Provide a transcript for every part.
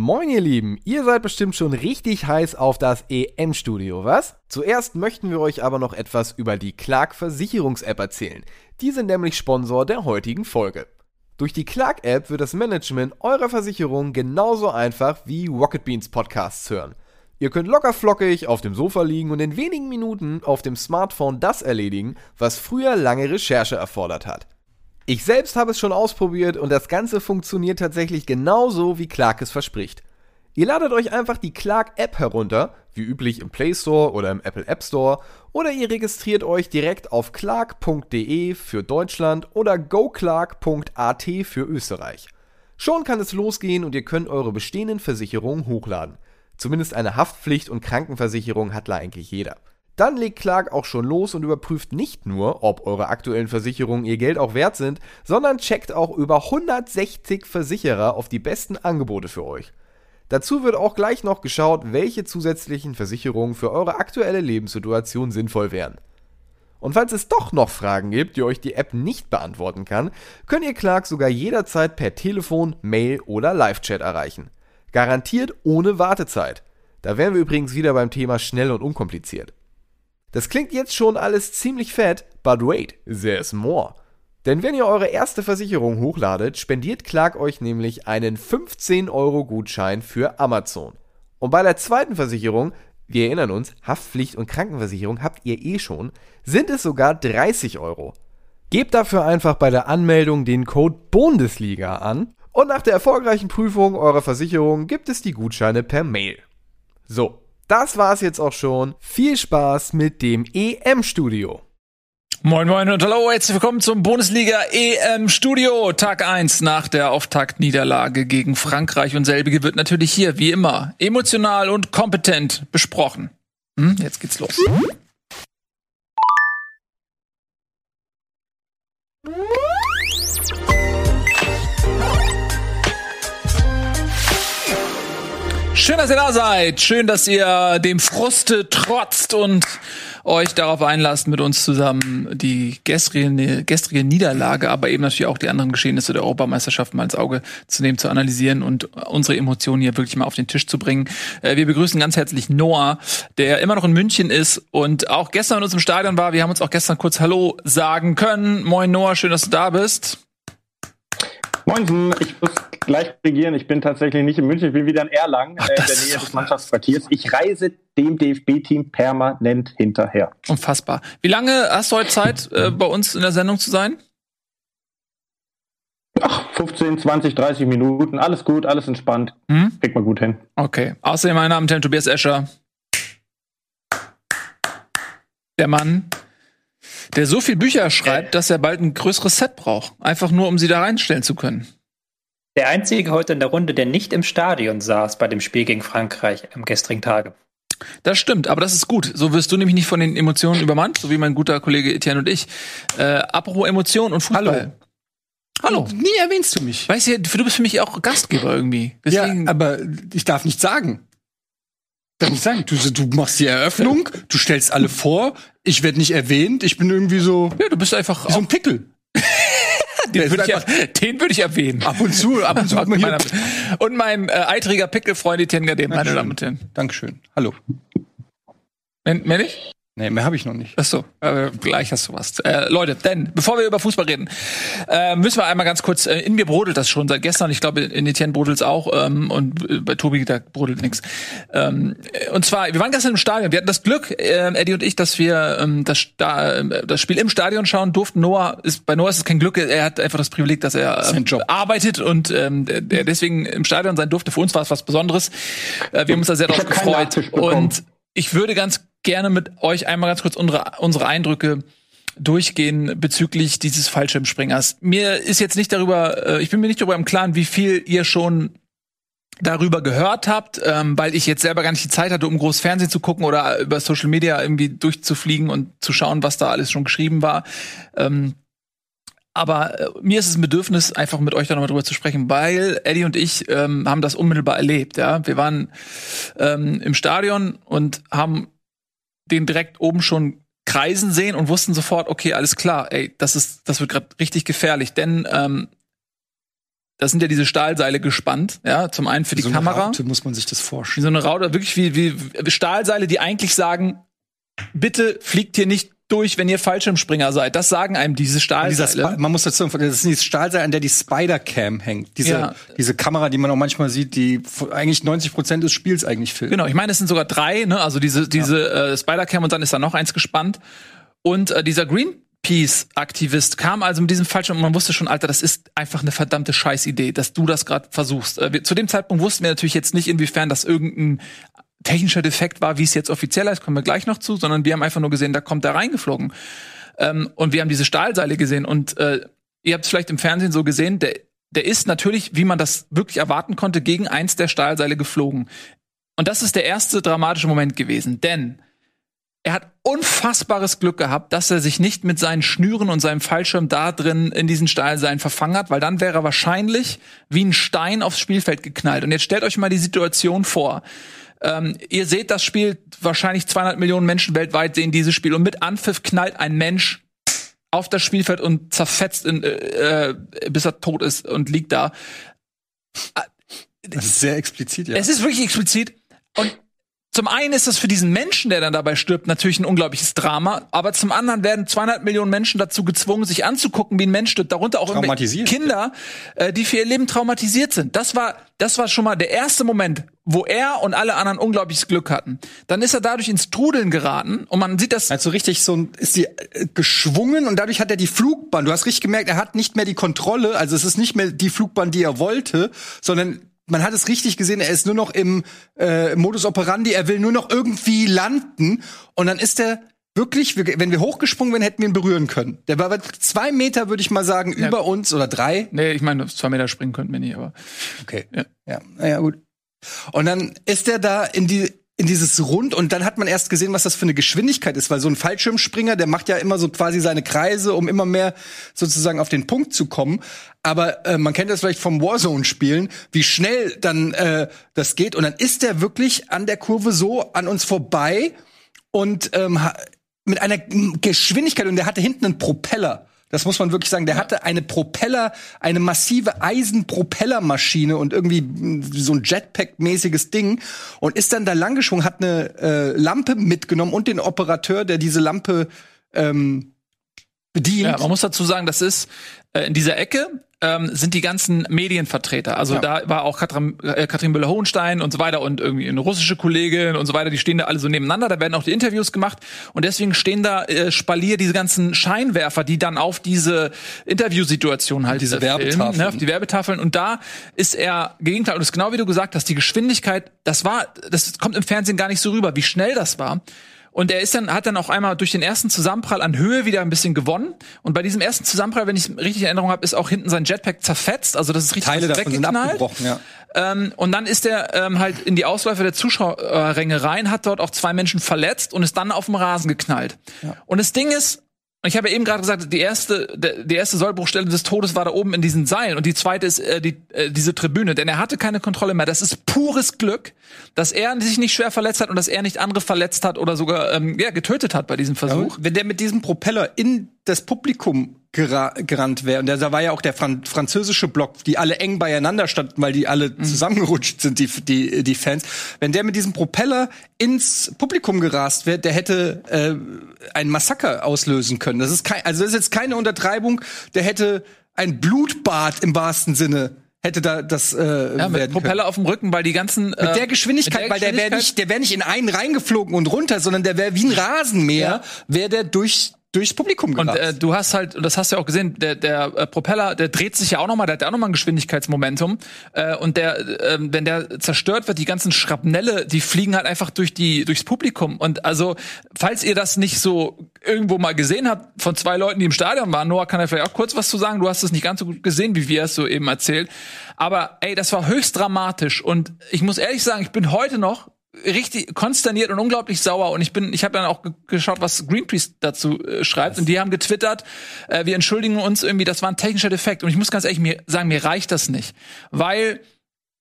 Moin ihr Lieben, ihr seid bestimmt schon richtig heiß auf das EM-Studio, was? Zuerst möchten wir euch aber noch etwas über die Clark Versicherungs-App erzählen. Die sind nämlich Sponsor der heutigen Folge. Durch die Clark-App wird das Management eurer Versicherung genauso einfach wie Rocket Beans Podcasts hören. Ihr könnt locker flockig auf dem Sofa liegen und in wenigen Minuten auf dem Smartphone das erledigen, was früher lange Recherche erfordert hat. Ich selbst habe es schon ausprobiert und das Ganze funktioniert tatsächlich genauso, wie Clark es verspricht. Ihr ladet euch einfach die Clark App herunter, wie üblich im Play Store oder im Apple App Store, oder ihr registriert euch direkt auf clark.de für Deutschland oder goclark.at für Österreich. Schon kann es losgehen und ihr könnt eure bestehenden Versicherungen hochladen. Zumindest eine Haftpflicht und Krankenversicherung hat eigentlich jeder. Dann legt Clark auch schon los und überprüft nicht nur, ob eure aktuellen Versicherungen ihr Geld auch wert sind, sondern checkt auch über 160 Versicherer auf die besten Angebote für euch. Dazu wird auch gleich noch geschaut, welche zusätzlichen Versicherungen für eure aktuelle Lebenssituation sinnvoll wären. Und falls es doch noch Fragen gibt, die euch die App nicht beantworten kann, könnt ihr Clark sogar jederzeit per Telefon, Mail oder Live-Chat erreichen. Garantiert ohne Wartezeit. Da wären wir übrigens wieder beim Thema schnell und unkompliziert. Das klingt jetzt schon alles ziemlich fett, but wait, there's more. Denn wenn ihr eure erste Versicherung hochladet, spendiert Clark euch nämlich einen 15 Euro Gutschein für Amazon. Und bei der zweiten Versicherung, wir erinnern uns, Haftpflicht und Krankenversicherung habt ihr eh schon, sind es sogar 30 Euro. Gebt dafür einfach bei der Anmeldung den Code Bundesliga an und nach der erfolgreichen Prüfung eurer Versicherung gibt es die Gutscheine per Mail. So, das war's jetzt auch schon. Viel Spaß mit dem EM-Studio. Moin Moin und hallo, herzlich willkommen zum Bundesliga EM Studio. Tag 1 nach der Auftaktniederlage gegen Frankreich und selbige wird natürlich hier, wie immer, emotional und kompetent besprochen. Hm, jetzt geht's los. Schön, dass ihr da seid. Schön, dass ihr dem Fruste trotzt und euch darauf einlasst, mit uns zusammen die gestrige, gestrige Niederlage, aber eben natürlich auch die anderen Geschehnisse der Europameisterschaft mal ins Auge zu nehmen, zu analysieren und unsere Emotionen hier wirklich mal auf den Tisch zu bringen. Äh, wir begrüßen ganz herzlich Noah, der immer noch in München ist und auch gestern in unserem Stadion war. Wir haben uns auch gestern kurz Hallo sagen können. Moin Noah, schön, dass du da bist. Moinsen, ich muss gleich regieren. Ich bin tatsächlich nicht in München, ich bin wieder in Erlangen, Ach, äh, in der Nähe des Mannschaftsquartiers. Ich reise dem DFB-Team permanent hinterher. Unfassbar. Wie lange hast du heute Zeit, äh, bei uns in der Sendung zu sein? Ach, 15, 20, 30 Minuten. Alles gut, alles entspannt. Hm? Kriegt man gut hin. Okay. Außerdem, mein Name ist Tobias Escher. Der Mann, der so viel Bücher schreibt, dass er bald ein größeres Set braucht. Einfach nur, um sie da reinstellen zu können. Der einzige heute in der Runde, der nicht im Stadion saß bei dem Spiel gegen Frankreich am gestrigen Tage. Das stimmt, aber das ist gut. So wirst du nämlich nicht von den Emotionen übermannt, so wie mein guter Kollege Etienne und ich. Äh, apropos Emotionen und Fußball. Hallo. Hallo. Nie erwähnst du mich. Weißt du, du bist für mich auch Gastgeber irgendwie. Deswegen ja, aber ich darf nicht sagen. Darf nicht sagen. Du, du machst die Eröffnung, du stellst alle vor, ich werde nicht erwähnt, ich bin irgendwie so. Ja, du bist einfach. so ein Pickel. Den würde ich, den würd ich erwähnen. Ab und zu, ab und zu hat man hier. Und mein äh, eitriger Pickelfreund Etienne dem, meine Damen und Herren. Dankeschön. Hallo. Mehr nicht? Nee, mehr habe ich noch nicht. Ach so, äh, gleich hast du was. Äh, Leute, denn bevor wir über Fußball reden, äh, müssen wir einmal ganz kurz, äh, in mir brodelt das schon seit gestern, ich glaube in Etienne brodelt es auch ähm, und äh, bei Tobi, da brodelt nichts. Ähm, und zwar, wir waren gestern im Stadion, wir hatten das Glück, äh, Eddie und ich, dass wir ähm, das, da, das Spiel im Stadion schauen durften. Noah ist, bei Noah ist es kein Glück, er hat einfach das Privileg, dass er äh, arbeitet und ähm, der deswegen im Stadion sein durfte. Für uns war es was Besonderes. Wir haben uns da sehr drauf gefreut. Und ich würde ganz gerne mit euch einmal ganz kurz unsere, unsere Eindrücke durchgehen bezüglich dieses Fallschirmspringers. Mir ist jetzt nicht darüber, äh, ich bin mir nicht darüber im Klaren, wie viel ihr schon darüber gehört habt, ähm, weil ich jetzt selber gar nicht die Zeit hatte, um groß Fernsehen zu gucken oder über Social Media irgendwie durchzufliegen und zu schauen, was da alles schon geschrieben war. Ähm, aber äh, mir ist es ein Bedürfnis, einfach mit euch da nochmal drüber zu sprechen, weil Eddie und ich ähm, haben das unmittelbar erlebt. Ja, wir waren ähm, im Stadion und haben den direkt oben schon kreisen sehen und wussten sofort, okay, alles klar, ey, das ist, das wird gerade richtig gefährlich, denn ähm, das sind ja diese Stahlseile gespannt, ja, zum einen für die so Kamera. Eine Raute muss man sich das Wie vorstellen. so eine Raute, wirklich wie, wie Stahlseile, die eigentlich sagen, bitte fliegt hier nicht durch, wenn ihr Fallschirmspringer seid. Das sagen einem diese Stahlseile. Man muss dazu, das ist dieses Stahlseil, an der die Spider-Cam hängt. Diese, Ja. diese Kamera, die man auch manchmal sieht, die eigentlich 90 Prozent des Spiels eigentlich filmt. Genau, ich meine, es sind sogar drei, ne? Also diese, diese äh, Spider-Cam und dann ist da noch eins gespannt. Und äh, dieser Greenpeace-Aktivist kam also mit diesem Fallschirm und man wusste schon, Alter, das ist einfach eine verdammte Scheißidee, dass du das gerade versuchst. Äh, wir, zu dem Zeitpunkt wussten wir natürlich jetzt nicht, inwiefern das irgendein technischer Defekt war, wie es jetzt offiziell ist, kommen wir gleich noch zu, sondern wir haben einfach nur gesehen, da kommt er reingeflogen. Ähm, und wir haben diese Stahlseile gesehen und äh, ihr habt es vielleicht im Fernsehen so gesehen, der, der ist natürlich, wie man das wirklich erwarten konnte, gegen eins der Stahlseile geflogen. Und das ist der erste dramatische Moment gewesen, denn er hat unfassbares Glück gehabt, dass er sich nicht mit seinen Schnüren und seinem Fallschirm da drin in diesen Stahlseilen verfangen hat, weil dann wäre er wahrscheinlich wie ein Stein aufs Spielfeld geknallt. Und jetzt stellt euch mal die Situation vor. Ähm, ihr seht das Spiel, wahrscheinlich 200 Millionen Menschen weltweit sehen dieses Spiel und mit Anpfiff knallt ein Mensch auf das Spielfeld und zerfetzt, in, äh, äh, bis er tot ist und liegt da. Das ist sehr explizit, ja. Es ist wirklich explizit. Und zum einen ist das für diesen Menschen, der dann dabei stirbt, natürlich ein unglaubliches Drama. Aber zum anderen werden 200 Millionen Menschen dazu gezwungen, sich anzugucken, wie ein Mensch stirbt. Darunter auch. Kinder, äh, die für ihr Leben traumatisiert sind. Das war, das war schon mal der erste Moment, wo er und alle anderen unglaubliches Glück hatten. Dann ist er dadurch ins Trudeln geraten und man sieht das. Also richtig so ein, ist die äh, geschwungen und dadurch hat er die Flugbahn. Du hast richtig gemerkt, er hat nicht mehr die Kontrolle. Also es ist nicht mehr die Flugbahn, die er wollte, sondern man hat es richtig gesehen. Er ist nur noch im äh, Modus operandi. Er will nur noch irgendwie landen und dann ist er wirklich, wir- wenn wir hochgesprungen wären, hätten wir ihn berühren können. Der war zwei Meter, würde ich mal sagen, über uns oder drei. Nee, ich meine, zwei Meter springen könnten wir nicht, aber. Okay. Ja. Ja, naja, gut. Und dann ist er da in die in dieses Rund und dann hat man erst gesehen, was das für eine Geschwindigkeit ist, weil so ein Fallschirmspringer, der macht ja immer so quasi seine Kreise, um immer mehr sozusagen auf den Punkt zu kommen. Aber äh, man kennt das vielleicht vom Warzone-Spielen, wie schnell dann äh, das geht. Und dann ist der wirklich an der Kurve so an uns vorbei und ähm, mit einer Geschwindigkeit und der hatte hinten einen Propeller. Das muss man wirklich sagen. Der hatte eine Propeller, eine massive Eisenpropellermaschine und irgendwie so ein Jetpack-mäßiges Ding und ist dann da langgeschwungen, hat eine äh, Lampe mitgenommen und den Operateur, der diese Lampe ähm, bedient. Ja, man muss dazu sagen, das ist äh, in dieser Ecke ähm, sind die ganzen Medienvertreter. Also Ja. da war auch Katrin, äh, Katrin Müller-Hohenstein und so weiter und irgendwie eine russische Kollegin und so weiter. Die stehen da alle so nebeneinander. Da werden auch die Interviews gemacht und deswegen stehen da äh, Spalier diese ganzen Scheinwerfer, die dann auf diese Interviewsituation halt Diese äh, filmen, Werbetafeln. ne, auf die Werbetafeln. Und da ist er Gegenteil. Und das ist genau wie du gesagt hast, die Geschwindigkeit, das war, das kommt im Fernsehen gar nicht so rüber, wie schnell das war. Und er ist dann, hat dann auch einmal durch den ersten Zusammenprall an Höhe wieder ein bisschen gewonnen. Und bei diesem ersten Zusammenprall, wenn ich richtig in Erinnerung habe, ist auch hinten sein Jetpack zerfetzt. Also das ist richtig Teile davon sind weggeknallt. abgebrochen, ja. Ähm, und dann ist er ähm, halt in die Ausläufer der Zuschauerränge rein, hat dort auch zwei Menschen verletzt und ist dann auf dem Rasen geknallt. Und das Ding ist, ich habe ja eben gerade gesagt, die erste, die erste Sollbruchstelle des Todes war da oben in diesen Seilen und die zweite ist äh, die, äh, diese Tribüne, denn er hatte keine Kontrolle mehr. Das ist pures Glück, dass er sich nicht schwer verletzt hat und dass er nicht andere verletzt hat oder sogar ähm, ja, getötet hat bei diesem Versuch. Wenn der mit diesem Propeller in das Publikum gera gerannt wäre, und da- war ja auch der Fran französische Block, die alle eng beieinander standen, weil die alle Mhm. zusammengerutscht sind, die, die, die Fans. Wenn der mit diesem Propeller ins Publikum gerast wäre, der hätte äh, ein Massaker auslösen können. Das ist kein, also das ist jetzt keine Untertreibung, der hätte ein Blutbad im wahrsten Sinne hätte da das äh, Ja, mit Propeller auf dem Rücken, weil die ganzen mit der Geschwindigkeit, weil der wäre nicht, der wäre nicht in einen reingeflogen und runter, sondern der wäre wie ein Rasenmäher, wäre der durch durchs Publikum Und gerast. äh, du hast halt, und das hast du ja auch gesehen, der, der äh, Propeller, der dreht sich ja auch nochmal, der hat ja auch nochmal ein Geschwindigkeitsmomentum. Äh, und der, äh, wenn der zerstört wird, die ganzen Schrapnelle, die fliegen halt einfach durch die, durchs Publikum. Und also, falls ihr das nicht so irgendwo mal gesehen habt, von zwei Leuten, die im Stadion waren, Noah kann ja vielleicht auch kurz was zu sagen, du hast es nicht ganz so gut gesehen, wie wir es so eben erzählt. Aber ey, das war höchst dramatisch. Und ich muss ehrlich sagen, ich bin heute noch richtig konsterniert und unglaublich sauer. Und ich bin ich habe dann auch ge- geschaut was Greenpeace dazu äh, schreibt. Und die haben getwittert äh, wir entschuldigen uns irgendwie. Das war ein technischer Defekt. Und ich muss ganz ehrlich mir sagen mir reicht das nicht. Weil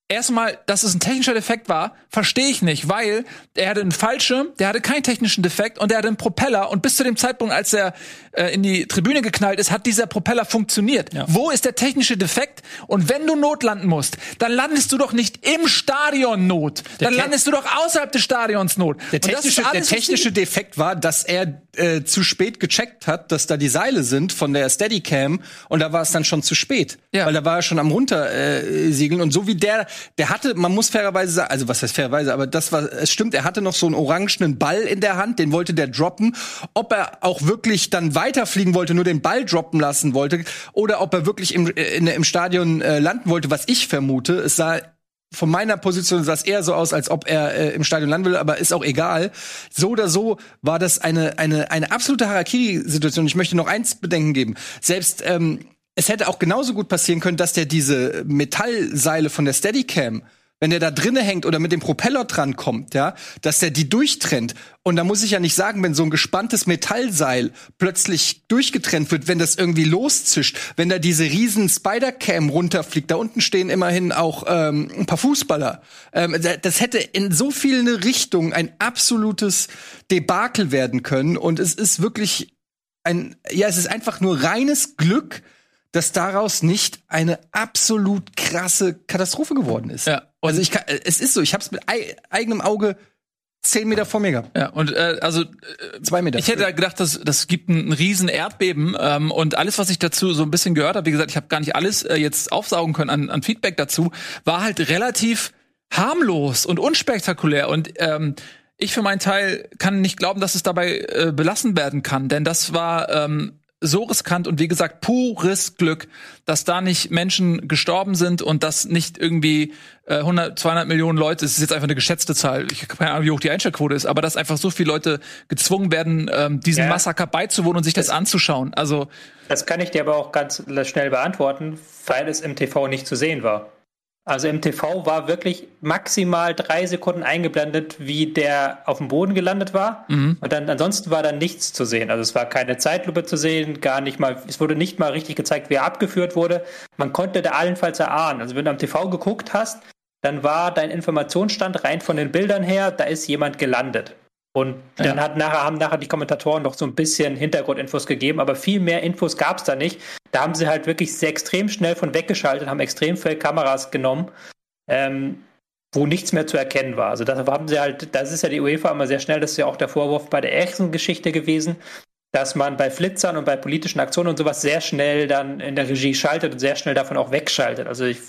erstmal, dass es ein technischer Defekt war, verstehe ich nicht, weil er hatte einen Fallschirm, der hatte keinen technischen Defekt und der hatte einen Propeller. Und bis zu dem Zeitpunkt, als er äh, in die Tribüne geknallt ist, hat dieser Propeller funktioniert. Ja. Wo ist der technische Defekt? Und wenn du Not landen musst, dann landest du doch nicht im Stadion Not. Dann te- landest du doch außerhalb des Stadions Not. Der technische, der technische Defekt war, dass er äh, zu spät gecheckt hat, dass da die Seile sind von der Steadicam und da war es dann schon zu spät. Ja. Weil da war er schon am runtersegeln äh, und so wie der, der hatte, man muss fairerweise sagen, also was heißt fairerweise, aber das war, es stimmt, er hatte noch so einen orangenen Ball in der Hand, den wollte der droppen. Ob er auch wirklich dann weiterfliegen wollte, nur den Ball droppen lassen wollte, oder ob er wirklich im, äh, in, im Stadion äh, landen wollte, was ich vermute, es sah von meiner Position sah es eher so aus, als ob er äh, im Stadion landen will, aber ist auch egal. So oder so war das eine, eine, eine absolute Harakiri-Situation. Ich möchte noch eins bedenken geben. Selbst ähm, es hätte auch genauso gut passieren können, dass der diese Metallseile von der Steadicam wenn der da drinne hängt oder mit dem Propeller dran kommt, ja, dass der die durchtrennt. Und da muss ich ja nicht sagen, wenn so ein gespanntes Metallseil plötzlich durchgetrennt wird, wenn das irgendwie loszischt, wenn da diese riesen Spider-Cam runterfliegt, da unten stehen immerhin auch ähm, ein paar Fußballer. Ähm, da- das hätte in so vielen Richtungen ein absolutes Debakel werden können. Und es ist wirklich ein, ja, es ist einfach nur reines Glück, dass daraus nicht eine absolut krasse Katastrophe geworden ist. Ja, also ich kann, äh, es ist so, ich habe es mit ei eigenem Auge zehn Meter vor mir gehabt. Ja, und äh, also äh, Zwei Meter. Ich hätte da gedacht, dass das gibt ein riesen Erdbeben ähm, und alles, was ich dazu so ein bisschen gehört habe, wie gesagt, ich habe gar nicht alles äh, jetzt aufsaugen können an, an Feedback dazu, war halt relativ harmlos und unspektakulär und ähm, ich für meinen Teil kann nicht glauben, dass es dabei äh, belassen werden kann, denn das war ähm, so riskant und wie gesagt pures Glück, dass da nicht Menschen gestorben sind und dass nicht irgendwie äh, 100, 200 Millionen Leute, es ist jetzt einfach eine geschätzte Zahl, ich habe keine Ahnung, wie hoch die Einschaltquote ist, aber dass einfach so viele Leute gezwungen werden, ähm, diesem Ja. Massaker beizuwohnen und sich das anzuschauen. Also Das kann ich dir aber auch ganz schnell beantworten, weil es im TV nicht zu sehen war. Also im TV war wirklich maximal drei Sekunden eingeblendet, wie der auf dem Boden gelandet war. Und dann ansonsten war dann nichts zu sehen. Also es war keine Zeitlupe zu sehen, gar nicht mal, es wurde nicht mal richtig gezeigt, wie er abgeführt wurde. Man konnte da allenfalls erahnen. Also wenn du am TV geguckt hast, dann war dein Informationsstand rein von den Bildern her, da ist jemand gelandet. Und dann hat nachher, haben nachher die Kommentatoren noch so ein bisschen Hintergrundinfos gegeben, aber viel mehr Infos gab es da nicht. Da haben sie halt wirklich sehr extrem schnell von weggeschaltet, haben extrem viele Kameras genommen, ähm, wo nichts mehr zu erkennen war. Also da haben sie halt, das ist ja die UEFA immer sehr schnell, das ist ja auch der Vorwurf bei der ersten Geschichte gewesen, dass man bei Flitzern und bei politischen Aktionen und sowas sehr schnell dann in der Regie schaltet und sehr schnell davon auch wegschaltet. Also ich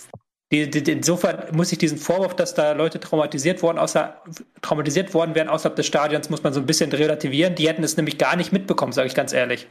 die, die, insofern muss ich diesen Vorwurf, dass da Leute traumatisiert worden, außer, traumatisiert worden wären außerhalb des Stadions, muss man so ein bisschen relativieren. Die hätten es nämlich gar nicht mitbekommen, sage ich ganz ehrlich.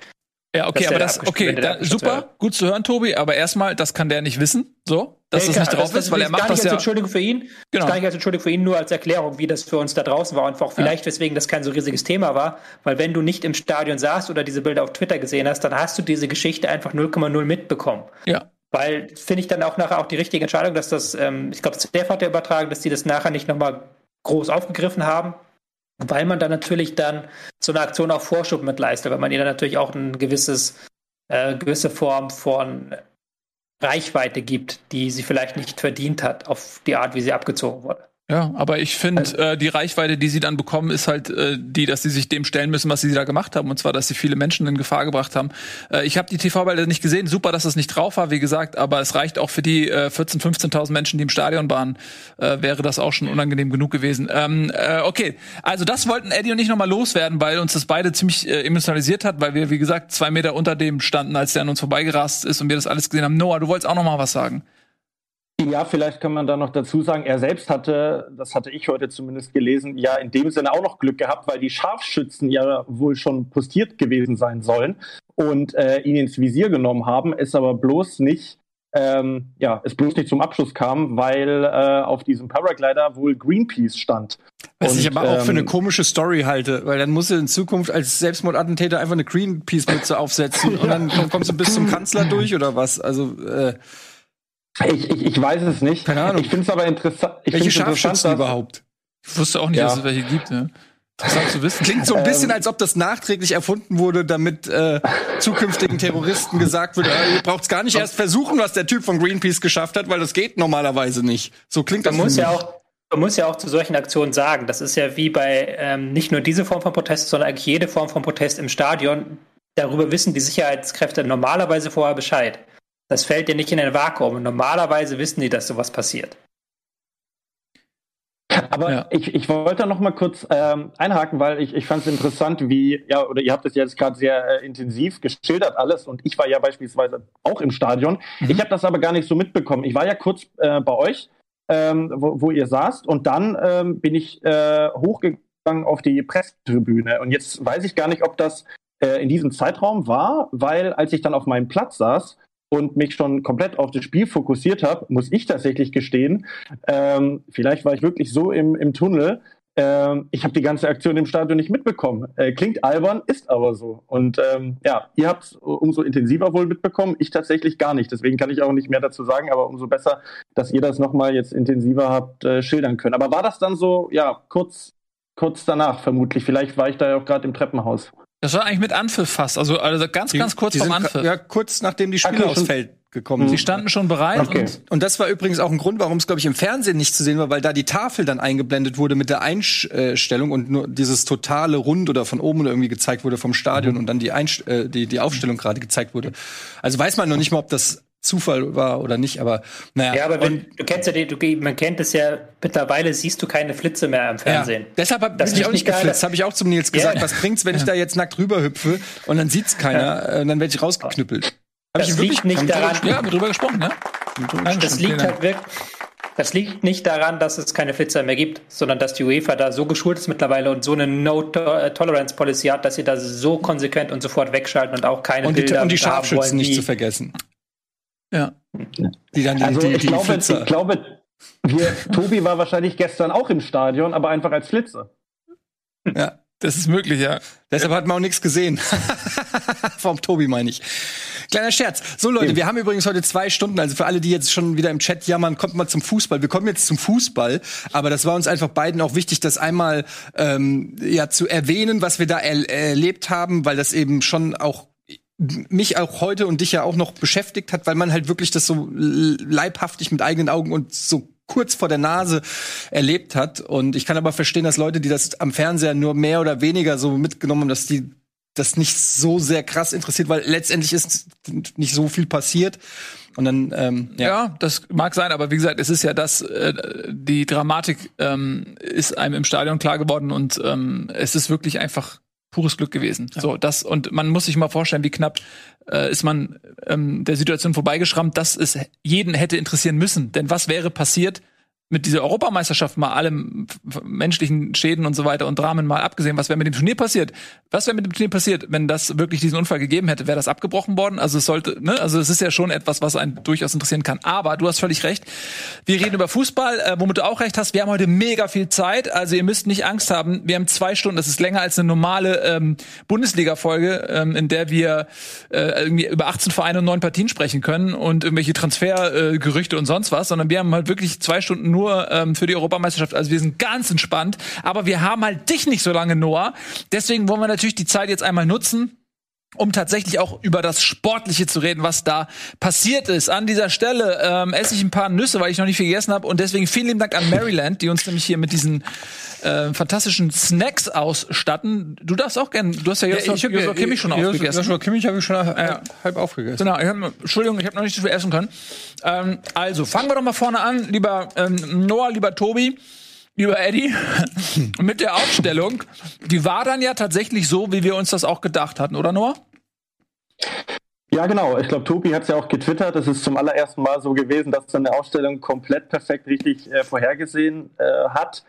ja, okay, aber das okay, da, super, gut zu hören, Tobi. Aber erstmal, das kann der nicht wissen, so, dass Nee, das nicht drauf ist, weil er macht gar das nicht als ja. Entschuldigung für ihn. Genau. Gar nicht als Entschuldigung für ihn, nur als Erklärung, wie das für uns da draußen war und auch vielleicht, weswegen das kein so riesiges Thema war. Weil wenn du nicht im Stadion saßt oder diese Bilder auf Twitter gesehen hast, dann hast du diese Geschichte einfach 0,0 mitbekommen. Ja, Weil finde ich dann auch nachher auch die richtige Entscheidung, dass das, ähm, ich glaube, Steph hat ja übertragen, dass die das nachher nicht nochmal groß aufgegriffen haben, weil man dann natürlich dann so eine Aktion auch Vorschub mit leistet, weil man ihr dann natürlich auch ein gewisses, äh, gewisse Form von Reichweite gibt, die sie vielleicht nicht verdient hat, auf die Art, wie sie abgezogen wurde. Ja, aber ich finde, äh, die Reichweite, die sie dann bekommen, ist halt äh, die, dass sie sich dem stellen müssen, was sie da gemacht haben. Und zwar, dass sie viele Menschen in Gefahr gebracht haben. Äh, ich habe die TV-Bilder nicht gesehen. Super, dass es nicht drauf war, wie gesagt. Aber es reicht auch für die äh, 14.000, 15.000 Menschen, die im Stadion waren. Äh, wäre das auch schon unangenehm genug gewesen. Ähm, äh, okay, also das wollten Eddie und ich nochmal loswerden, weil uns das beide ziemlich äh, emotionalisiert hat, weil wir, wie gesagt, zwei Meter unter dem standen, als der an uns vorbeigerast ist und wir das alles gesehen haben. Noah, du wolltest auch noch mal was sagen. Ja, vielleicht kann man da noch dazu sagen, er selbst hatte, das hatte ich heute zumindest gelesen, ja in dem Sinne auch noch Glück gehabt, weil die Scharfschützen ja wohl schon postiert gewesen sein sollen und äh, ihn ins Visier genommen haben, es aber bloß nicht, ähm, ja, es bloß nicht zum Abschluss kam, weil äh, auf diesem Paraglider wohl Greenpeace stand. Was Und, ich aber auch für eine ähm, komische Story halte, weil dann musst du in Zukunft als Selbstmordattentäter einfach eine Greenpeace-Mütze aufsetzen und dann kommst du bis zum Kanzler durch oder was? Also, äh, Ich, ich, ich weiß es nicht. Keine Ahnung. Ich finde es aber interessa ich welche interessant. Scharfschützen überhaupt? Ich wusste auch nicht, Ja. dass es welche gibt. Ja. Interessant zu wissen. Klingt so ein bisschen, als ob das nachträglich erfunden wurde, damit äh, zukünftigen Terroristen gesagt wird, äh, ihr braucht's gar nicht erst versuchen, was der Typ von Greenpeace geschafft hat, weil das geht normalerweise nicht. So klingt das. Man muss ja auch man muss ja auch zu solchen Aktionen sagen, das ist ja wie bei ähm, nicht nur diese Form von Protest, sondern eigentlich jede Form von Protest im Stadion. Darüber wissen die Sicherheitskräfte normalerweise vorher Bescheid. Das fällt ja nicht in ein Vakuum. Und normalerweise wissen die, dass sowas passiert. Aber Ja. ich, ich wollte noch mal kurz ähm, einhaken, weil ich, ich fand es interessant, wie, ja, oder ihr habt es jetzt gerade sehr äh, intensiv geschildert alles und ich war ja beispielsweise auch im Stadion. Mhm. Ich habe das aber gar nicht so mitbekommen. Ich war ja kurz äh, bei euch, ähm, wo, wo ihr saßt und dann ähm, bin ich äh, hochgegangen auf die Pressetribüne und jetzt weiß ich gar nicht, ob das äh, in diesem Zeitraum war, weil als ich dann auf meinem Platz saß, und mich schon komplett auf das Spiel fokussiert habe, muss ich tatsächlich gestehen, ähm, vielleicht war ich wirklich so im, im Tunnel, ähm, ich habe die ganze Aktion im Stadion nicht mitbekommen. Äh, klingt albern, ist aber so. Und ähm, ja, ihr habt es umso intensiver wohl mitbekommen, ich tatsächlich gar nicht. Deswegen kann ich auch nicht mehr dazu sagen, aber umso besser, dass ihr das nochmal jetzt intensiver habt äh, schildern können. Aber war das dann so, ja, kurz, kurz danach vermutlich? Vielleicht war ich da ja auch gerade im Treppenhaus. Das war eigentlich mit Anpfiff fast. Also, also ganz, ganz kurz Die sind- Anpfiff. Ja, kurz nachdem die Spieler Okay, aufs Feld gekommen Sie sind. standen schon bereit Okay. und Und das war übrigens auch ein Grund, warum es, glaube ich, im Fernsehen nicht zu sehen war, weil da die Tafel dann eingeblendet wurde mit der Einstellung und nur dieses totale Rund oder von oben irgendwie gezeigt wurde vom Stadion und dann die, Einst äh, die, die Aufstellung gerade gezeigt wurde. Also weiß man noch nicht mal, ob das Zufall war oder nicht, aber naja. Ja, aber wenn, du kennst ja die, du, man kennt es ja, mittlerweile siehst du keine Flitze mehr am Fernsehen. Ja. Deshalb hab, Das bin ich auch nicht geflitzt. Habe ich auch zum Nils gesagt. Ja. Was bringt's, wenn ich da jetzt nackt rüber hüpfe und dann sieht's keiner äh, und dann werde ich rausgeknüppelt. Hab Das ich liegt nicht daran, ja, haben wir drüber gesprochen, ne? das liegt halt wirklich, das liegt nicht daran, dass es keine Flitzer mehr gibt, sondern dass die UEFA da so geschult ist mittlerweile und so eine No-Tolerance-Policy hat, dass sie da so konsequent und sofort wegschalten und auch keine Und die, Bilder und die haben Scharfschützen wollen, nicht zu vergessen. Ja. Die dann die, Also die, ich, die glaube, ich glaube, wir, Tobi war wahrscheinlich gestern auch im Stadion, aber einfach als Flitze. ja. Das ist möglich, ja. Deshalb hat man auch nichts gesehen. Vom Tobi meine ich. Kleiner Scherz. So Leute, wir haben übrigens heute zwei Stunden. Also für alle, die jetzt schon wieder im Chat jammern, kommt mal zum Fußball. Wir kommen jetzt zum Fußball. Aber das war uns einfach beiden auch wichtig, das einmal ähm, ja zu erwähnen, was wir da er erlebt haben, weil das eben schon auch mich auch heute und dich ja auch noch beschäftigt hat, weil man halt wirklich das so leibhaftig mit eigenen Augen und so kurz vor der Nase erlebt hat. Und ich kann aber verstehen, dass Leute, die das am Fernseher nur mehr oder weniger so mitgenommen haben, dass die das nicht so sehr krass interessiert, weil letztendlich ist nicht so viel passiert. Und dann, ähm, ja. Ja, das mag sein, aber wie gesagt, es ist ja das, äh, die Dramatik ähm, ist einem im Stadion klar geworden und ähm, es ist wirklich einfach pures Glück gewesen. So, das, und man muss sich mal vorstellen, wie knapp äh, ist man ähm, der Situation vorbeigeschrammt, dass es jeden hätte interessieren müssen. Denn was wäre passiert, mit dieser Europameisterschaft mal allem menschlichen Schäden und so weiter und Dramen mal abgesehen, was wäre mit dem Turnier passiert? Was wäre mit dem Turnier passiert, wenn das wirklich diesen Unfall gegeben hätte? Wäre das abgebrochen worden? Also es sollte, ne? Also es ist ja schon etwas, was einen durchaus interessieren kann. Aber du hast völlig recht. Wir reden über Fußball, äh, womit du auch recht hast. Wir haben heute mega viel Zeit. Also ihr müsst nicht Angst haben. Wir haben zwei Stunden. Das ist länger als eine normale ähm, Bundesliga-Folge, ähm, in der wir äh, irgendwie über 18 Vereine und neun Partien sprechen können und irgendwelche Transfergerüchte äh, und sonst was, sondern wir haben halt wirklich zwei Stunden nur ähm, für die Europameisterschaft. Also wir sind ganz entspannt. Aber wir haben halt dich nicht so lange, Noah. Deswegen wollen wir natürlich die Zeit jetzt einmal nutzen um tatsächlich auch über das Sportliche zu reden, was da passiert ist. An dieser Stelle ähm, esse ich ein paar Nüsse, weil ich noch nicht viel gegessen habe. Und deswegen vielen lieben Dank an Maryland, die uns nämlich hier mit diesen äh, fantastischen Snacks ausstatten. Du darfst auch gerne, du hast ja, Joshua, Joshua Kimmich schon aufgegessen. Joshua Kimmich habe ich schon halb, Ja. halb aufgegessen. Genau, ich hab, Entschuldigung, ich habe noch nicht so viel essen können. Ähm, also, fangen wir doch mal vorne an, lieber ähm, Noah, lieber Tobi, lieber Eddie, mit der Aufstellung. Die war dann ja tatsächlich so, wie wir uns das auch gedacht hatten, oder Noah? Ja, genau. Ich glaube, Tobi hat es ja auch getwittert. Es ist zum allerersten Mal so gewesen, dass seine Ausstellung komplett perfekt richtig äh, vorhergesehen äh, hat.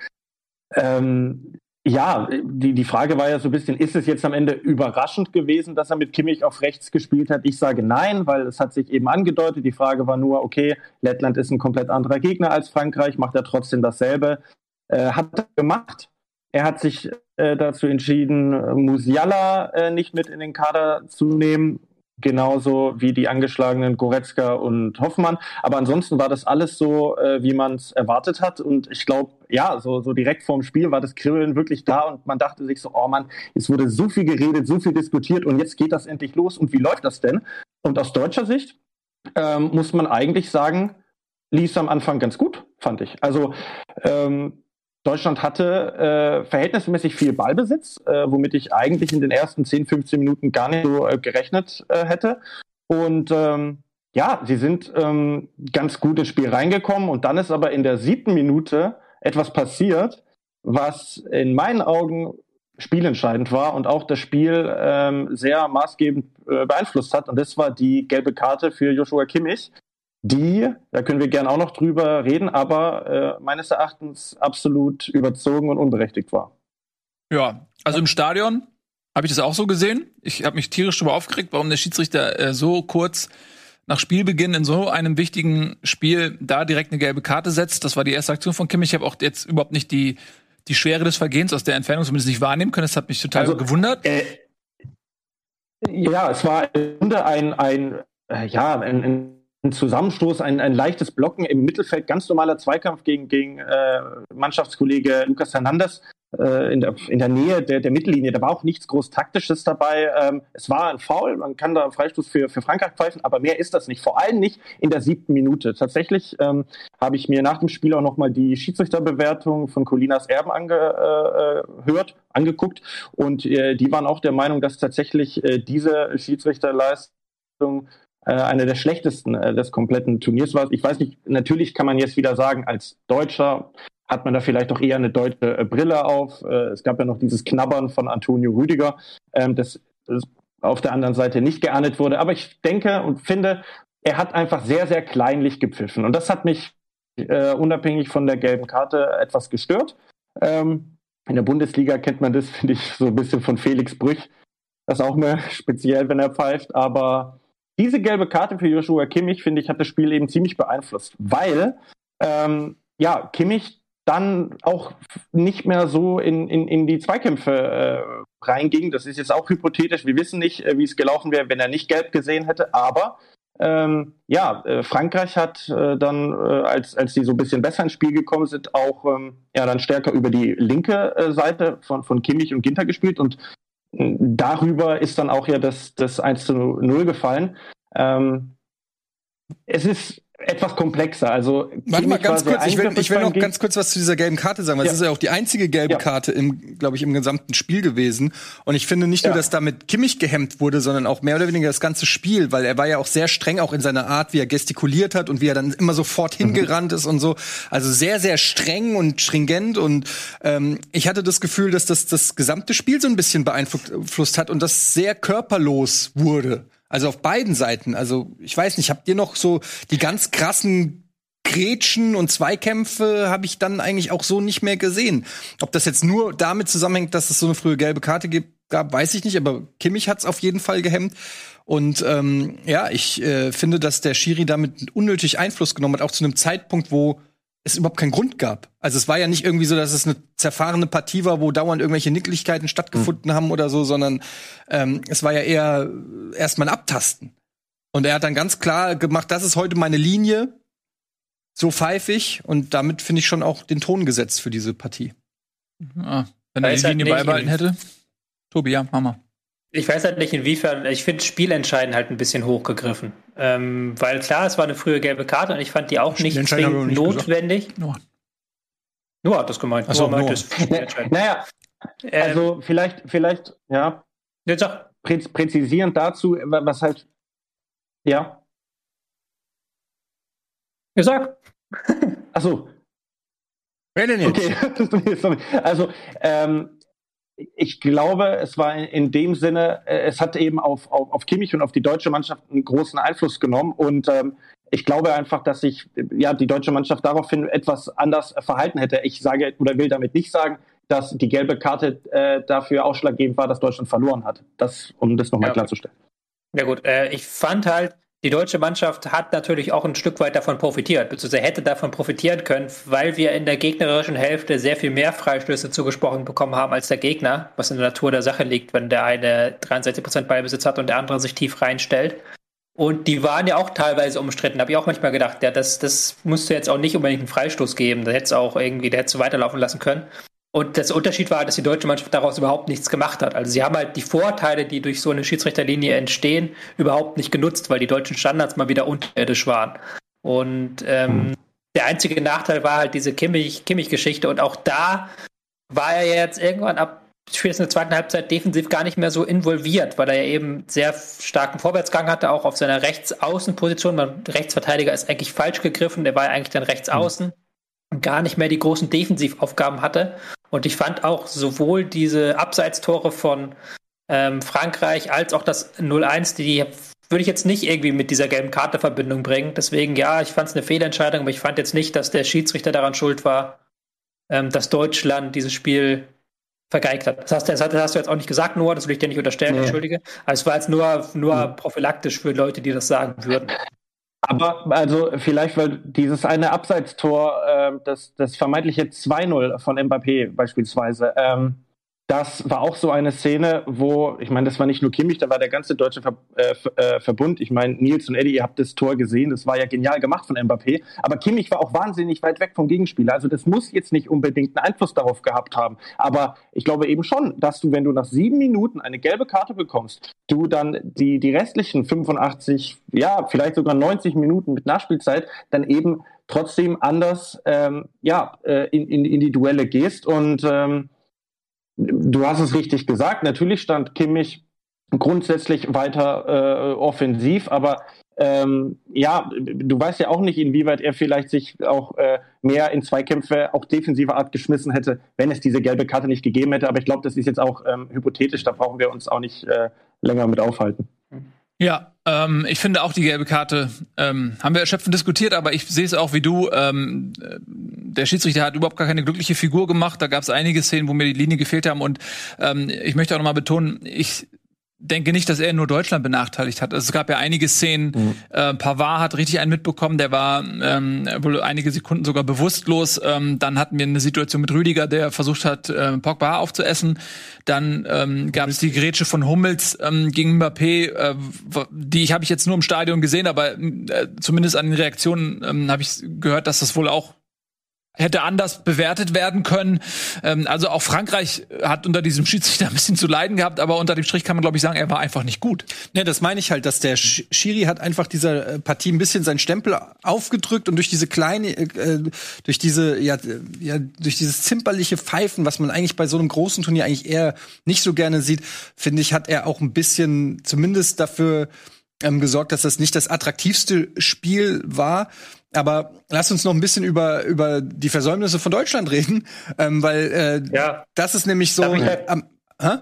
Ähm, ja, die, die Frage war ja so ein bisschen, ist es jetzt am Ende überraschend gewesen, dass er mit Kimmich auf rechts gespielt hat? Ich sage nein, weil es hat sich eben angedeutet. Die Frage war nur, okay, Lettland ist ein komplett anderer Gegner als Frankreich, macht er trotzdem dasselbe? Äh, hat er gemacht. Er hat sich äh, dazu entschieden, Musiala äh, nicht mit in den Kader zu nehmen. genauso wie die angeschlagenen Goretzka und Hoffmann. Aber ansonsten war das alles so, äh, wie man es erwartet hat. Und ich glaube, ja, so, so direkt vorm Spiel war das Kribbeln wirklich da und man dachte sich so, oh Mann, es wurde so viel geredet, so viel diskutiert und jetzt geht das endlich los. Und wie läuft das denn? Und aus deutscher Sicht ähm, muss man eigentlich sagen, lief es am Anfang ganz gut, fand ich. Also ähm, Deutschland hatte äh, verhältnismäßig viel Ballbesitz, äh, womit ich eigentlich in den ersten 10, 15 Minuten gar nicht so äh, gerechnet äh, hätte. Und ähm, ja, sie sind ähm, ganz gut ins Spiel reingekommen und dann ist aber in der siebten Minute etwas passiert, was in meinen Augen spielentscheidend war und auch das Spiel ähm, sehr maßgebend äh, beeinflusst hat. Und das war die gelbe Karte für Joshua Kimmich, die, da können wir gerne auch noch drüber reden, aber äh, meines Erachtens absolut überzogen und unberechtigt war. Ja, also im Stadion habe ich das auch so gesehen. Ich habe mich tierisch darüber aufgeregt, warum der Schiedsrichter äh, so kurz nach Spielbeginn in so einem wichtigen Spiel da direkt eine gelbe Karte setzt. Das war die erste Aktion von Kimmich. Ich habe auch jetzt überhaupt nicht die, die Schwere des Vergehens aus der Entfernung zumindest nicht wahrnehmen können. Das hat mich total also, gewundert. Äh, ja, es war im Grunde ein, ein, äh, ja, ein, ein ein Zusammenstoß, ein, ein leichtes Blocken im Mittelfeld, ganz normaler Zweikampf gegen, gegen äh, Mannschaftskollege Lucas Hernandez äh, in, der, in der Nähe der, der Mittellinie. Da war auch nichts groß Taktisches dabei. Ähm, es war ein Foul, man kann da einen Freistoß für, für Frankreich pfeifen, aber mehr ist das nicht. Vor allem nicht in der siebten Minute. Tatsächlich ähm, habe ich mir nach dem Spiel auch nochmal die Schiedsrichterbewertung von Colinas Erben angehört, äh, angeguckt und äh, die waren auch der Meinung, dass tatsächlich äh, diese Schiedsrichterleistung äh, eine der schlechtesten äh, des kompletten Turniers war. Ich weiß nicht, natürlich kann man jetzt wieder sagen, als Deutscher hat man da vielleicht auch eher eine deutsche äh, Brille auf. Äh, es gab ja noch dieses Knabbern von Antonio Rüdiger, ähm, das, das auf der anderen Seite nicht geahndet wurde. Aber ich denke und finde, er hat einfach sehr, sehr kleinlich gepfiffen. Und das hat mich äh, unabhängig von der gelben Karte etwas gestört. Ähm, in der Bundesliga kennt man das, finde ich, so ein bisschen von Felix Brüch. Das ist auch mehr speziell, wenn er pfeift. Aber diese gelbe Karte für Joshua Kimmich, finde ich, hat das Spiel eben ziemlich beeinflusst, weil ähm, ja, Kimmich dann auch nicht mehr so in, in, in die Zweikämpfe äh, reinging. Das ist jetzt auch hypothetisch. Wir wissen nicht, äh, wie es gelaufen wäre, wenn er nicht gelb gesehen hätte. Aber ähm, ja, äh, Frankreich hat äh, dann, äh, als, als die so ein bisschen besser ins Spiel gekommen sind, auch ähm, ja dann stärker über die linke äh, Seite von, von Kimmich und Ginter gespielt. Und darüber ist dann auch ja das, das 1 zu 0 gefallen. Ähm, es ist etwas komplexer. Also warte mal ganz kurz, ich will, ich will noch ganz kurz was zu dieser gelben Karte sagen, weil ja. das ist ja auch die einzige gelbe ja. Karte im, glaube ich, im gesamten Spiel gewesen. Und ich finde nicht ja. nur, dass damit Kimmich gehemmt wurde, sondern auch mehr oder weniger das ganze Spiel, weil er war ja auch sehr streng auch in seiner Art, wie er gestikuliert hat und wie er dann immer sofort mhm. hingerannt ist und so. Also sehr, sehr streng und stringent. Und ähm, ich hatte das Gefühl, dass das das gesamte Spiel so ein bisschen beeinflusst hat und das sehr körperlos wurde. Also auf beiden Seiten. Also ich weiß nicht, habt ihr noch so die ganz krassen Gretchen und Zweikämpfe habe ich dann eigentlich auch so nicht mehr gesehen. Ob das jetzt nur damit zusammenhängt, dass es so eine frühe gelbe Karte gibt, gab, weiß ich nicht, aber Kimmich hat es auf jeden Fall gehemmt. Und ähm, ja, ich äh, finde, dass der Schiri damit unnötig Einfluss genommen hat, auch zu einem Zeitpunkt, wo es überhaupt keinen Grund gab. Also es war ja nicht irgendwie so, dass es eine zerfahrene Partie war, wo dauernd irgendwelche Nicklichkeiten stattgefunden mhm. haben oder so, sondern ähm, es war ja eher erstmal ein Abtasten. Und er hat dann ganz klar gemacht, das ist heute meine Linie, so pfeifig und damit finde ich schon auch den Ton gesetzt für diese Partie. Ja, wenn er die halt Linie beibehalten hätte. Tobi, ja, Mama. Ich weiß halt nicht, inwiefern, ich finde Spielentscheiden halt ein bisschen hochgegriffen. Ähm, weil klar, es war eine frühe gelbe Karte und ich fand die auch nicht zwingend nicht notwendig. Nur. Nur hat das gemeint. Achso, Noah meinte es. Naja, ähm, also vielleicht, vielleicht, ja. Jetzt sag. Präz präzisierend dazu, was halt, ja. Ja, sag. Achso. Wer denn jetzt? Okay, also, ähm, ich glaube, es war in dem Sinne, äh, es hat eben auf, auf, auf Kimmich und auf die deutsche Mannschaft einen großen Einfluss genommen. Und ähm, ich glaube einfach, dass sich ja die deutsche Mannschaft daraufhin etwas anders verhalten hätte. Ich sage oder will damit nicht sagen, dass die gelbe Karte äh, dafür ausschlaggebend war, dass Deutschland verloren hat. Das, um das nochmal ja. klarzustellen. Ja gut, äh, ich fand halt, die deutsche Mannschaft hat natürlich auch ein Stück weit davon profitiert, beziehungsweise hätte davon profitieren können, weil wir in der gegnerischen Hälfte sehr viel mehr Freistöße zugesprochen bekommen haben als der Gegner, was in der Natur der Sache liegt, wenn der eine 63% Ballbesitz hat und der andere sich tief reinstellt. Und die waren ja auch teilweise umstritten. Habe ich auch manchmal gedacht, ja, das, das musste jetzt auch nicht unbedingt einen Freistoß geben. Da hätte es auch irgendwie, der hätte es weiterlaufen lassen können. Und der Unterschied war, dass die deutsche Mannschaft daraus überhaupt nichts gemacht hat. Also sie haben halt die Vorteile, die durch so eine Schiedsrichterlinie entstehen, überhaupt nicht genutzt, weil die deutschen Standards mal wieder unterirdisch waren. Und ähm, hm. der einzige Nachteil war halt diese Kimmich-Geschichte. und auch da war er jetzt irgendwann ab spätestens in der zweiten Halbzeit defensiv gar nicht mehr so involviert, weil er ja eben sehr starken Vorwärtsgang hatte, auch auf seiner Rechtsaußenposition. Man Rechtsverteidiger ist eigentlich falsch gegriffen, der war ja eigentlich dann Rechtsaußen. Mhm und gar nicht mehr die großen Defensivaufgaben hatte. Und ich fand auch sowohl diese Abseitstore von ähm, Frankreich als auch das 0-1, die würde ich jetzt nicht irgendwie mit dieser gelben Karte Verbindung bringen. Deswegen, ja, ich fand es eine Fehlentscheidung, aber ich fand jetzt nicht, dass der Schiedsrichter daran schuld war, ähm, dass Deutschland dieses Spiel vergeigt hat. Das hast, das hast, du jetzt auch nicht gesagt, Noah, das will ich dir nicht unterstellen, nee. entschuldige. Also es war jetzt nur, nur mhm. prophylaktisch für Leute, die das sagen würden. Aber also vielleicht, weil dieses eine Abseitstor, äh, das, das vermeintliche 2-0 von Mbappé beispielsweise, ähm, das war auch so eine Szene, wo, ich meine, das war nicht nur Kimmich, da war der ganze deutsche Ver äh, äh, Verbund. Ich meine, Nils und Eddie, ihr habt das Tor gesehen, das war ja genial gemacht von Mbappé. Aber Kimmich war auch wahnsinnig weit weg vom Gegenspieler. Also das muss jetzt nicht unbedingt einen Einfluss darauf gehabt haben. Aber ich glaube eben schon, dass du, wenn du nach sieben Minuten eine gelbe Karte bekommst, du dann die, die restlichen 85, ja, vielleicht sogar 90 Minuten mit Nachspielzeit dann eben trotzdem anders ähm, ja, äh, in, in, in die Duelle gehst und ähm, du hast es richtig gesagt, natürlich stand Kimmich grundsätzlich weiter äh, offensiv, aber ähm, ja, du weißt ja auch nicht, inwieweit er vielleicht sich auch äh, mehr in Zweikämpfe auch defensiver Art geschmissen hätte, wenn es diese gelbe Karte nicht gegeben hätte. Aber ich glaube, das ist jetzt auch ähm, hypothetisch, da brauchen wir uns auch nicht äh, länger mit aufhalten. Ja, ähm, ich finde auch die gelbe Karte ähm, haben wir erschöpfend diskutiert, aber ich sehe es auch wie du. Ähm, der Schiedsrichter hat überhaupt gar keine glückliche Figur gemacht. Da gab es einige Szenen, wo mir die Linie gefehlt haben. Und ähm, ich möchte auch noch mal betonen, ich denke nicht, dass er nur Deutschland benachteiligt hat. Also es gab ja einige Szenen, mhm. äh, Pavard hat richtig einen mitbekommen, der war ähm, wohl einige Sekunden sogar bewusstlos. Ähm, dann hatten wir eine Situation mit Rüdiger, der versucht hat, äh, Pogba aufzuessen. Dann ähm, gab es die Grätsche von Hummels ähm, gegen Mbappé, äh, die habe ich jetzt nur im Stadion gesehen, aber äh, zumindest an den Reaktionen ähm, habe ich gehört, dass das wohl auch hätte anders bewertet werden können. Ähm, also auch Frankreich hat unter diesem Schiedsrichter ein bisschen zu leiden gehabt, aber unter dem Strich kann man glaube ich sagen, er war einfach nicht gut. Ja, das meine ich halt, dass der Schiri hat einfach dieser äh, Partie ein bisschen seinen Stempel aufgedrückt und durch diese kleine, äh, durch diese ja, ja durch dieses zimperliche Pfeifen, was man eigentlich bei so einem großen Turnier eigentlich eher nicht so gerne sieht, finde ich, hat er auch ein bisschen zumindest dafür ähm, gesorgt, dass das nicht das attraktivste Spiel war. Aber lass uns noch ein bisschen über, über die Versäumnisse von Deutschland reden, ähm, weil äh, ja. das ist nämlich so. Ähm, hä?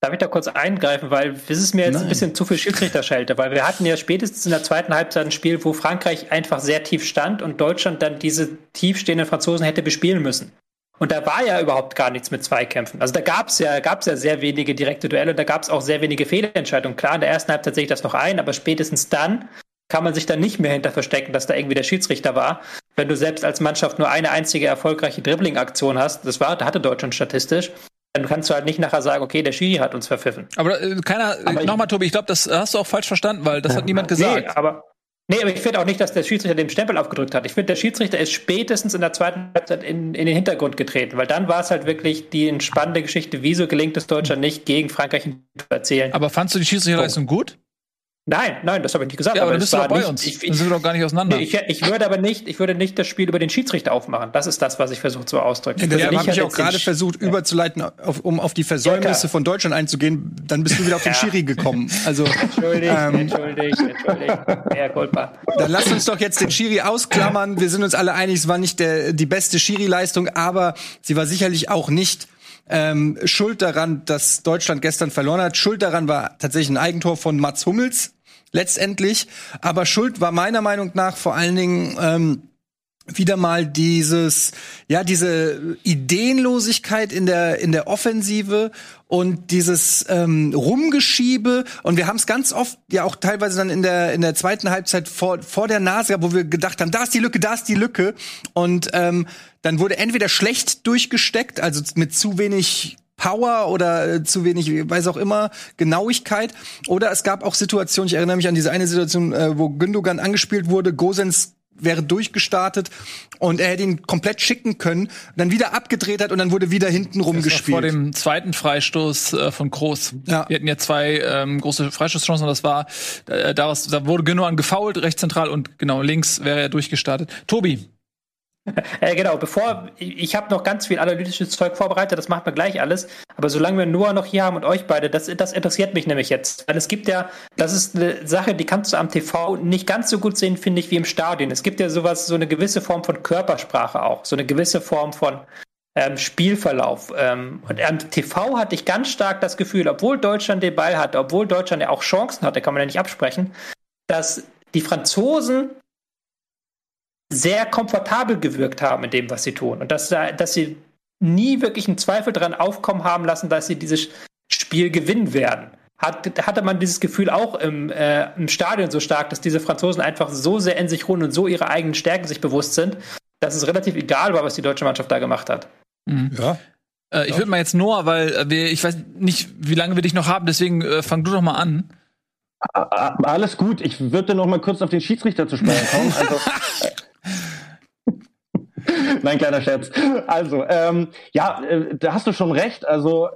Darf ich da kurz eingreifen, weil das ist mir jetzt Nein. ein bisschen zu viel Schiedsrichterschelte, weil wir hatten ja spätestens in der zweiten Halbzeit ein Spiel, wo Frankreich einfach sehr tief stand und Deutschland dann diese tiefstehenden Franzosen hätte bespielen müssen. Und da war ja überhaupt gar nichts mit Zweikämpfen. Also da gab es ja, gab's ja sehr wenige direkte Duelle und da gab es auch sehr wenige Fehlentscheidungen. Klar, in der ersten Halbzeit sehe ich das noch ein, aber spätestens dann kann man sich dann nicht mehr hinter verstecken, dass da irgendwie der Schiedsrichter war. Wenn du selbst als Mannschaft nur eine einzige erfolgreiche Dribbling-Aktion hast, das war, da hatte Deutschland statistisch, dann kannst du halt nicht nachher sagen, okay, der Schiri hat uns verpfiffen. Aber äh, keiner, nochmal, Tobi, ich glaube, das hast du auch falsch verstanden, weil das hat niemand gesagt. Nee, aber, nee, aber ich finde auch nicht, dass der Schiedsrichter den Stempel aufgedrückt hat. Ich finde, der Schiedsrichter ist spätestens in der zweiten Halbzeit in, in den Hintergrund getreten, weil dann war es halt wirklich die entspannende Geschichte, wieso gelingt es Deutschland nicht, gegen Frankreich zu erzählen. Aber fandst du die Schiedsrichterleistung gut? Nein, nein, das habe ich nicht gesagt. Ja, aber, aber bist du doch bei nicht, uns. Ich, ich, sind wir doch gar nicht auseinander. Ich, ich, würde aber nicht, ich würde nicht das Spiel über den Schiedsrichter aufmachen. Das ist das, was ich versuche zu ausdrücken. Ja, deshalb habe ich auch gerade versucht, ja. überzuleiten, auf, um auf die Versäumnisse ja, von Deutschland einzugehen. Dann bist du wieder auf den Schiri gekommen. Also, entschuldigt, ähm, entschuldigt, entschuldigt. Mehr Culpa. Dann lass uns doch jetzt den Schiri ausklammern. Wir sind uns alle einig, es war nicht der, die beste Schiri-Leistung, aber sie war sicherlich auch nicht ähm, schuld daran, dass Deutschland gestern verloren hat. Schuld daran war tatsächlich ein Eigentor von Mats Hummels letztendlich. Aber Schuld war meiner Meinung nach vor allen Dingen ähm, wieder mal dieses, ja, diese Ideenlosigkeit in der, in der Offensive und dieses ähm, Rumgeschiebe. Und wir haben es ganz oft ja auch teilweise dann in der, in der zweiten Halbzeit vor, vor der Nase, wo wir gedacht haben, da ist die Lücke, da ist die Lücke. Und ähm, dann wurde entweder schlecht durchgesteckt, also mit zu wenig Power oder äh, zu wenig, weiß auch immer, Genauigkeit. Oder es gab auch Situationen, ich erinnere mich an diese eine Situation, äh, wo Gündogan angespielt wurde, Gosens wäre durchgestartet und er hätte ihn komplett schicken können, dann wieder abgedreht hat und dann wurde wieder hinten rumgespielt. Vor dem zweiten Freistoß äh, von Groß. Ja. Wir hatten ja zwei ähm, große Freistoßchancen und das war äh, daraus, da wurde Gündogan gefault, recht zentral und genau links wäre er durchgestartet. Tobi, äh, genau, bevor, ich habe noch ganz viel analytisches Zeug vorbereitet, das macht man gleich alles. Aber solange wir Noah noch hier haben und euch beide, das, das interessiert mich nämlich jetzt. Weil es gibt ja, das ist eine Sache, die kannst du am TV nicht ganz so gut sehen, finde ich, wie im Stadion. Es gibt ja sowas, so eine gewisse Form von Körpersprache auch, so eine gewisse Form von ähm, Spielverlauf. Ähm, und am TV hatte ich ganz stark das Gefühl, obwohl Deutschland den Ball hatte, obwohl Deutschland ja auch Chancen hatte, kann man ja nicht absprechen, dass die Franzosen sehr komfortabel gewirkt haben in dem, was sie tun. Und dass, dass sie nie wirklich einen Zweifel daran aufkommen haben lassen, dass sie dieses Spiel gewinnen werden. Hat, hatte man dieses Gefühl auch im, äh, im Stadion so stark, dass diese Franzosen einfach so sehr in sich ruhen und so ihre eigenen Stärken sich bewusst sind, dass es relativ egal war, was die deutsche Mannschaft da gemacht hat. Mhm. Ja. Äh, ich würde mal jetzt Noah, weil äh, wir, ich weiß nicht, wie lange wir dich noch haben, deswegen äh, fang du doch mal an. Alles gut. Ich würde noch mal kurz auf den Schiedsrichter zu sprechen kommen. Also, Nein, kleiner Scherz. Also, ähm, ja, äh, da hast du schon recht. Also,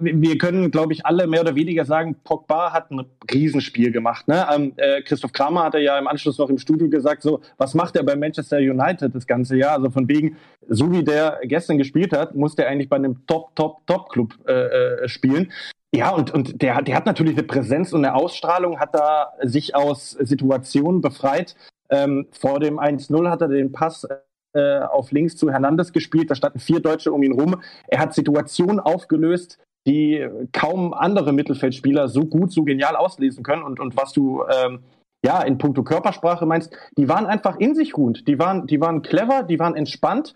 wir können, glaube ich, alle mehr oder weniger sagen, Pogba hat ein Riesenspiel gemacht. Ne? Ähm, äh, Christoph Kramer hatte ja im Anschluss noch im Studio gesagt, so, was macht er bei Manchester United das ganze Jahr? Also von wegen, so wie der gestern gespielt hat, muss der eigentlich bei einem Top, Top, Top-Club äh, äh, spielen. Ja, und, und der, der hat natürlich eine Präsenz und eine Ausstrahlung, hat da sich aus Situationen befreit. Ähm, vor dem 1-0 hat er den Pass äh, auf links zu Hernandez gespielt. Da standen vier Deutsche um ihn rum. Er hat Situationen aufgelöst, die kaum andere Mittelfeldspieler so gut, so genial auslesen können. Und, und was du ähm, ja in puncto Körpersprache meinst, die waren einfach in sich ruhend. Die waren, die waren clever, die waren entspannt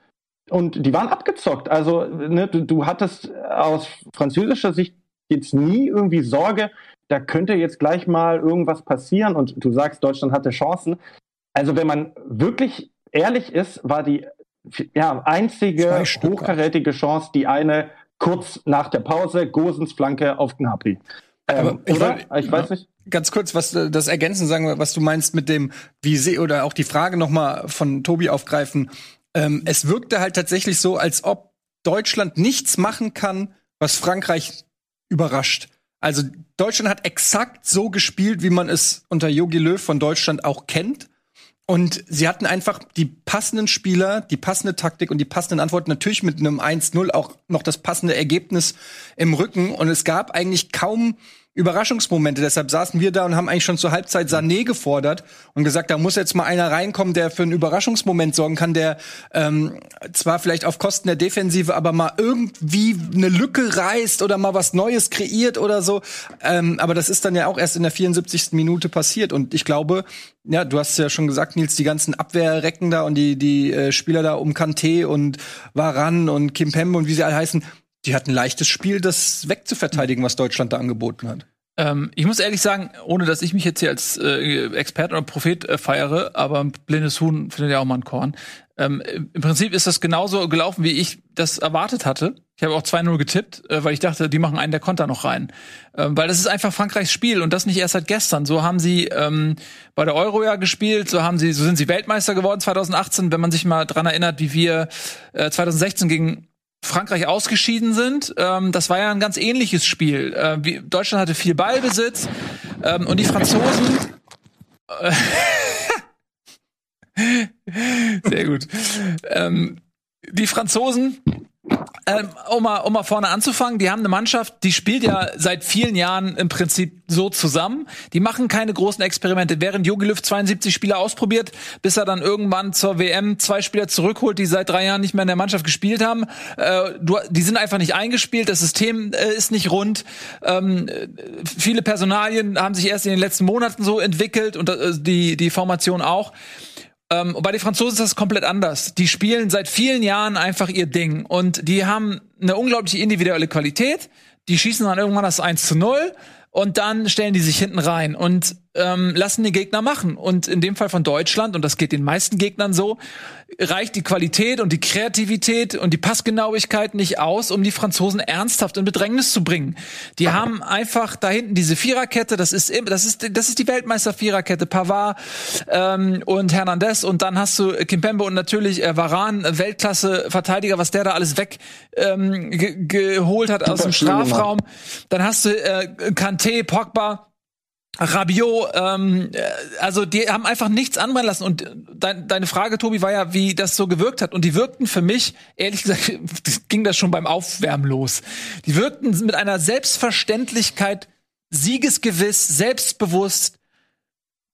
und die waren abgezockt. Also ne, du, du hattest aus französischer Sicht jetzt nie irgendwie Sorge, da könnte jetzt gleich mal irgendwas passieren und du sagst, Deutschland hatte Chancen. Also wenn man wirklich ehrlich ist, war die ja, einzige hochkarätige Chance die eine kurz nach der Pause, Gosens Flanke auf Gnabry. Ähm, ich oder? Wollt, ich weiß ja. nicht. Ganz kurz, was das ergänzen, sagen, was du meinst mit dem, wie sie oder auch die Frage noch mal von Tobi aufgreifen. Ähm, es wirkte halt tatsächlich so, als ob Deutschland nichts machen kann, was Frankreich überrascht. Also Deutschland hat exakt so gespielt, wie man es unter Jogi Löw von Deutschland auch kennt. Und sie hatten einfach die passenden Spieler, die passende Taktik und die passenden Antworten. Natürlich mit einem 1-0 auch noch das passende Ergebnis im Rücken. Und es gab eigentlich kaum Überraschungsmomente. Deshalb saßen wir da und haben eigentlich schon zur Halbzeit Sané gefordert und gesagt, da muss jetzt mal einer reinkommen, der für einen Überraschungsmoment sorgen kann, der ähm, zwar vielleicht auf Kosten der Defensive, aber mal irgendwie eine Lücke reißt oder mal was Neues kreiert oder so. Ähm, aber das ist dann ja auch erst in der 74. Minute passiert. Und ich glaube, ja, du hast ja schon gesagt, Nils, die ganzen Abwehrrecken da und die, die äh, Spieler da um Kanté und Varan und Kim Pembe und wie sie alle heißen, die hatten leichtes Spiel, das wegzuverteidigen, was Deutschland da angeboten hat. Ähm, ich muss ehrlich sagen, ohne dass ich mich jetzt hier als äh, Experte oder Prophet äh, feiere, aber ein blindes Huhn findet ja auch mal ein Korn. Ähm, Im Prinzip ist das genauso gelaufen, wie ich das erwartet hatte. Ich habe auch 2-0 getippt, äh, weil ich dachte, die machen einen der Konter noch rein. Ähm, weil das ist einfach Frankreichs Spiel und das nicht erst seit gestern. So haben sie ähm, bei der Euro ja gespielt, so haben sie, so sind sie Weltmeister geworden 2018, wenn man sich mal dran erinnert, wie wir äh, 2016 gegen Frankreich ausgeschieden sind. Ähm, das war ja ein ganz ähnliches Spiel. Äh, wie, Deutschland hatte viel Ballbesitz ähm, und die Franzosen. Äh, sehr gut. Ähm, die Franzosen ähm, um, mal, um mal vorne anzufangen, die haben eine Mannschaft, die spielt ja seit vielen Jahren im Prinzip so zusammen. Die machen keine großen Experimente. Während Jogi Löw 72 Spieler ausprobiert, bis er dann irgendwann zur WM zwei Spieler zurückholt, die seit drei Jahren nicht mehr in der Mannschaft gespielt haben. Äh, du, die sind einfach nicht eingespielt, das System äh, ist nicht rund. Ähm, viele Personalien haben sich erst in den letzten Monaten so entwickelt und äh, die, die Formation auch. Ähm, und bei den Franzosen ist das komplett anders. Die spielen seit vielen Jahren einfach ihr Ding und die haben eine unglaubliche individuelle Qualität. Die schießen dann irgendwann das 1 zu 0 und dann stellen die sich hinten rein und ähm, lassen die Gegner machen. Und in dem Fall von Deutschland, und das geht den meisten Gegnern so, reicht die Qualität und die Kreativität und die Passgenauigkeit nicht aus, um die Franzosen ernsthaft in Bedrängnis zu bringen. Die haben einfach da hinten diese Viererkette, das ist das ist das ist die Weltmeister Viererkette, Pavard ähm, und Hernandez und dann hast du Kimpembe und natürlich äh, Varan, Weltklasse Verteidiger, was der da alles weg ähm, ge geholt hat aus dem Strafraum. Dann hast du äh, Kanté, Pogba Rabiot, ähm, äh, also die haben einfach nichts anbrennen lassen. Und dein, deine Frage, Tobi, war ja, wie das so gewirkt hat. Und die wirkten für mich, ehrlich gesagt, ging das schon beim Aufwärmen los. Die wirkten mit einer Selbstverständlichkeit, siegesgewiss, selbstbewusst,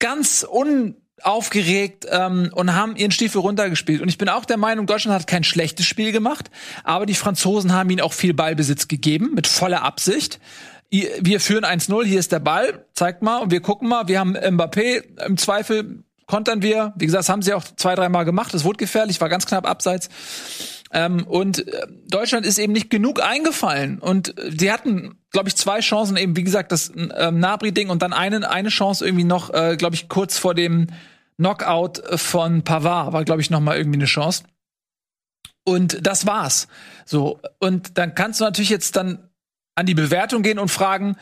ganz unaufgeregt ähm, und haben ihren Stiefel runtergespielt. Und ich bin auch der Meinung, Deutschland hat kein schlechtes Spiel gemacht, aber die Franzosen haben ihnen auch viel Ballbesitz gegeben, mit voller Absicht wir führen 1-0, hier ist der Ball, zeigt mal und wir gucken mal, wir haben Mbappé, im Zweifel kontern wir, wie gesagt, das haben sie auch zwei, dreimal gemacht, es wurde gefährlich, war ganz knapp abseits. Ähm, und äh, Deutschland ist eben nicht genug eingefallen. Und äh, die hatten, glaube ich, zwei Chancen, eben, wie gesagt, das ähm, Nabri-Ding und dann eine, eine Chance irgendwie noch, äh, glaube ich, kurz vor dem Knockout von Pavard, war, glaube ich, noch mal irgendwie eine Chance. Und das war's. So. Und dann kannst du natürlich jetzt dann an die Bewertung gehen und fragen,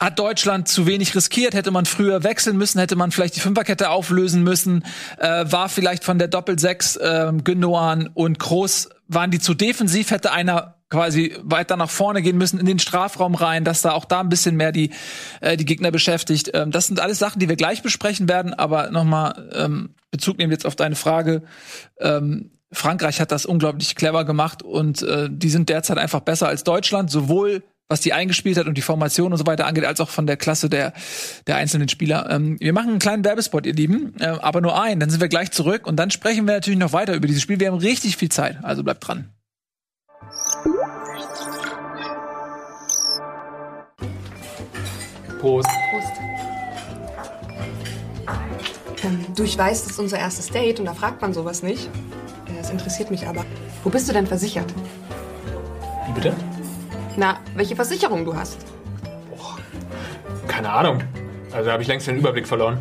hat Deutschland zu wenig riskiert? Hätte man früher wechseln müssen? Hätte man vielleicht die Fünferkette auflösen müssen? Äh, war vielleicht von der Doppel-Sechs äh, Gündogan und Groß, waren die zu defensiv? Hätte einer quasi weiter nach vorne gehen müssen in den Strafraum rein, dass da auch da ein bisschen mehr die äh, die Gegner beschäftigt. Ähm, das sind alles Sachen, die wir gleich besprechen werden. Aber nochmal ähm, Bezug nehmen jetzt auf deine Frage. Ähm, Frankreich hat das unglaublich clever gemacht und äh, die sind derzeit einfach besser als Deutschland, sowohl was die eingespielt hat und die Formation und so weiter angeht, als auch von der Klasse der, der einzelnen Spieler. Ähm, wir machen einen kleinen Werbespot, ihr Lieben, äh, aber nur einen, dann sind wir gleich zurück und dann sprechen wir natürlich noch weiter über dieses Spiel. Wir haben richtig viel Zeit, also bleibt dran. Prost. Prost. Ähm, du, ich weiß, das ist unser erstes Date und da fragt man sowas nicht. Das interessiert mich aber. Wo bist du denn versichert? Wie bitte? Na, welche Versicherung du hast? Boah, keine Ahnung. Also habe ich längst den Überblick verloren.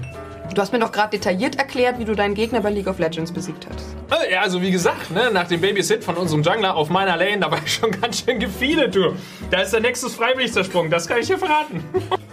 Du hast mir doch gerade detailliert erklärt, wie du deinen Gegner bei League of Legends besiegt hast. Äh, ja, also wie gesagt, ne, nach dem Babysit von unserem Jungler auf meiner Lane, da war ich schon ganz schön gefeedet, du. Da ist der Nexus freiwillig zersprungen, das kann ich dir verraten.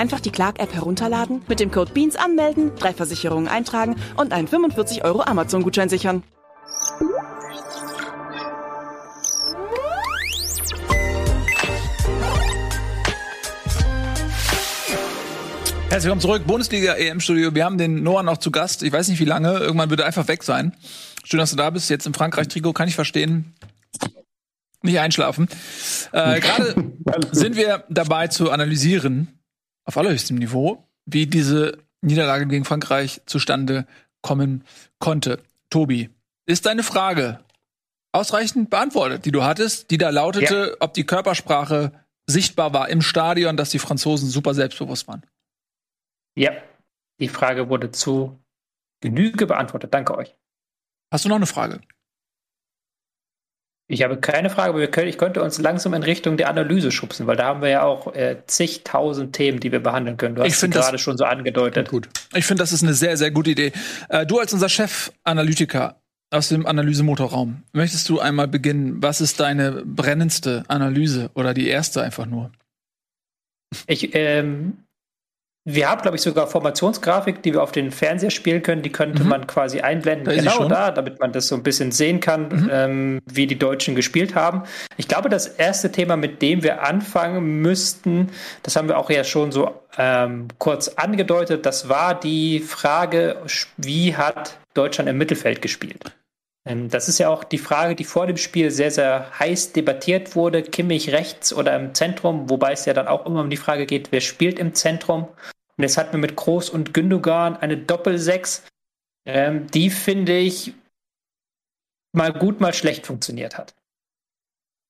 Einfach die Clark-App herunterladen, mit dem Code BEANS anmelden, drei Versicherungen eintragen und einen 45 Euro Amazon-Gutschein sichern. Herzlich willkommen zurück, Bundesliga EM-Studio. Wir haben den Noah noch zu Gast. Ich weiß nicht, wie lange. Irgendwann wird er einfach weg sein. Schön, dass du da bist. Jetzt im Frankreich-Trikot kann ich verstehen. Nicht einschlafen. Äh, Gerade sind wir dabei zu analysieren, auf allerhöchstem Niveau, wie diese Niederlage gegen Frankreich zustande kommen konnte. Tobi, ist deine Frage ausreichend beantwortet, die du hattest, die da lautete, ja. ob die Körpersprache sichtbar war im Stadion, dass die Franzosen super selbstbewusst waren? Ja, die Frage wurde zu Genüge beantwortet. Danke euch. Hast du noch eine Frage? Ich habe keine Frage, aber können, ich könnte uns langsam in Richtung der Analyse schubsen, weil da haben wir ja auch äh, zigtausend Themen, die wir behandeln können. Du hast ich gerade schon so angedeutet. Gut. Ich finde, das ist eine sehr, sehr gute Idee. Äh, du als unser Chef-Analytiker aus dem Analysemotorraum, möchtest du einmal beginnen? Was ist deine brennendste Analyse oder die erste einfach nur? Ich ähm, wir haben, glaube ich, sogar Formationsgrafik, die wir auf den Fernseher spielen können. Die könnte Mhm. man quasi einblenden, Da genau da, damit man das so ein bisschen sehen kann, Mhm. ähm, wie die Deutschen gespielt haben. Ich glaube, das erste Thema, mit dem wir anfangen müssten, das haben wir auch ja schon so ähm, kurz angedeutet, das war die Frage, wie hat Deutschland im Mittelfeld gespielt? Ähm, Das ist ja auch die Frage, die vor dem Spiel sehr, sehr heiß debattiert wurde. Kimmich rechts oder im Zentrum, wobei es ja dann auch immer um die Frage geht, wer spielt im Zentrum. Und jetzt hatten wir mit Groß und Gündogan eine Doppelsechs, ähm, die finde ich mal gut, mal schlecht funktioniert hat.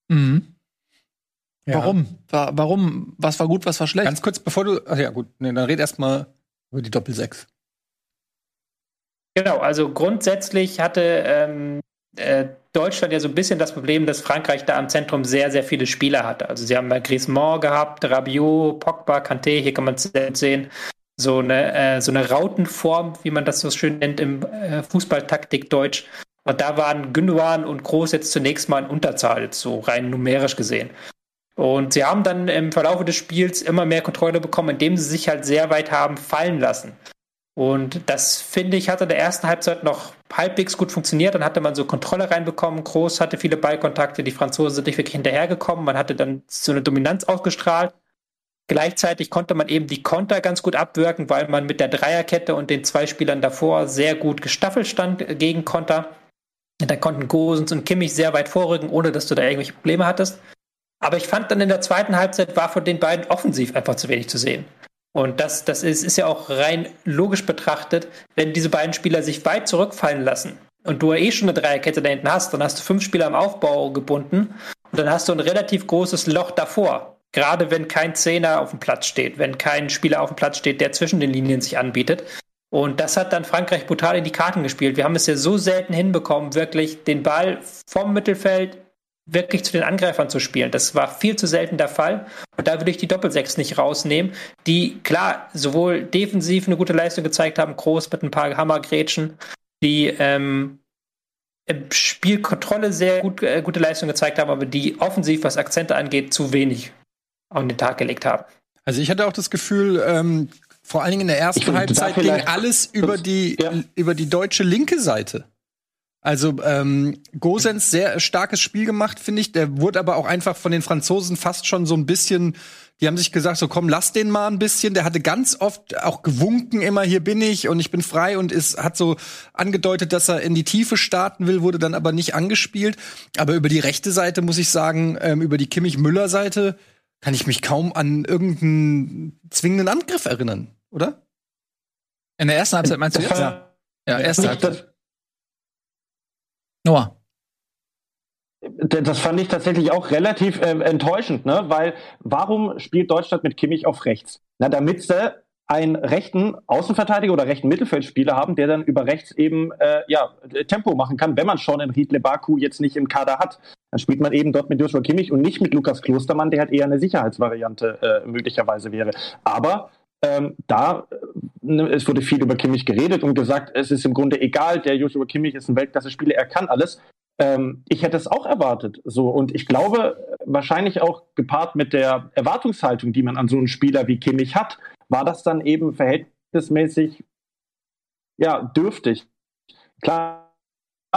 Mhm. Ja. Warum? Wa- Warum? Was war gut, was war schlecht? Ganz kurz, bevor du. Ach ja, gut. Nee, dann red erst mal über die Doppelsechs. Genau, also grundsätzlich hatte ähm, äh, Deutschland ja so ein bisschen das Problem, dass Frankreich da am Zentrum sehr, sehr viele Spieler hatte. Also sie haben bei Griezmann gehabt, Rabiot, Pogba, Kanté, hier kann man es sehen. So eine, äh, so eine Rautenform, wie man das so schön nennt im äh, Fußballtaktik Deutsch. Und da waren Gündogan und Groß jetzt zunächst mal in Unterzahl, so rein numerisch gesehen. Und sie haben dann im Verlauf des Spiels immer mehr Kontrolle bekommen, indem sie sich halt sehr weit haben fallen lassen. Und das, finde ich, hat in der ersten Halbzeit noch halbwegs gut funktioniert. Dann hatte man so Kontrolle reinbekommen. Groß hatte viele Ballkontakte. Die Franzosen sind nicht wirklich hinterhergekommen. Man hatte dann so eine Dominanz ausgestrahlt. Gleichzeitig konnte man eben die Konter ganz gut abwirken, weil man mit der Dreierkette und den zwei Spielern davor sehr gut gestaffelt stand gegen Konter. Da konnten Gosens und Kimmich sehr weit vorrücken, ohne dass du da irgendwelche Probleme hattest. Aber ich fand dann in der zweiten Halbzeit war von den beiden offensiv einfach zu wenig zu sehen. Und das, das ist, ist ja auch rein logisch betrachtet, wenn diese beiden Spieler sich weit zurückfallen lassen und du eh schon eine Dreierkette da hinten hast, dann hast du fünf Spieler im Aufbau gebunden und dann hast du ein relativ großes Loch davor. Gerade wenn kein Zehner auf dem Platz steht, wenn kein Spieler auf dem Platz steht, der zwischen den Linien sich anbietet. Und das hat dann Frankreich brutal in die Karten gespielt. Wir haben es ja so selten hinbekommen, wirklich den Ball vom Mittelfeld wirklich zu den Angreifern zu spielen. Das war viel zu selten der Fall. Und da würde ich die Doppelsechs nicht rausnehmen, die klar sowohl defensiv eine gute Leistung gezeigt haben, groß mit ein paar Hammergrätschen, die ähm, Spielkontrolle sehr gut, äh, gute Leistung gezeigt haben, aber die offensiv, was Akzente angeht, zu wenig an den Tag gelegt haben. Also ich hatte auch das Gefühl, ähm, vor allen Dingen in der ersten Halbzeit ging alles über die Ja. über die deutsche linke Seite. Also ähm, Gosens sehr starkes Spiel gemacht, finde ich. Der wurde aber auch einfach von den Franzosen fast schon so ein bisschen. Die haben sich gesagt, so komm, lass den mal ein bisschen. Der hatte ganz oft auch gewunken, immer hier bin ich und ich bin frei und ist hat so angedeutet, dass er in die Tiefe starten will, wurde dann aber nicht angespielt. Aber über die rechte Seite muss ich sagen, ähm, über die Kimmich-Müller-Seite kann ich mich kaum an irgendeinen zwingenden Angriff erinnern, oder? In der ersten Halbzeit meinst du jetzt? Ja. Ja, erste Halbzeit. Noah. das fand ich tatsächlich auch relativ äh, enttäuschend, ne? Weil warum spielt Deutschland mit Kimmich auf rechts? Na, damit sie einen rechten Außenverteidiger oder rechten Mittelfeldspieler haben, der dann über rechts eben äh, ja, Tempo machen kann, wenn man schon einen Riedle Baku jetzt nicht im Kader hat. Dann spielt man eben dort mit Joshua Kimmich und nicht mit Lukas Klostermann, der halt eher eine Sicherheitsvariante äh, möglicherweise wäre. Aber ähm, da, äh, ne, es wurde viel über Kimmich geredet und gesagt, es ist im Grunde egal, der Joshua Kimmich ist ein Weltklasse-Spieler, er kann alles. Ähm, ich hätte es auch erwartet. So, und ich glaube, wahrscheinlich auch gepaart mit der Erwartungshaltung, die man an so einen Spieler wie Kimmich hat, war das dann eben verhältnismäßig ja, dürftig. Klar,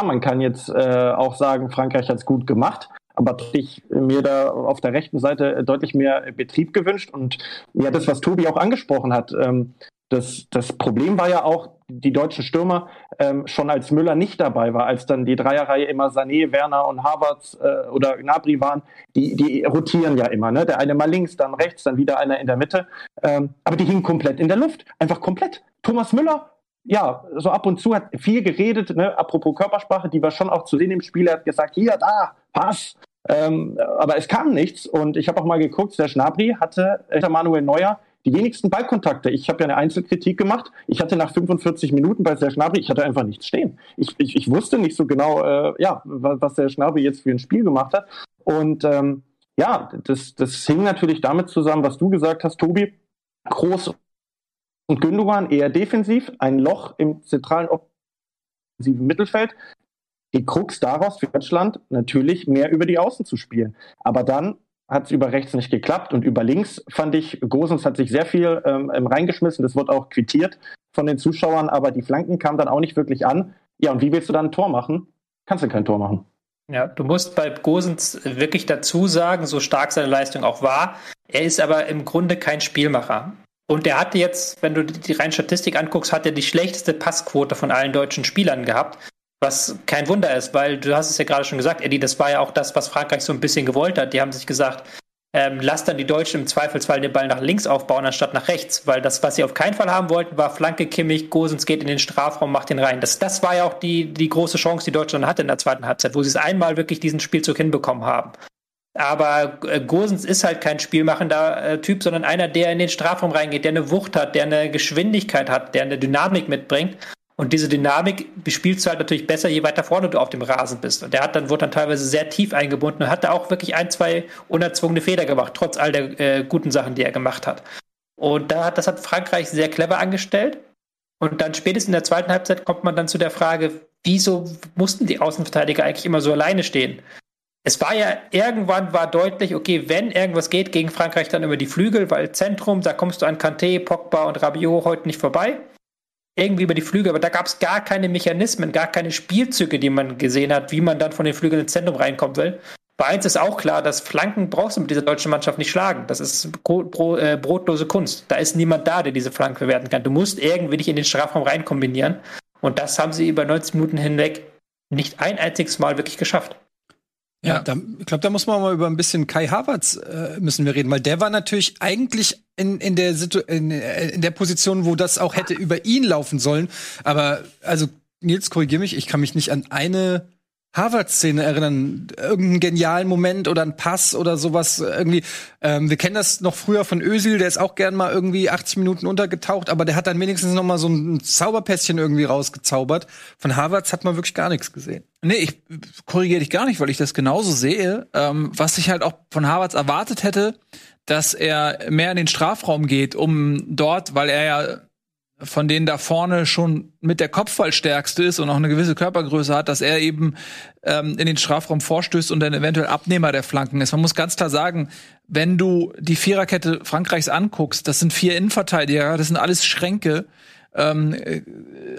man kann jetzt äh, auch sagen, Frankreich hat es gut gemacht, aber ich mir da auf der rechten Seite deutlich mehr Betrieb gewünscht. Und ja, das, was Tobi auch angesprochen hat, ähm, das, das Problem war ja auch, die deutschen Stürmer ähm, schon als Müller nicht dabei war, als dann die Dreierreihe immer Sané, Werner und Havertz äh, oder Gnabry waren, die, die rotieren ja immer. Ne? Der eine mal links, dann rechts, dann wieder einer in der Mitte. Ähm, aber die hingen komplett in der Luft. Einfach komplett. Thomas Müller, ja, so ab und zu hat viel geredet, ne? apropos Körpersprache, die war schon auch zu sehen im Spiel. Er hat gesagt, hier, da, Pass. Ähm, aber es kam nichts und ich habe auch mal geguckt, der Schnabri hatte hinter Manuel Neuer die wenigsten Ballkontakte. Ich habe ja eine Einzelkritik gemacht. Ich hatte nach 45 Minuten bei der Schnabri, ich hatte einfach nichts stehen. Ich, ich, ich wusste nicht so genau, äh, ja, was, was der Schnabri jetzt für ein Spiel gemacht hat. Und ähm, ja, das, das hing natürlich damit zusammen, was du gesagt hast, Tobi. Groß und Gündogan eher defensiv, ein Loch im zentralen offensiven Mittelfeld. Die Krux daraus für Deutschland natürlich mehr über die Außen zu spielen. Aber dann hat es über rechts nicht geklappt und über links fand ich, Gosens hat sich sehr viel ähm, reingeschmissen. Das wird auch quittiert von den Zuschauern, aber die Flanken kamen dann auch nicht wirklich an. Ja, und wie willst du dann ein Tor machen? Kannst du kein Tor machen. Ja, du musst bei Gosens wirklich dazu sagen, so stark seine Leistung auch war, er ist aber im Grunde kein Spielmacher. Und er hatte jetzt, wenn du die reine Statistik anguckst, hat er die schlechteste Passquote von allen deutschen Spielern gehabt. Was kein Wunder ist, weil du hast es ja gerade schon gesagt, Eddie, das war ja auch das, was Frankreich so ein bisschen gewollt hat. Die haben sich gesagt, ähm, lass dann die Deutschen im Zweifelsfall den Ball nach links aufbauen, anstatt nach rechts. Weil das, was sie auf keinen Fall haben wollten, war Flanke Kimmich, Gosens geht in den Strafraum, macht den rein. Das, das war ja auch die, die große Chance, die Deutschland hatte in der zweiten Halbzeit, wo sie es einmal wirklich diesen Spielzug hinbekommen haben. Aber äh, Gosens ist halt kein spielmachender äh, Typ, sondern einer, der in den Strafraum reingeht, der eine Wucht hat, der eine Geschwindigkeit hat, der eine Dynamik mitbringt. Und diese Dynamik bespielst du halt natürlich besser, je weiter vorne du auf dem Rasen bist. Und der hat dann, wurde dann teilweise sehr tief eingebunden und hat da auch wirklich ein, zwei unerzwungene Fehler gemacht, trotz all der äh, guten Sachen, die er gemacht hat. Und da hat, das hat Frankreich sehr clever angestellt. Und dann spätestens in der zweiten Halbzeit kommt man dann zu der Frage, wieso mussten die Außenverteidiger eigentlich immer so alleine stehen? Es war ja, irgendwann war deutlich, okay, wenn irgendwas geht gegen Frankreich, dann über die Flügel, weil Zentrum, da kommst du an Kanté, Pogba und Rabiot heute nicht vorbei irgendwie über die Flügel, aber da gab es gar keine Mechanismen, gar keine Spielzüge, die man gesehen hat, wie man dann von den Flügeln ins Zentrum reinkommen will. Bei eins ist auch klar, dass Flanken brauchst du mit dieser deutschen Mannschaft nicht schlagen. Das ist bro bro äh, brotlose Kunst. Da ist niemand da, der diese Flanken verwerten kann. Du musst irgendwie dich in den Strafraum reinkombinieren. Und das haben sie über 90 Minuten hinweg nicht ein einziges Mal wirklich geschafft. Ja, da, ich glaube, da muss man mal über ein bisschen Kai Havertz äh, müssen wir reden, weil der war natürlich eigentlich in, in, der Situ in, in der Position, wo das auch hätte über ihn laufen sollen. Aber also Nils, korrigier mich, ich kann mich nicht an eine Harvard-Szene erinnern, irgendeinen genialen Moment oder ein Pass oder sowas irgendwie. Ähm, wir kennen das noch früher von Ösil, der ist auch gern mal irgendwie 80 Minuten untergetaucht, aber der hat dann wenigstens noch mal so ein Zauberpässchen irgendwie rausgezaubert. Von Harvards hat man wirklich gar nichts gesehen. Nee, ich korrigiere dich gar nicht, weil ich das genauso sehe. Ähm, was ich halt auch von Harvards erwartet hätte, dass er mehr in den Strafraum geht, um dort, weil er ja von denen da vorne schon mit der Kopfballstärkste ist und auch eine gewisse Körpergröße hat, dass er eben ähm, in den Strafraum vorstößt und dann eventuell Abnehmer der Flanken ist. Man muss ganz klar sagen, wenn du die Viererkette Frankreichs anguckst, das sind vier Innenverteidiger, das sind alles Schränke. Ähm, äh,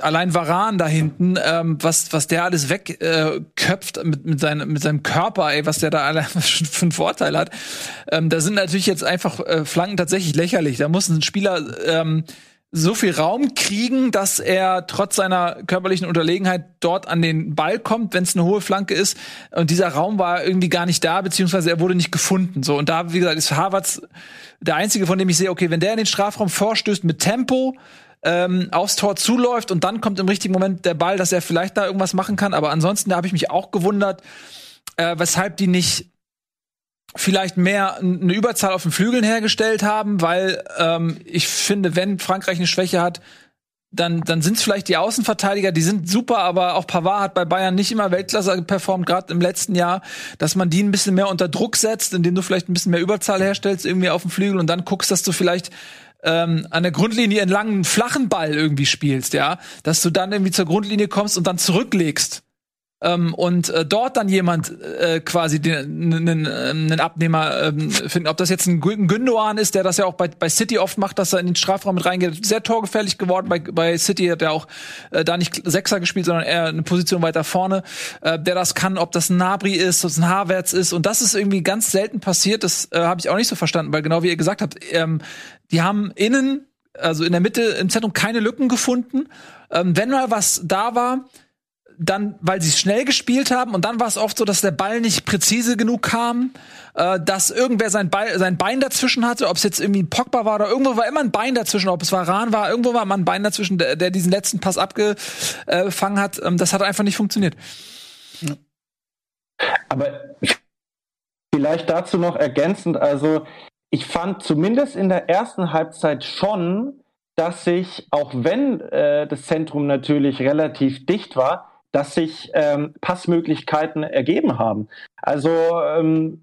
allein Varan da hinten, ähm, was was der alles wegköpft äh, mit mit, seinem mit seinem Körper, ey, was der da alle für einen Vorteil hat. Ähm, da sind natürlich jetzt einfach äh, Flanken tatsächlich lächerlich. Da muss ein Spieler ähm, so viel Raum kriegen, dass er trotz seiner körperlichen Unterlegenheit dort an den Ball kommt, wenn es eine hohe Flanke ist. Und dieser Raum war irgendwie gar nicht da, beziehungsweise er wurde nicht gefunden. So und da, wie gesagt, ist Harvards der einzige, von dem ich sehe, okay, wenn der in den Strafraum vorstößt mit Tempo, ähm, aufs Tor zuläuft und dann kommt im richtigen Moment der Ball, dass er vielleicht da irgendwas machen kann. Aber ansonsten, da habe ich mich auch gewundert, äh, weshalb die nicht vielleicht mehr eine Überzahl auf den Flügeln hergestellt haben, weil ähm, ich finde, wenn Frankreich eine Schwäche hat, dann, dann sind es vielleicht die Außenverteidiger, die sind super, aber auch Pavard hat bei Bayern nicht immer Weltklasse performt, gerade im letzten Jahr, dass man die ein bisschen mehr unter Druck setzt, indem du vielleicht ein bisschen mehr Überzahl herstellst, irgendwie auf dem Flügel und dann guckst, dass du vielleicht ähm, an der Grundlinie einen langen, flachen Ball irgendwie spielst, ja, dass du dann irgendwie zur Grundlinie kommst und dann zurücklegst ähm, und äh, dort dann jemand äh, quasi einen Abnehmer ähm, finden. Ob das jetzt ein, ein Gündogan ist, der das ja auch bei, bei City oft macht, dass er in den Strafraum mit reingeht. Sehr torgefährlich geworden. Bei, bei City hat er auch äh, da nicht Sechser gespielt, sondern eher eine Position weiter vorne, äh, der das kann. Ob das ein Nabri ist, ob es ein Havertz ist. Und das ist irgendwie ganz selten passiert. Das äh, habe ich auch nicht so verstanden, weil genau wie ihr gesagt habt, ähm, die haben innen also in der Mitte im Zentrum keine Lücken gefunden. Ähm, wenn mal was da war, dann, weil sie schnell gespielt haben und dann war es oft so, dass der Ball nicht präzise genug kam, äh, dass irgendwer sein, Ball, sein Bein dazwischen hatte, ob es jetzt irgendwie Pogba war oder irgendwo war immer ein Bein dazwischen, ob es Varan war, irgendwo war immer ein Bein dazwischen, der, der diesen letzten Pass abgefangen hat. Ähm, das hat einfach nicht funktioniert. Aber vielleicht dazu noch ergänzend, also ich fand zumindest in der ersten Halbzeit schon, dass sich, auch wenn äh, das Zentrum natürlich relativ dicht war, dass sich ähm, Passmöglichkeiten ergeben haben. Also ähm,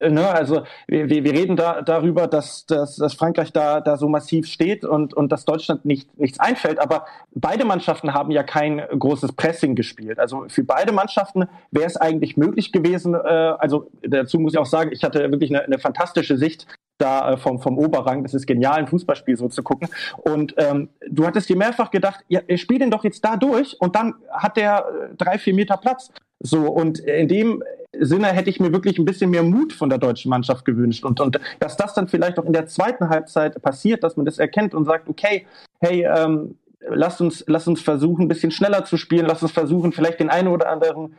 ne, also wir, wir reden da darüber, dass, dass, dass Frankreich da, da so massiv steht und, und dass Deutschland nicht, nichts einfällt. Aber beide Mannschaften haben ja kein großes Pressing gespielt. Also für beide Mannschaften wäre es eigentlich möglich gewesen, äh, also dazu muss ich auch sagen, ich hatte wirklich eine, eine fantastische Sicht da äh, vom, vom Oberrang. Das ist genial, ein Fußballspiel so zu gucken. Und ähm, du hattest dir mehrfach gedacht, ja, spiel den doch jetzt da durch und dann hat der äh, drei, vier Meter Platz. So, und in dem Sinne hätte ich mir wirklich ein bisschen mehr Mut von der deutschen Mannschaft gewünscht. Und, und dass das dann vielleicht auch in der zweiten Halbzeit passiert, dass man das erkennt und sagt, okay, hey, ähm, lasst uns, lasst uns versuchen, ein bisschen schneller zu spielen, lasst uns versuchen, vielleicht den einen oder anderen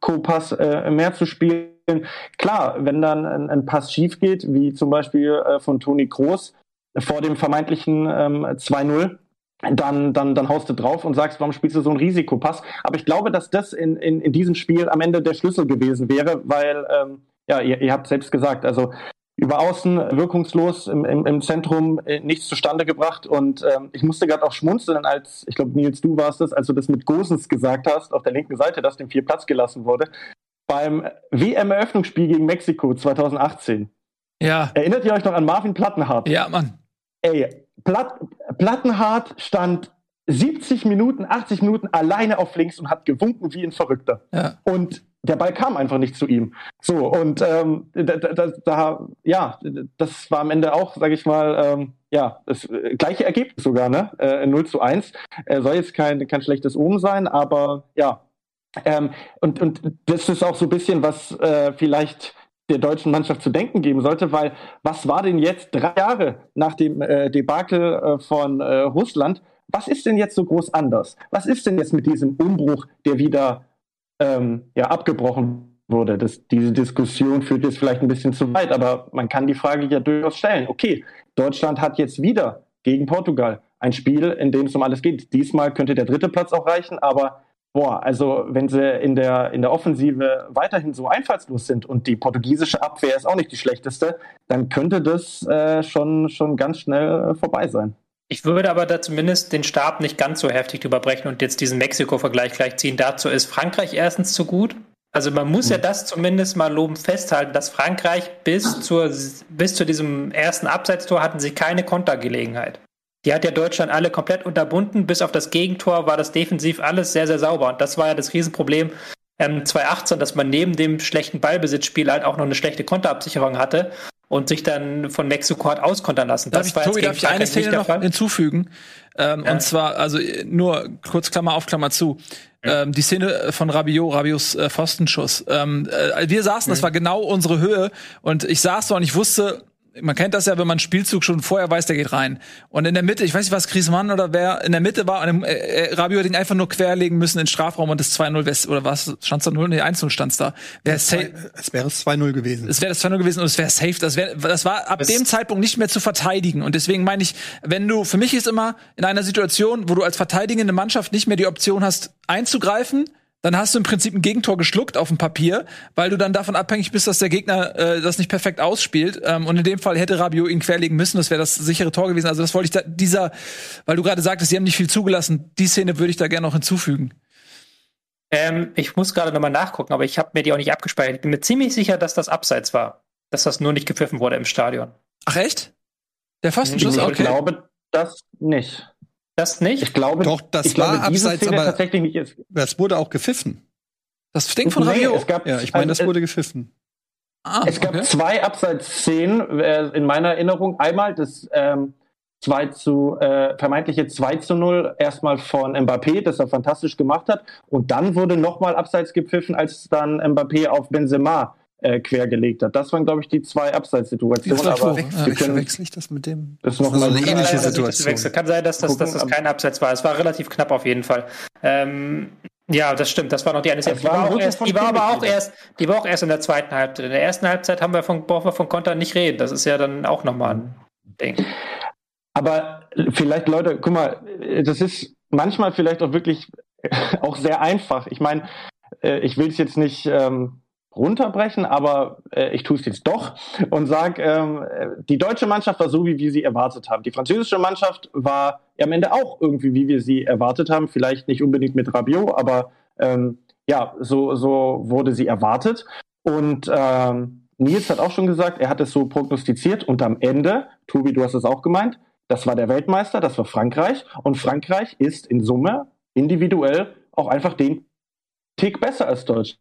Risikopass äh, mehr zu spielen. Klar, wenn dann ein, ein Pass schief geht, wie zum Beispiel äh, von Toni Kroos vor dem vermeintlichen ähm, 2-0, dann, dann, dann haust du drauf und sagst, warum spielst du so einen Risikopass? Aber ich glaube, dass das in, in, in diesem Spiel am Ende der Schlüssel gewesen wäre, weil, ähm, ja, ihr, ihr habt selbst gesagt, also über außen wirkungslos, im, im, im Zentrum äh, nichts zustande gebracht. Und ähm, ich musste gerade auch schmunzeln, als, ich glaube, Nils, du warst es, als du das mit Gosens gesagt hast, auf der linken Seite, dass dem vier Platz gelassen wurde. Beim WM-Eröffnungsspiel gegen Mexiko 2018. Ja. Erinnert ihr euch noch an Marvin Plattenhardt? Ja, Mann. Ey, Platt, Plattenhardt stand 70 Minuten, 80 Minuten alleine auf links und hat gewunken wie ein Verrückter. Ja. Und der Ball kam einfach nicht zu ihm. So, und ähm, da, da, da, ja, das war am Ende auch, sage ich mal, ähm, ja, das äh, gleiche Ergebnis sogar, ne? Äh, 0 zu 1. Äh, soll jetzt kein, kein schlechtes Omen sein, aber ja. Ähm, und, und das ist auch so ein bisschen, was äh, vielleicht der deutschen Mannschaft zu denken geben sollte, weil was war denn jetzt drei Jahre nach dem äh, Debakel äh, von äh, Russland? Was ist denn jetzt so groß anders? Was ist denn jetzt mit diesem Umbruch, der wieder ähm, ja, abgebrochen wurde? Das, diese Diskussion führt jetzt vielleicht ein bisschen zu weit, aber man kann die Frage ja durchaus stellen. Okay, Deutschland hat jetzt wieder gegen Portugal ein Spiel, in dem es um alles geht. Diesmal könnte der dritte Platz auch reichen, aber Boah, also wenn sie in der, in der Offensive weiterhin so einfallslos sind und die portugiesische Abwehr ist auch nicht die schlechteste, dann könnte das äh, schon, schon ganz schnell vorbei sein. Ich würde aber da zumindest den Stab nicht ganz so heftig überbrechen und jetzt diesen Mexiko-Vergleich gleich ziehen. Dazu ist Frankreich erstens zu gut. Also man muss ja hm. das zumindest mal loben festhalten, dass Frankreich bis, zur, bis zu diesem ersten Abseitstor hatten sie keine Kontergelegenheit. Die hat ja Deutschland alle komplett unterbunden. Bis auf das Gegentor war das defensiv alles sehr, sehr sauber. Und das war ja das Riesenproblem ähm, 2018, dass man neben dem schlechten Ballbesitzspiel halt auch noch eine schlechte Konterabsicherung hatte und sich dann von Mexiko hat auskontern lassen. Darf das ich, Tobi, darf ich eine Szene noch Fall? hinzufügen? Ähm, ja. Und zwar, also nur kurz Klammer auf, Klammer zu. Ja. Ähm, die Szene von Rabiot, Rabios äh, Pfostenschuss. Ähm, äh, wir saßen, mhm. das war genau unsere Höhe und ich saß so und ich wusste, man kennt das ja, wenn man einen Spielzug schon vorher weiß, der geht rein. Und in der Mitte, ich weiß nicht, was Griezmann oder wer in der Mitte war, und äh, äh, Rabiot hat ihn einfach nur querlegen müssen in den Strafraum und das 2-0 oder was stand's da 0? Nee, 1-0 stand's da. Wär es, es wäre es 2-0 gewesen. Es wäre das 2-0 gewesen und es wäre safe. Das, wär, das war ab das dem Zeitpunkt nicht mehr zu verteidigen. Und deswegen meine ich, wenn du, für mich ist immer in einer Situation, wo du als verteidigende Mannschaft nicht mehr die Option hast, einzugreifen, dann hast du im Prinzip ein Gegentor geschluckt auf dem Papier, weil du dann davon abhängig bist, dass der Gegner äh, das nicht perfekt ausspielt. Ähm, und in dem Fall hätte Rabio ihn querlegen müssen, das wäre das sichere Tor gewesen. Also das wollte ich da, dieser, weil du gerade sagtest, sie haben nicht viel zugelassen, die Szene würde ich da gerne noch hinzufügen. Ähm, ich muss gerade nochmal nachgucken, aber ich habe mir die auch nicht abgespeichert. Ich bin mir ziemlich sicher, dass das abseits war. Dass das nur nicht gepfiffen wurde im Stadion. Ach echt? Der Pfostenschuss? Ich okay. glaube das nicht. Das nicht? Ich glaube, doch, das ich war glaube, abseits, aber tatsächlich nicht ist. Das wurde auch gepfiffen. Das Ding von Rabiot? es gab, ja, ich meine, das wurde gepfiffen. Ah, es gab okay. zwei Abseits-Szenen äh, in meiner Erinnerung. Einmal das ähm, 2 zu, äh, vermeintliche 2 zu 0 erstmal von Mbappé, das er fantastisch gemacht hat. Und dann wurde nochmal abseits gepfiffen, als dann Mbappé auf Benzema äh, quergelegt hat. Das waren, glaube ich, die zwei Abseitssituationen. Ja, aber ja, verwechsel ich das mit dem? Das ist noch mal eine ähnliche Situation. Kann sein, dass das, dass das kein Abseits war. Es war relativ knapp auf jeden Fall. Ähm, ja, das stimmt. Das war noch die eine. Die, war, auch erst, die war aber auch erst, die war auch erst in der zweiten Halbzeit. In der ersten Halbzeit haben wir von, brauchen wir von Konter nicht reden. Das ist ja dann auch nochmal ein Ding. Aber vielleicht, Leute, guck mal, das ist manchmal vielleicht auch wirklich auch sehr einfach. Ich meine, äh, ich will es jetzt nicht ähm, runterbrechen, aber äh, ich tue es jetzt doch und sage, ähm, die deutsche Mannschaft war so, wie wir sie erwartet haben. Die französische Mannschaft war am Ende auch irgendwie, wie wir sie erwartet haben. Vielleicht nicht unbedingt mit Rabiot, aber ähm, ja, so, so wurde sie erwartet. Und ähm, Nils hat auch schon gesagt, er hat es so prognostiziert und am Ende, Tobi, du hast es auch gemeint, das war der Weltmeister, das war Frankreich und Frankreich ist in Summe individuell auch einfach den Tick besser als Deutschland.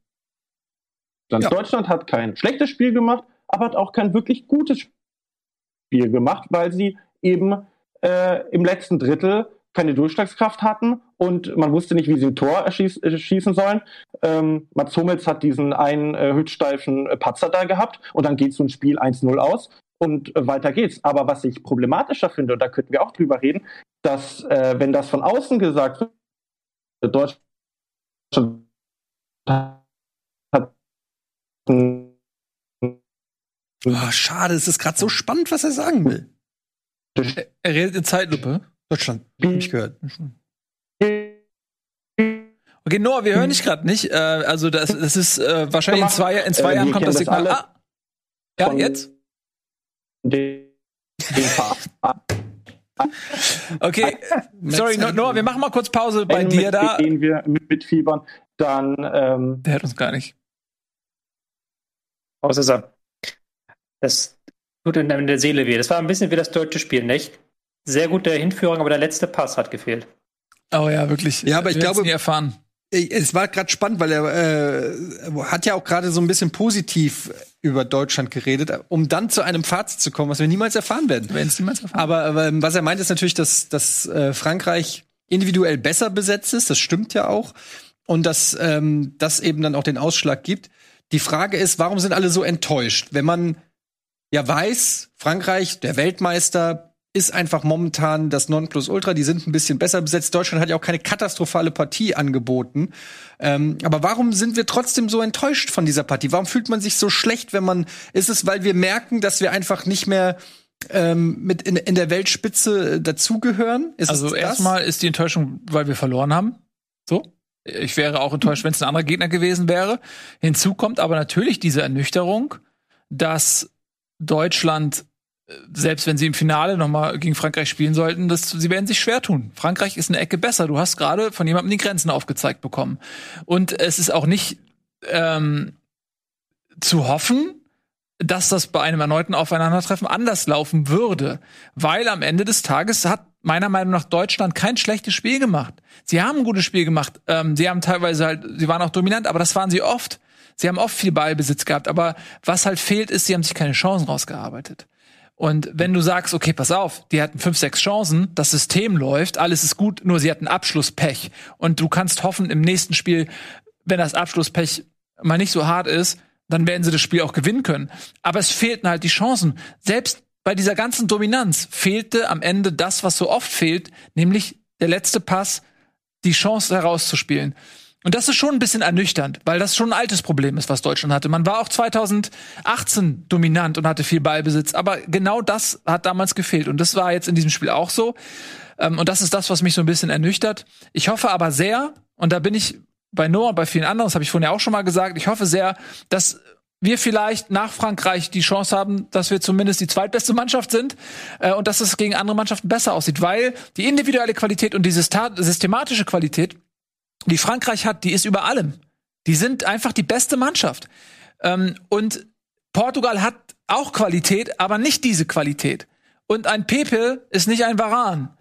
Ja. Deutschland hat kein schlechtes Spiel gemacht, aber hat auch kein wirklich gutes Spiel gemacht, weil sie eben äh, im letzten Drittel keine Durchschlagskraft hatten und man wusste nicht, wie sie ein Tor erschieß, erschießen sollen. Ähm, Mats Hummels hat diesen einen äh, hütsteifen äh, Patzer da gehabt und dann geht so ein Spiel 1-0 aus und äh, weiter geht's. Aber was ich problematischer finde, und da könnten wir auch drüber reden, dass äh, wenn das von außen gesagt wird, Deutschland Oh, schade, es ist gerade so spannend, was er sagen will. Er, er redet in Zeitlupe. Deutschland, hab ich gehört. Okay, Noah, wir hören dich gerade nicht. Äh, also das, das ist äh, wahrscheinlich in zwei, in zwei Äh, Jahren kommt das Signal. Ah, ja, jetzt? Okay, sorry, No- Noah, wir machen mal kurz Pause bei dir da. Gehen wir mit, mit Fiebern, dann ähm, Der hört uns gar nicht. Außer so. Das tut in der Seele weh. Das war ein bisschen wie das deutsche Spiel, nicht? Sehr gute Hinführung, aber der letzte Pass hat gefehlt. Oh ja, wirklich. Ja, aber ich Wir glaube- nie erfahren. Es war gerade spannend, weil er äh, hat ja auch gerade so ein bisschen positiv über Deutschland geredet, um dann zu einem Fazit zu kommen, was wir niemals erfahren werden. Wir werden es niemals erfahren. Aber, aber was er meint, ist natürlich, dass, dass äh, Frankreich individuell besser besetzt ist. Das stimmt ja auch. Und dass ähm, das eben dann auch den Ausschlag gibt. Die Frage ist, warum sind alle so enttäuscht? Wenn man ja weiß, Frankreich, der Weltmeister, ist einfach momentan das Nonplusultra. Die sind ein bisschen besser besetzt. Deutschland hat ja auch keine katastrophale Partie angeboten. Ähm, aber warum sind wir trotzdem so enttäuscht von dieser Partie? Warum fühlt man sich so schlecht, wenn man, ist es, weil wir merken, dass wir einfach nicht mehr ähm, mit in, in der Weltspitze äh, dazugehören? Ist Also erstmal ist die Enttäuschung, weil wir verloren haben. So. Ich wäre auch enttäuscht, wenn es ein anderer Gegner gewesen wäre. Hinzu kommt aber natürlich diese Ernüchterung, dass Deutschland, äh, selbst wenn sie im Finale noch mal gegen Frankreich spielen sollten, das, sie werden sich schwer tun. Frankreich ist eine Ecke besser. Du hast gerade von jemandem die Grenzen aufgezeigt bekommen. Und es ist auch nicht ähm, zu hoffen, dass das bei einem erneuten Aufeinandertreffen anders laufen würde. Weil am Ende des Tages hat meiner Meinung nach Deutschland kein schlechtes Spiel gemacht. Sie haben ein gutes Spiel gemacht. Ähm, sie haben teilweise halt, sie waren auch dominant, aber das waren sie oft. Sie haben oft viel Ballbesitz gehabt. Aber was halt fehlt, ist, sie haben sich keine Chancen rausgearbeitet. Und wenn du sagst, okay, pass auf, die hatten fünf, sechs Chancen, das System läuft, alles ist gut, nur sie hatten Abschlusspech. Und du kannst hoffen, im nächsten Spiel, wenn das Abschlusspech mal nicht so hart ist, dann werden sie das Spiel auch gewinnen können. Aber es fehlten halt die Chancen. Selbst bei dieser ganzen Dominanz fehlte am Ende das, was so oft fehlt, nämlich der letzte Pass, die Chance herauszuspielen. Und das ist schon ein bisschen ernüchternd, weil das schon ein altes Problem ist, was Deutschland hatte. Man war auch 2018 dominant und hatte viel Ballbesitz, aber genau das hat damals gefehlt. Und das war jetzt in diesem Spiel auch so. Ähm, Und das ist das, was mich so ein bisschen ernüchtert. Ich hoffe aber sehr, und da bin ich bei Noah und bei vielen anderen, das habe ich vorhin ja auch schon mal gesagt, ich hoffe sehr, dass wir vielleicht nach Frankreich die Chance haben, dass wir zumindest die zweitbeste Mannschaft sind äh, und dass es gegen andere Mannschaften besser aussieht, weil die individuelle Qualität und die systematische Qualität, die Frankreich hat, die ist über allem. Die sind einfach die beste Mannschaft. Ähm, und Portugal hat auch Qualität, aber nicht diese Qualität. Und ein Pepe ist nicht ein Varan.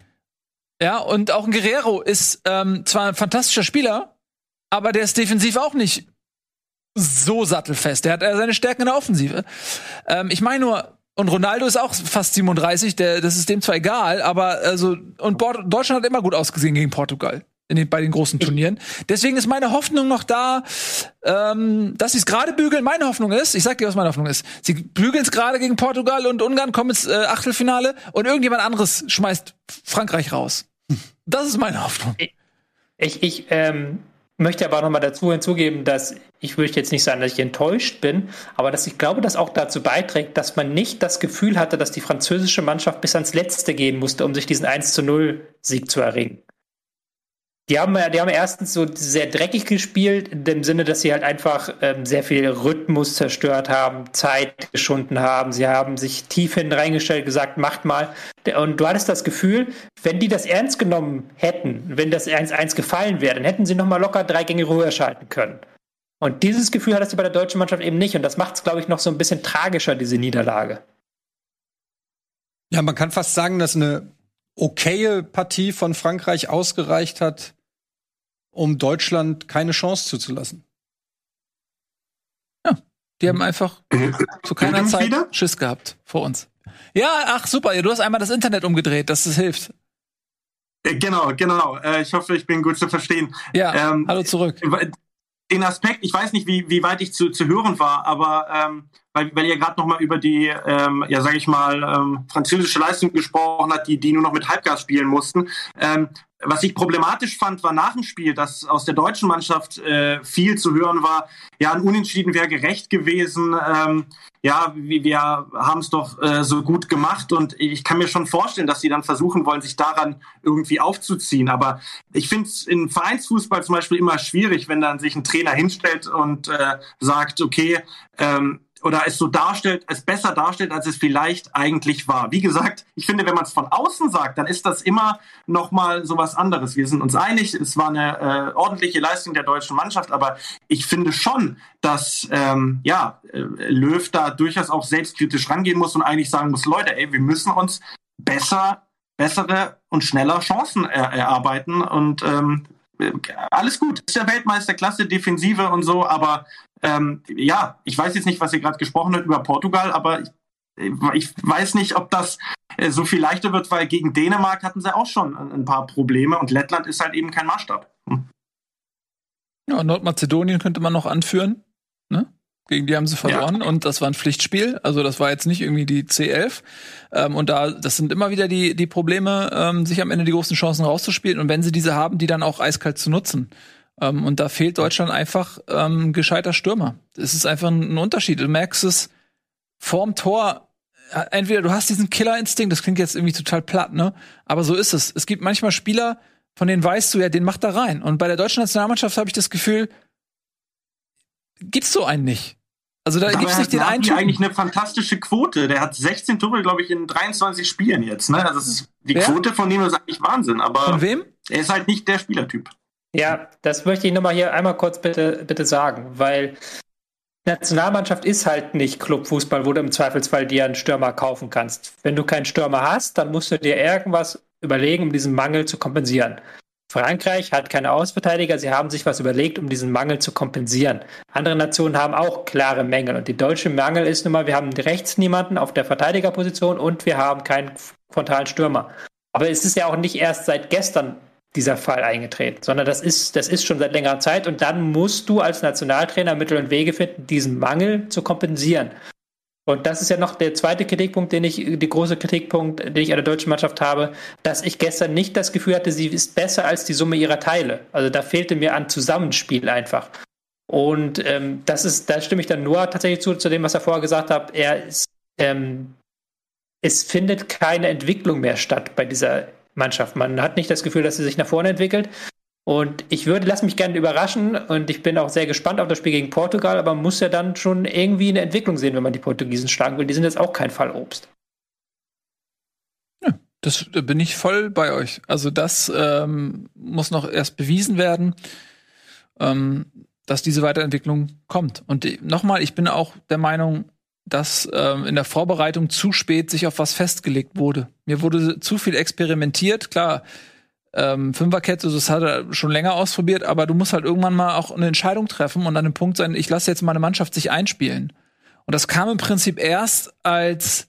Ja, und auch ein Guerrero ist ähm, zwar ein fantastischer Spieler, aber der ist defensiv auch nicht so sattelfest. Der hat äh, seine Stärken in der Offensive. Ähm, ich meine nur, und Ronaldo ist auch fast 37, der, das ist dem zwar egal, aber also, und Bord Deutschland hat immer gut ausgesehen gegen Portugal. In den, bei den großen Turnieren. Deswegen ist meine Hoffnung noch da, ähm, dass sie es gerade bügeln. Meine Hoffnung ist, ich sag dir, was meine Hoffnung ist. Sie bügeln es gerade gegen Portugal und Ungarn, kommen ins äh, Achtelfinale und irgendjemand anderes schmeißt Frankreich raus. Das ist meine Hoffnung. Ich, ich ähm, möchte aber noch mal dazu hinzugeben, dass ich würde jetzt nicht sagen, dass ich enttäuscht bin, aber dass ich glaube, dass auch dazu beiträgt, dass man nicht das Gefühl hatte, dass die französische Mannschaft bis ans Letzte gehen musste, um sich diesen 1 zu 0 Sieg zu erringen. Die haben, ja- die haben erstens so sehr dreckig gespielt, in dem Sinne, dass sie halt einfach ähm, sehr viel Rhythmus zerstört haben, Zeit geschunden haben. Sie haben sich tief hinten reingestellt, gesagt, macht mal. Und du hattest das Gefühl, wenn die das ernst genommen hätten, wenn das 1-1 gefallen wäre, dann hätten sie noch mal locker drei Gänge höher schalten können. Und dieses Gefühl hattest du bei der deutschen Mannschaft eben nicht. Und das macht es, glaube ich, noch so ein bisschen tragischer, diese Niederlage. Ja, man kann fast sagen, dass eine okaye Partie von Frankreich ausgereicht hat, um Deutschland keine Chance zuzulassen. Ja, die haben einfach zu keiner Zeit? Schiss gehabt vor uns. Ja, ach super, du hast einmal das Internet umgedreht, dass das hilft. Äh, Genau, genau. Äh, Ich hoffe, ich bin gut zu verstehen. Ja, Ähm, hallo zurück. Den Aspekt, ich weiß nicht, wie, wie weit ich zu, zu hören war, aber ähm, weil, weil ihr gerade noch mal über die, ähm, ja sage ich mal, ähm, französische Leistung gesprochen hat, die, die nur noch mit Halbgas spielen mussten. Ähm, was ich problematisch fand, war nach dem Spiel, dass aus der deutschen Mannschaft äh, viel zu hören war. Ja, ein Unentschieden wäre gerecht gewesen. Ähm, ja, wir, wir haben es doch äh, so gut gemacht und ich kann mir schon vorstellen, dass sie dann versuchen wollen, sich daran irgendwie aufzuziehen. Aber ich finde es im Vereinsfußball zum Beispiel immer schwierig, wenn dann sich ein Trainer hinstellt und äh, sagt, okay, ähm, oder es so darstellt, es besser darstellt, als es vielleicht eigentlich war. Wie gesagt, ich finde, wenn man es von außen sagt, dann ist das immer noch mal so was anderes. Wir sind uns einig, es war eine äh, ordentliche Leistung der deutschen Mannschaft, aber ich finde schon, dass ähm, ja äh, Löw da durchaus auch selbstkritisch rangehen muss und eigentlich sagen muss, Leute, ey, wir müssen uns besser, bessere und schneller Chancen er erarbeiten und ähm, alles gut. Ist ja Weltmeisterklasse, Defensive und so, aber ähm, ja, ich weiß jetzt nicht, was ihr gerade gesprochen habt über Portugal, aber ich, ich weiß nicht, ob das äh, so viel leichter wird, weil gegen Dänemark hatten sie auch schon ein ein paar Probleme und Lettland ist halt eben kein Maßstab. Hm. Ja, Nordmazedonien könnte man noch anführen. Ne? Gegen die haben sie verloren und das war ein Pflichtspiel. Also das war jetzt nicht irgendwie die C11. Ähm, und da, das sind immer wieder die, die Probleme, ähm, sich am Ende die großen Chancen rauszuspielen. Und wenn sie diese haben, die dann auch eiskalt zu nutzen. Ähm, und da fehlt Deutschland einfach ähm, gescheiter Stürmer. Es ist einfach ein Unterschied. Du merkst es vorm Tor. Entweder du hast diesen Killerinstinkt, das klingt jetzt irgendwie total platt, ne? Aber so ist es. Es gibt manchmal Spieler, von denen weißt du ja, den macht da rein. Und bei der deutschen Nationalmannschaft habe ich das Gefühl, gibt's so einen nicht. Also da gibt's hat nicht den einen Gnabry Typen. eigentlich eine fantastische Quote. Der hat 16 Tore, glaube ich, in 23 Spielen jetzt. Ne? Also das ist, die Wer? Quote von ihm ist eigentlich Wahnsinn, aber Von wem? er ist halt nicht der Spielertyp. Ja, das möchte ich nochmal hier einmal kurz bitte, bitte sagen, weil Nationalmannschaft ist halt nicht Clubfußball, wo du im Zweifelsfall dir einen Stürmer kaufen kannst. Wenn du keinen Stürmer hast, dann musst du dir irgendwas überlegen, um diesen Mangel zu kompensieren. Frankreich hat keine Außenverteidiger, sie haben sich was überlegt, um diesen Mangel zu kompensieren. Andere Nationen haben auch klare Mängel und die deutsche Mangel ist nun mal, wir haben rechts niemanden auf der Verteidigerposition und wir haben keinen frontalen Stürmer. Aber es ist ja auch nicht erst seit gestern dieser Fall eingetreten, sondern das ist, das ist schon seit längerer Zeit und dann musst du als Nationaltrainer Mittel und Wege finden, diesen Mangel zu kompensieren. Und das ist ja noch der zweite Kritikpunkt, den ich, die große Kritikpunkt, den ich an der deutschen Mannschaft habe, dass ich gestern nicht das Gefühl hatte, sie ist besser als die Summe ihrer Teile. Also da fehlte mir an Zusammenspiel einfach. Und ähm, das ist, da stimme ich dann nur tatsächlich zu, zu dem, was er vorher gesagt hat. Er ist, ähm, es findet keine Entwicklung mehr statt bei dieser Mannschaft. Man hat nicht das Gefühl, dass sie sich nach vorne entwickelt. Und ich würde, lass mich gerne überraschen und ich bin auch sehr gespannt auf das Spiel gegen Portugal, aber man muss ja dann schon irgendwie eine Entwicklung sehen, wenn man die Portugiesen schlagen will. Die sind jetzt auch kein Fallobst. Das da bin ich voll bei euch. Also das ähm, muss noch erst bewiesen werden, ähm, dass diese Weiterentwicklung kommt. Und nochmal, ich bin auch der Meinung, dass ähm, in der Vorbereitung zu spät sich auf was festgelegt wurde. Mir wurde zu viel experimentiert. Klar, ähm, Fünferkette, das hat er schon länger ausprobiert, aber du musst halt irgendwann mal auch eine Entscheidung treffen und an dem Punkt sein, ich lasse jetzt meine Mannschaft sich einspielen. Und das kam im Prinzip erst, als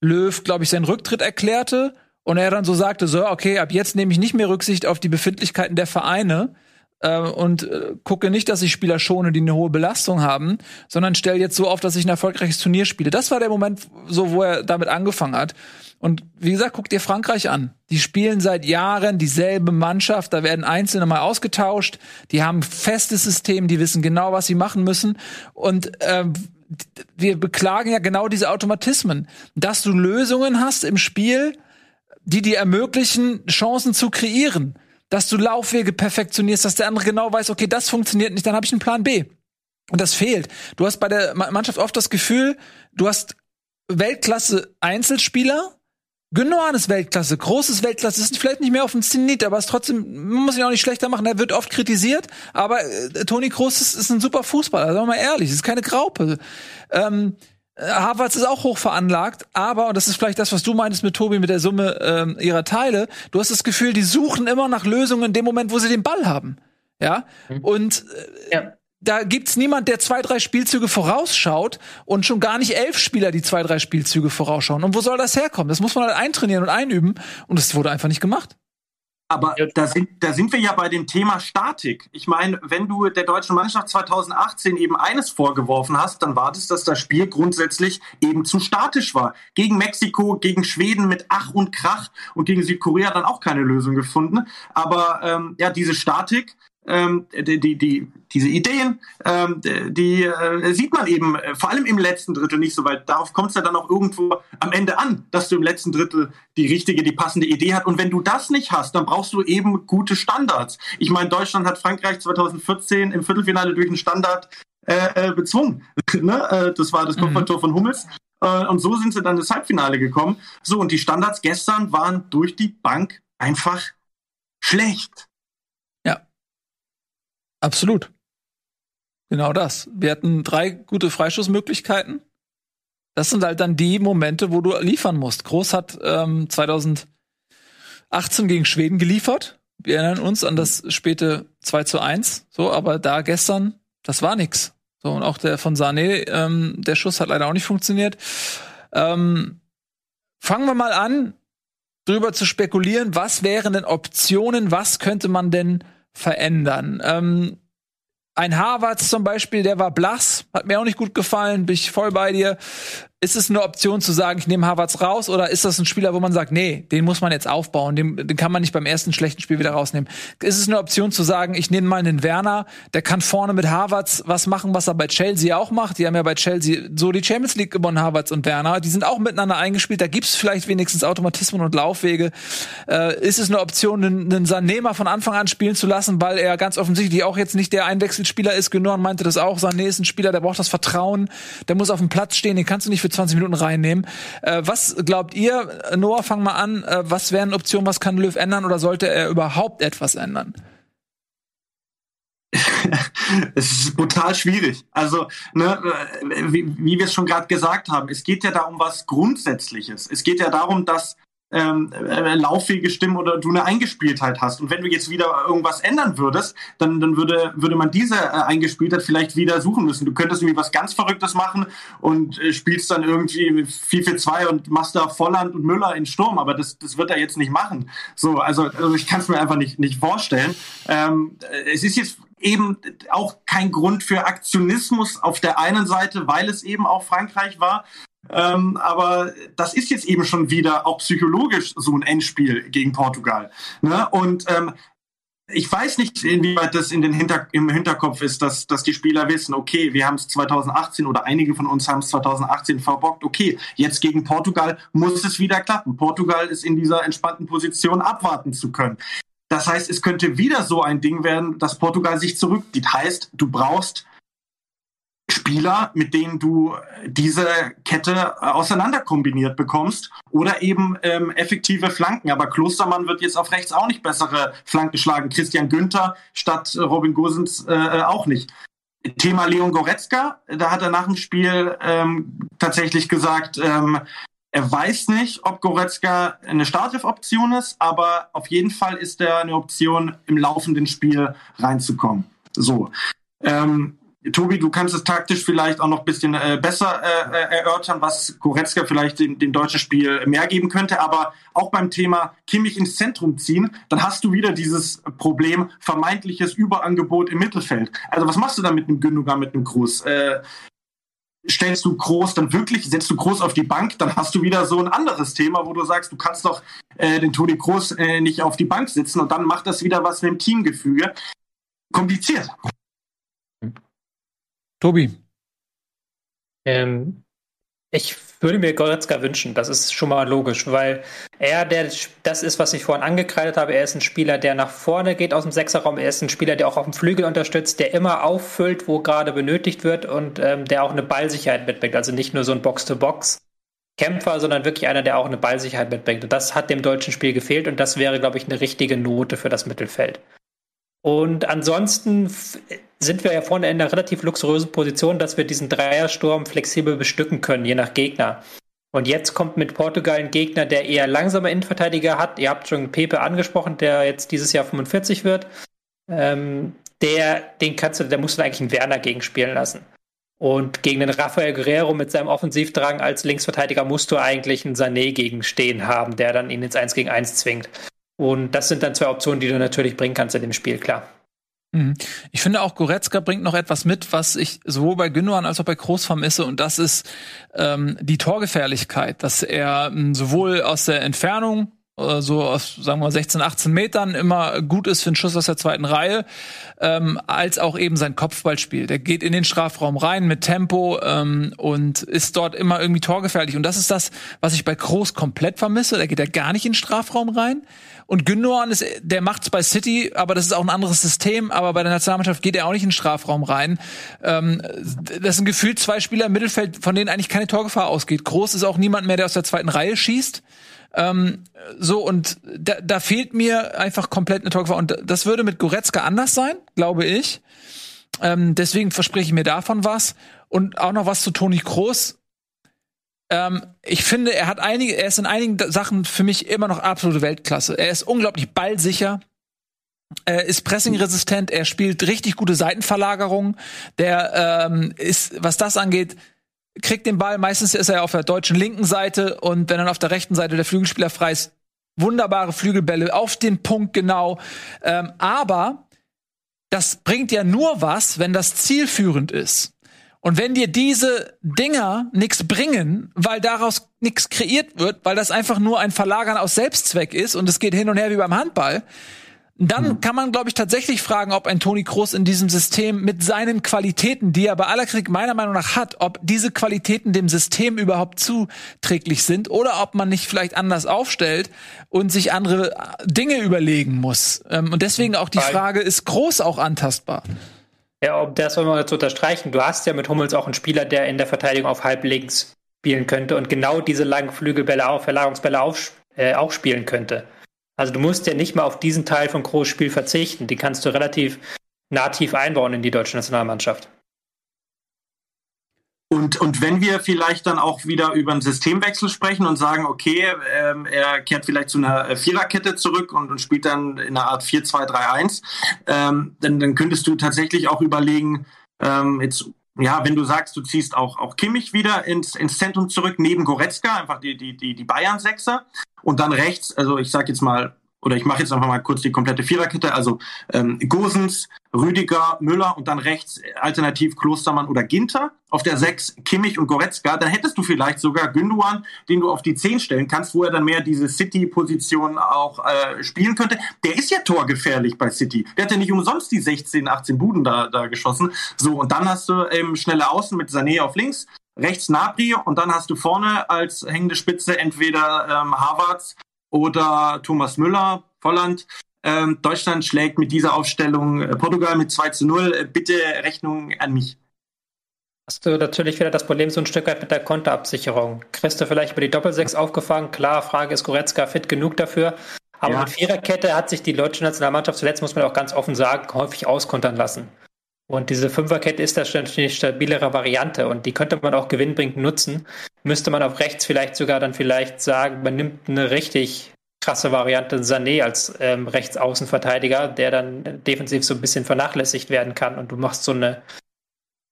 Löw, glaube ich, seinen Rücktritt erklärte und er dann so sagte, so, okay, ab jetzt nehme ich nicht mehr Rücksicht auf die Befindlichkeiten der Vereine äh, und äh, gucke nicht, dass ich Spieler schone, die eine hohe Belastung haben, sondern stelle jetzt so auf, dass ich ein erfolgreiches Turnier spiele. Das war der Moment, so wo er damit angefangen hat. Und wie gesagt, guck dir Frankreich an. Die spielen seit Jahren dieselbe Mannschaft, da werden Einzelne mal ausgetauscht, die haben festes System, die wissen genau, was sie machen müssen. Und ähm, wir beklagen ja genau diese Automatismen, dass du Lösungen hast im Spiel, die dir ermöglichen, Chancen zu kreieren, dass du Laufwege perfektionierst, dass der andere genau weiß, okay, das funktioniert nicht, dann habe ich einen Plan B. Und das fehlt. Du hast bei der Ma- Mannschaft oft das Gefühl, du hast Weltklasse Einzelspieler, Gündogan ist Weltklasse, großes Weltklasse, ist vielleicht nicht mehr auf dem Zenit, aber ist trotzdem, man muss ihn auch nicht schlechter machen. Er wird oft kritisiert, aber äh, Toni Kroos ist, ist ein super Fußballer, sagen wir mal ehrlich, ist keine Graupe. Ähm, Havertz ist auch hoch veranlagt, aber, und das ist vielleicht das, was du meintest mit Tobi, mit der Summe ähm, ihrer Teile, du hast das Gefühl, die suchen immer nach Lösungen in dem Moment, wo sie den Ball haben. Ja. Mhm. Und äh, ja. da gibt's niemand, der zwei, drei Spielzüge vorausschaut und schon gar nicht elf Spieler, die zwei, drei Spielzüge vorausschauen. Und wo soll das herkommen? Das muss man halt eintrainieren und einüben. Und es wurde einfach nicht gemacht. Aber da sind, da sind wir ja bei dem Thema Statik. Ich meine, wenn du der deutschen Mannschaft 2018 eben eines vorgeworfen hast, dann war das, dass das Spiel grundsätzlich eben zu statisch war. Gegen Mexiko, gegen Schweden mit Ach und Krach und gegen Südkorea dann auch keine Lösung gefunden. Aber ähm, ja, diese Statik, ähm, die, die, die, diese Ideen, ähm, die äh, sieht man eben äh, vor allem im letzten Drittel nicht so, weil darauf kommt es ja dann auch irgendwo am Ende an, dass du im letzten Drittel die richtige, die passende Idee hast. Und wenn du das nicht hast, dann brauchst du eben gute Standards. Ich meine, Deutschland hat Frankreich 2014 im Viertelfinale durch einen Standard äh, äh, bezwungen. ne? Äh, das war das mhm. Kopfballtor mhm. von Hummels. Äh, und so sind sie dann ins Halbfinale gekommen. So, und die Standards gestern waren durch die Bank einfach schlecht. Absolut. Genau das. Wir hatten drei gute Freischussmöglichkeiten. Das sind halt dann die Momente, wo du liefern musst. Groß hat ähm, 2018 gegen Schweden geliefert. Wir erinnern uns an das späte 2 zu 1. So, aber da gestern, das war nix. So, und auch der von Sané, ähm, der Schuss hat leider auch nicht funktioniert. Ähm, fangen wir mal an, drüber zu spekulieren, was wären denn Optionen, was könnte man denn verändern. Ähm, ein Harvard zum Beispiel, der war blass, hat mir auch nicht gut gefallen, bin ich voll bei dir. Ist es eine Option zu sagen, ich nehme Harvards raus oder ist das ein Spieler, wo man sagt, nee, den muss man jetzt aufbauen, den, den kann man nicht beim ersten schlechten Spiel wieder rausnehmen? Ist es eine Option zu sagen, ich nehme mal einen Werner, der kann vorne mit Harvards was machen, was er bei Chelsea auch macht? Die haben ja bei Chelsea so die Champions League gewonnen, Harvards und Werner. Die sind auch miteinander eingespielt, da gibt's vielleicht wenigstens Automatismen und Laufwege. Äh, ist es eine Option, einen, einen Sané mal von Anfang an spielen zu lassen, weil er ganz offensichtlich auch jetzt nicht der Einwechselspieler ist? Genoan meinte das auch. Sané ist ein Spieler, der braucht das Vertrauen, der muss auf dem Platz stehen, den kannst du nicht für 20 Minuten reinnehmen. Äh, was glaubt ihr, Noah, fang mal an, äh, was wären Optionen, was kann Löw ändern oder sollte er überhaupt etwas ändern? es ist brutal schwierig. Also, ne, wie, wie wir es schon gerade gesagt haben, es geht ja da um was Grundsätzliches. Es geht ja darum, dass ähm, äh, lauffähige Stimmen oder du eine Eingespieltheit hast. Und wenn du jetzt wieder irgendwas ändern würdest, dann, dann würde, würde man diese äh, Eingespieltheit vielleicht wieder suchen müssen. Du könntest irgendwie was ganz Verrücktes machen und äh, spielst dann irgendwie 4 für 2 und machst da Volland und Müller in Sturm, aber das, das wird er jetzt nicht machen. So, also, also ich kann es mir einfach nicht, nicht vorstellen. Ähm, es ist jetzt eben auch kein Grund für Aktionismus auf der einen Seite, weil es eben auch Frankreich war. Ähm, aber das ist jetzt eben schon wieder auch psychologisch so ein Endspiel gegen Portugal. Ne? Und ähm, ich weiß nicht, inwieweit das in den Hinter im Hinterkopf ist, dass, dass die Spieler wissen, okay, wir haben es 2018 oder einige von uns haben es 2018 verbockt, okay, jetzt gegen Portugal muss es wieder klappen. Portugal ist in dieser entspannten Position, abwarten zu können. Das heißt, es könnte wieder so ein Ding werden, dass Portugal sich zurückzieht. Heißt, du brauchst Spieler, mit denen du diese Kette auseinander kombiniert bekommst oder eben ähm, effektive Flanken. Aber Klostermann wird jetzt auf rechts auch nicht bessere Flanken schlagen. Christian Günther statt Robin Gosens äh, äh, auch nicht. Thema Leon Goretzka, da hat er nach dem Spiel ähm, tatsächlich gesagt, ähm, er weiß nicht, ob Goretzka eine Startelf-Option ist, aber auf jeden Fall ist er eine Option, im laufenden Spiel reinzukommen. So. Ähm, Tobi, du kannst es taktisch vielleicht auch noch ein bisschen äh, besser äh, äh, erörtern, was Goretzka vielleicht dem, dem deutschen Spiel mehr geben könnte. Aber auch beim Thema Kimmich ins Zentrum ziehen, dann hast du wieder dieses Problem vermeintliches Überangebot im Mittelfeld. Also was machst du da mit einem Gündogan, mit einem Groß? Äh, stellst du groß dann wirklich, setzt du groß auf die Bank, dann hast du wieder so ein anderes Thema, wo du sagst, du kannst doch äh, den Toni Groß äh, nicht auf die Bank sitzen und dann macht das wieder was mit dem Teamgefüge. Kompliziert. Tobi. Ähm, ich würde mir Goretzka wünschen, das ist schon mal logisch, weil er der, das ist, was ich vorhin angekreidet habe, er ist ein Spieler, der nach vorne geht aus dem Sechserraum, er ist ein Spieler, der auch auf dem Flügel unterstützt, der immer auffüllt, wo gerade benötigt wird und ähm, der auch eine Ballsicherheit mitbringt, also nicht nur so ein Box-to-Box. Kämpfer, sondern wirklich einer, der auch eine Ballsicherheit mitbringt. Und das hat dem deutschen Spiel gefehlt und das wäre, glaube ich, eine richtige Note für das Mittelfeld. Und ansonsten sind wir ja vorne in einer relativ luxuriösen Position, dass wir diesen Dreiersturm flexibel bestücken können, je nach Gegner. Und jetzt kommt mit Portugal ein Gegner, der eher langsame Innenverteidiger hat. Ihr habt schon Pepe angesprochen, der jetzt dieses Jahr 45 wird. Ähm, der, den kannst du, der musst du eigentlich einen Werner gegenspielen lassen. Und gegen den Rafael Guerrero mit seinem Offensivdrang als Linksverteidiger musst du eigentlich einen Sané gegenstehen haben, der dann ihn ins 1 gegen 1 zwingt. Und das sind dann zwei Optionen, die du natürlich bringen kannst in dem Spiel, klar. Mhm. Ich finde auch Goretzka bringt noch etwas mit, was ich sowohl bei Gündogan als auch bei Kroos vermisse und das ist ähm, die Torgefährlichkeit, dass er ähm, sowohl aus der Entfernung äh, so aus, sagen wir 16, 18 Metern immer gut ist für einen Schuss aus der zweiten Reihe, ähm, als auch eben sein Kopfballspiel. Der geht in den Strafraum rein mit Tempo ähm, und ist dort immer irgendwie torgefährlich. Und das ist das, was ich bei Kroos komplett vermisse. Der geht ja gar nicht in den Strafraum rein. Und Gündogan ist, der macht's bei City, aber das ist auch ein anderes System. Aber bei der Nationalmannschaft geht er auch nicht in den Strafraum rein. Ähm, das sind gefühlt zwei Spieler im Mittelfeld, von denen eigentlich keine Torgefahr ausgeht. Groß ist auch niemand mehr, der aus der zweiten Reihe schießt. Ähm, so, und da, da fehlt mir einfach komplett eine Torgefahr. Und das würde mit Goretzka anders sein, glaube ich. Ähm, deswegen verspreche ich mir davon was. Und auch noch was zu Toni Kroos. Ähm, ich finde, er hat einige, er ist in einigen Sachen für mich immer noch absolute Weltklasse. Er ist unglaublich ballsicher. Er ist pressingresistent, er spielt richtig gute Seitenverlagerungen. Der ähm, ist, was das angeht, kriegt den Ball, meistens ist er auf der deutschen linken Seite und wenn dann auf der rechten Seite der Flügelspieler frei ist, wunderbare Flügelbälle auf den Punkt genau. Ähm, aber das bringt ja nur was, wenn das zielführend ist. Und wenn dir diese Dinger nichts bringen, weil daraus nichts kreiert wird, weil das einfach nur ein Verlagern aus Selbstzweck ist und es geht hin und her wie beim Handball, dann mhm. kann man, glaube ich, tatsächlich fragen, ob ein Toni Kroos in diesem System mit seinen Qualitäten, die er bei aller Kritik meiner Meinung nach hat, ob diese Qualitäten dem System überhaupt zuträglich sind oder ob man nicht vielleicht anders aufstellt und sich andere Dinge überlegen muss. Ähm, und deswegen auch die Frage, ist Groß auch antastbar? Ja, um das mal zu unterstreichen, du hast ja mit Hummels auch einen Spieler, der in der Verteidigung auf halb links spielen könnte und genau diese langen Flügelbälle, Verlagerungsbälle auf, äh, auch spielen könnte. Also du musst ja nicht mal auf diesen Teil von Groß Spiel verzichten. Die kannst du relativ nativ einbauen in die deutsche Nationalmannschaft. Und, und wenn wir vielleicht dann auch wieder über einen Systemwechsel sprechen und sagen, okay, ähm, er kehrt vielleicht zu einer Viererkette zurück und, und spielt dann in einer Art 4-2-3-1, ähm, dann, dann könntest du tatsächlich auch überlegen, ähm, jetzt ja, wenn du sagst, du ziehst auch, auch Kimmich wieder ins, ins Zentrum zurück, neben Goretzka, einfach die, die, die, die Bayern-Sechser. Und dann rechts, also ich sag jetzt mal oder ich mache jetzt einfach mal kurz die komplette Viererkette, also ähm, Gosens, Rüdiger, Müller und dann rechts alternativ Klostermann oder Ginter. Auf der sechs Kimmich und Goretzka. Dann hättest du vielleicht sogar Günduan, den du auf die zehn stellen kannst, wo er dann mehr diese City-Position auch äh, spielen könnte. Der ist ja torgefährlich bei City. Der hat ja nicht umsonst die 16, 18 Buden da, da geschossen. So, und dann hast du ähm, schnelle Außen mit Sané auf links, rechts Nabri und dann hast du vorne als hängende Spitze entweder ähm, Havertz oder Thomas Müller, Volland. Ähm, Deutschland schlägt mit dieser Aufstellung äh, Portugal mit 2 zu 0. Äh, bitte Rechnung an mich. Hast du natürlich wieder das Problem so ein Stück weit mit der Konterabsicherung. Kriegst du vielleicht über die Doppelsechs aufgefangen? Klar, Frage ist Goretzka fit genug dafür. Aber ja. mit Viererkette hat sich die deutsche Nationalmannschaft zuletzt, muss man auch ganz offen sagen, häufig auskontern lassen. Und diese Fünferkette ist da natürlich eine stabilere Variante und die könnte man auch gewinnbringend nutzen müsste man auf rechts vielleicht sogar dann vielleicht sagen, man nimmt eine richtig krasse Variante Sané als ähm, Rechtsaußenverteidiger, der dann defensiv so ein bisschen vernachlässigt werden kann und du machst so eine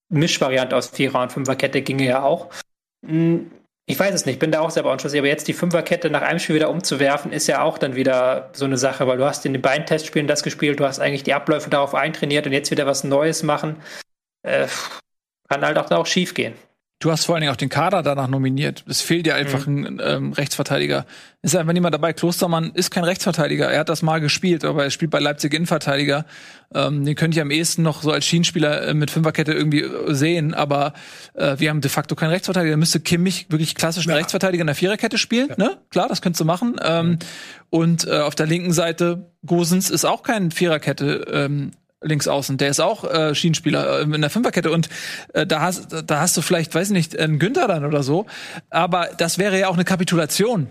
Mischvariante aus Vierer- und Fünferkette ginge ja auch. Ich weiß es nicht, bin da auch selber unschlüssig, aber jetzt die Fünferkette nach einem Spiel wieder umzuwerfen, ist ja auch dann wieder so eine Sache, weil du hast in den beiden Testspielen das gespielt, du hast eigentlich die Abläufe darauf eintrainiert und jetzt wieder was Neues machen. Äh, kann halt auch, auch schief gehen. Du hast vor allen Dingen auch den Kader danach nominiert. Es fehlt dir einfach mhm. ein ähm, Rechtsverteidiger. Ist einfach niemand dabei. Klostermann ist kein Rechtsverteidiger. Er hat das mal gespielt, aber er spielt bei Leipzig Innenverteidiger. Ähm, den könnte ich am ehesten noch so als Schienenspieler äh, mit Fünferkette irgendwie äh, sehen, aber äh, wir haben de facto keinen Rechtsverteidiger. Da müsste Kimmich wirklich klassischen ja. Rechtsverteidiger in der Viererkette spielen. Ja. Ne? Klar, das könntest du machen. Ähm, und äh, auf der linken Seite Gosens ist auch kein Viererkette. Ähm, links außen. Der ist auch äh, Schienenspieler äh, in der Fünferkette und äh, da hast da hast du vielleicht, weiß ich nicht, einen Günther dann oder so. Aber das wäre ja auch eine Kapitulation.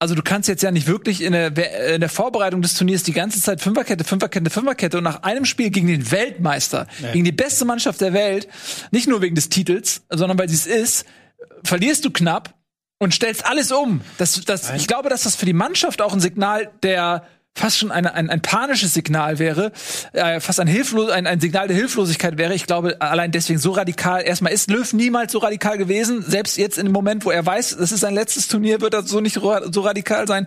Also du kannst jetzt ja nicht wirklich in der, in der Vorbereitung des Turniers die ganze Zeit Fünferkette, Fünferkette, Fünferkette und nach einem Spiel gegen den Weltmeister, Nee. gegen die beste Mannschaft der Welt, nicht nur wegen des Titels, sondern weil sie es ist, verlierst du knapp und stellst alles um. Das, das, ich glaube, dass das für die Mannschaft auch ein Signal der fast schon eine, ein, ein panisches Signal wäre, äh, fast ein, Hilflos ein, ein Signal der Hilflosigkeit wäre. Ich glaube, allein deswegen so radikal. Erstmal ist Löw niemals so radikal gewesen. Selbst jetzt in dem Moment, wo er weiß, das ist sein letztes Turnier, wird er so nicht so radikal sein.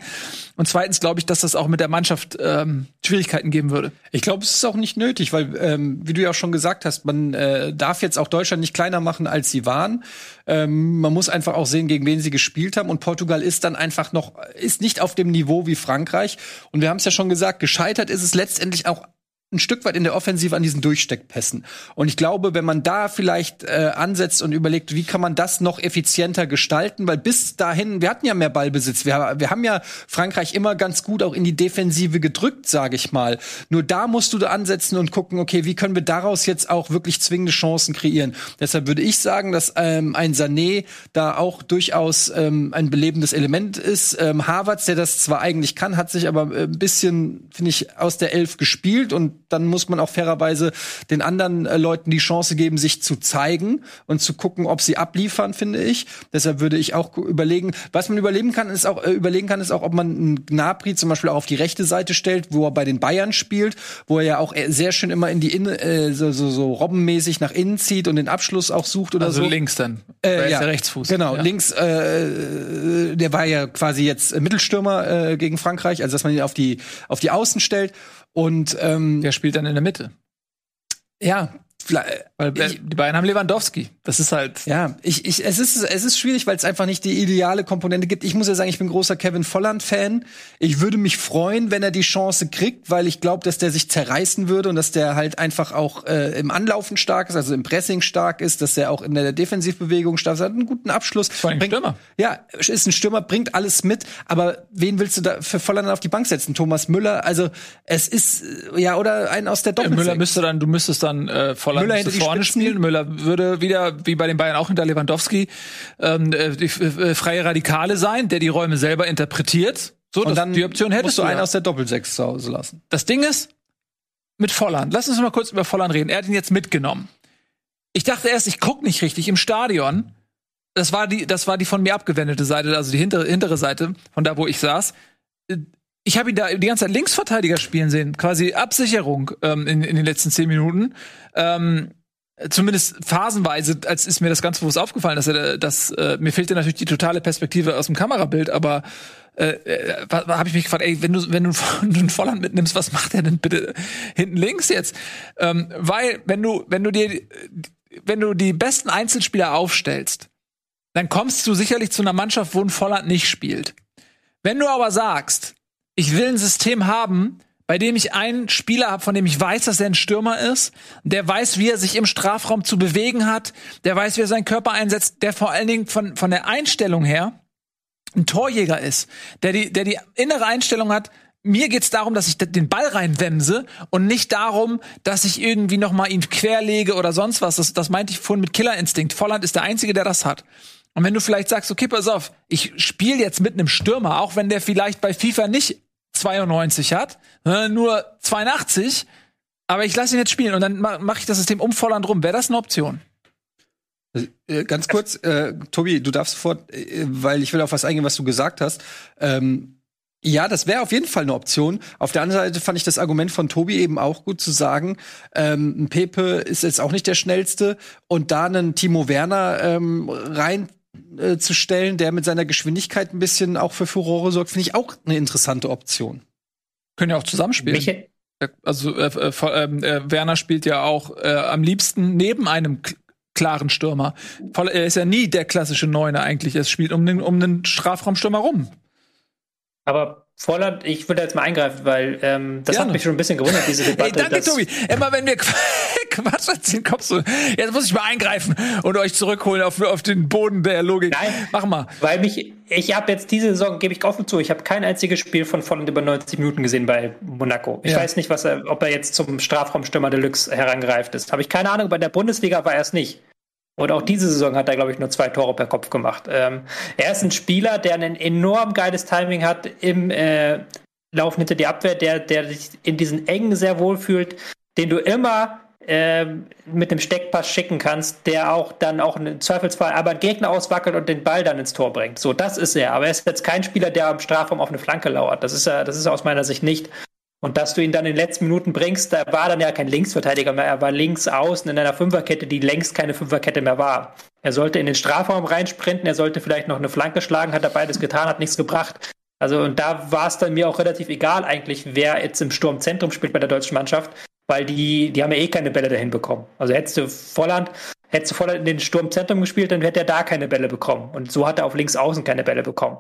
Und zweitens glaube ich, dass das auch mit der Mannschaft ähm, Schwierigkeiten geben würde. Ich glaube, es ist auch nicht nötig, weil, ähm, wie du ja auch schon gesagt hast, man äh, darf jetzt auch Deutschland nicht kleiner machen, als sie waren. Ähm, man muss einfach auch sehen, gegen wen sie gespielt haben. Und Portugal ist dann einfach noch, ist nicht auf dem Niveau wie Frankreich. Und wir haben es ja schon gesagt, gescheitert ist es letztendlich auch ein Stück weit in der Offensive an diesen Durchsteckpässen. Und ich glaube, wenn man da vielleicht äh, ansetzt und überlegt, wie kann man das noch effizienter gestalten, weil bis dahin, wir hatten ja mehr Ballbesitz. Wir, wir haben ja Frankreich immer ganz gut auch in die Defensive gedrückt, sage ich mal. Nur da musst du da ansetzen und gucken, okay, wie können wir daraus jetzt auch wirklich zwingende Chancen kreieren. Deshalb würde ich sagen, dass ähm, ein Sané da auch durchaus ähm, ein belebendes Element ist. Ähm, Havertz, der das zwar eigentlich kann, hat sich aber äh, ein bisschen, finde ich, aus der Elf gespielt und dann muss man auch fairerweise den anderen äh, Leuten die Chance geben, sich zu zeigen und zu gucken, ob sie abliefern, finde ich. Deshalb würde ich auch überlegen, was man überleben kann, ist auch äh, überlegen kann, ist auch, ob man einen Gnabry zum Beispiel auch auf die rechte Seite stellt, wo er bei den Bayern spielt, wo er ja auch äh, sehr schön immer in die Innen, äh, so, so, so robbenmäßig nach innen zieht und den Abschluss auch sucht oder Also so. links dann. Äh, ja, der Rechtsfuß. Genau, Ja. links, äh, der war ja quasi jetzt Mittelstürmer äh, gegen Frankreich, also dass man ihn auf die, auf die Außen stellt. Und ähm, Der spielt dann in der Mitte. ja, Weil äh, die beiden haben Lewandowski. Das ist halt. ja, ich, ich, es ist, es ist schwierig, weil es einfach nicht die ideale Komponente gibt. Ich muss ja sagen, ich bin großer Kevin Volland-Fan. Ich würde mich freuen, wenn er die Chance kriegt, weil ich glaube, dass der sich zerreißen würde und dass der halt einfach auch äh, im Anlaufen stark ist, also im Pressing stark ist, dass er auch in der Defensivbewegung stark ist, hat einen guten Abschluss. Vor allem Bringt- Stürmer. Ja, ist ein Stürmer, bringt alles mit, aber wen willst du da für Volland auf die Bank setzen? Thomas Müller? Also es ist äh, ja oder einen aus der Doppel. Müller müsste dann, du müsstest dann äh, Volland Müller müsste hinter die vorne Spitzen. spielen. Müller würde wieder, wie bei den Bayern auch hinter Lewandowski, ähm, äh, die äh, freie Radikale sein, der die Räume selber interpretiert. So, und dann die Option hättest musst du du einen ja. aus der Doppelsechs zu Hause lassen. Das Ding ist, mit Volland, lass uns mal kurz über Volland reden. Er hat ihn jetzt mitgenommen. Ich dachte erst, ich guck nicht richtig im Stadion. Das war die, das war die von mir abgewendete Seite, also die hintere, hintere Seite, von da, wo ich saß. Ich habe ihn da die ganze Zeit Linksverteidiger spielen sehen, quasi Absicherung ähm, in, in den letzten zehn Minuten. Ähm, zumindest phasenweise, als ist mir das ganz bewusst aufgefallen, dass er, dass äh, mir fehlte natürlich die totale Perspektive aus dem Kamerabild, aber äh, äh, habe ich mich gefragt, ey, wenn du wenn du einen Volland mitnimmst, was macht er denn bitte hinten links jetzt? Ähm, weil wenn du wenn du dir wenn du die besten Einzelspieler aufstellst, dann kommst du sicherlich zu einer Mannschaft, wo ein Volland nicht spielt. Wenn du aber sagst, ich will ein System haben, bei dem ich einen Spieler habe, von dem ich weiß, dass er ein Stürmer ist, der weiß, wie er sich im Strafraum zu bewegen hat, der weiß, wie er seinen Körper einsetzt, der vor allen Dingen von, von der Einstellung her ein Torjäger ist, der die, der die innere Einstellung hat, mir geht's darum, dass ich den Ball reinwemse und nicht darum, dass ich irgendwie noch mal ihn querlege oder sonst was. Das, das meinte ich vorhin mit Killerinstinkt. Volland ist der Einzige, der das hat. Und wenn du vielleicht sagst, okay, pass auf, ich spiele jetzt mit einem Stürmer, auch wenn der vielleicht bei FIFA nicht 92 hat, äh, nur 82, aber ich lasse ihn jetzt spielen und dann ma- mache ich das System um Volland rum. Wäre das eine Option? Äh, ganz kurz, äh, Tobi, du darfst sofort, äh, weil ich will auf was eingehen, was du gesagt hast. Ähm, ja, das wäre auf jeden Fall eine Option. Auf der anderen Seite fand ich das Argument von Tobi eben auch gut zu sagen, ähm, Pepe ist jetzt auch nicht der schnellste und da einen Timo Werner ähm, rein äh, zu stellen, der mit seiner Geschwindigkeit ein bisschen auch für Furore sorgt, finde ich auch eine interessante Option. Können ja auch zusammenspielen. Michael, Also äh, äh, ähm, äh, Werner spielt ja auch äh, am liebsten neben einem klaren Stürmer. Voll, er ist ja nie der klassische Neuner eigentlich. Er spielt um den, um den Strafraumstürmer rum. aber Volland, ich würde jetzt mal eingreifen, weil ähm, das Gerne. hat mich schon ein bisschen gewundert, diese Debatte. Hey, danke, Tobi. Immer wenn wir Qu- Quatsch erzählen, kommst du. Jetzt muss ich mal eingreifen und euch zurückholen auf, auf den Boden der Logik. Nein. Mach mal. Weil mich, ich habe jetzt diese Saison, gebe ich offen zu, ich habe kein einziges Spiel von Volland über 90 Minuten gesehen bei Monaco. Ich Ja. weiß nicht, was er, ob er jetzt zum Strafraumstürmer Deluxe herangereift ist. Habe ich keine Ahnung, bei der Bundesliga war er es nicht. Und auch diese Saison hat er, glaube ich, nur zwei Tore per Kopf gemacht. Ähm, er ist ein Spieler, der ein enorm geiles Timing hat im äh, Laufen hinter die Abwehr, der, der sich in diesen Engen sehr wohl fühlt, den du immer ähm, mit dem Steckpass schicken kannst, der auch dann auch im Zweifelsfall aber einen Gegner auswackelt und den Ball dann ins Tor bringt. So, das ist er. Aber er ist jetzt kein Spieler, der am Strafraum auf eine Flanke lauert. Das ist er, das ist er aus meiner Sicht nicht. Und dass du ihn dann in den letzten Minuten bringst, da war dann ja kein Linksverteidiger mehr, er war links außen in einer Fünferkette, die längst keine Fünferkette mehr war. Er sollte in den Strafraum reinsprinten, er sollte vielleicht noch eine Flanke schlagen, hat er beides getan, hat nichts gebracht. Also und da war es dann mir auch relativ egal eigentlich, wer jetzt im Sturmzentrum spielt bei der deutschen Mannschaft, weil die, die haben ja eh keine Bälle dahin bekommen. Also hättest du Volland, hättest du Volland in den Sturmzentrum gespielt, dann hätte er da keine Bälle bekommen. Und so hat er auf links außen keine Bälle bekommen.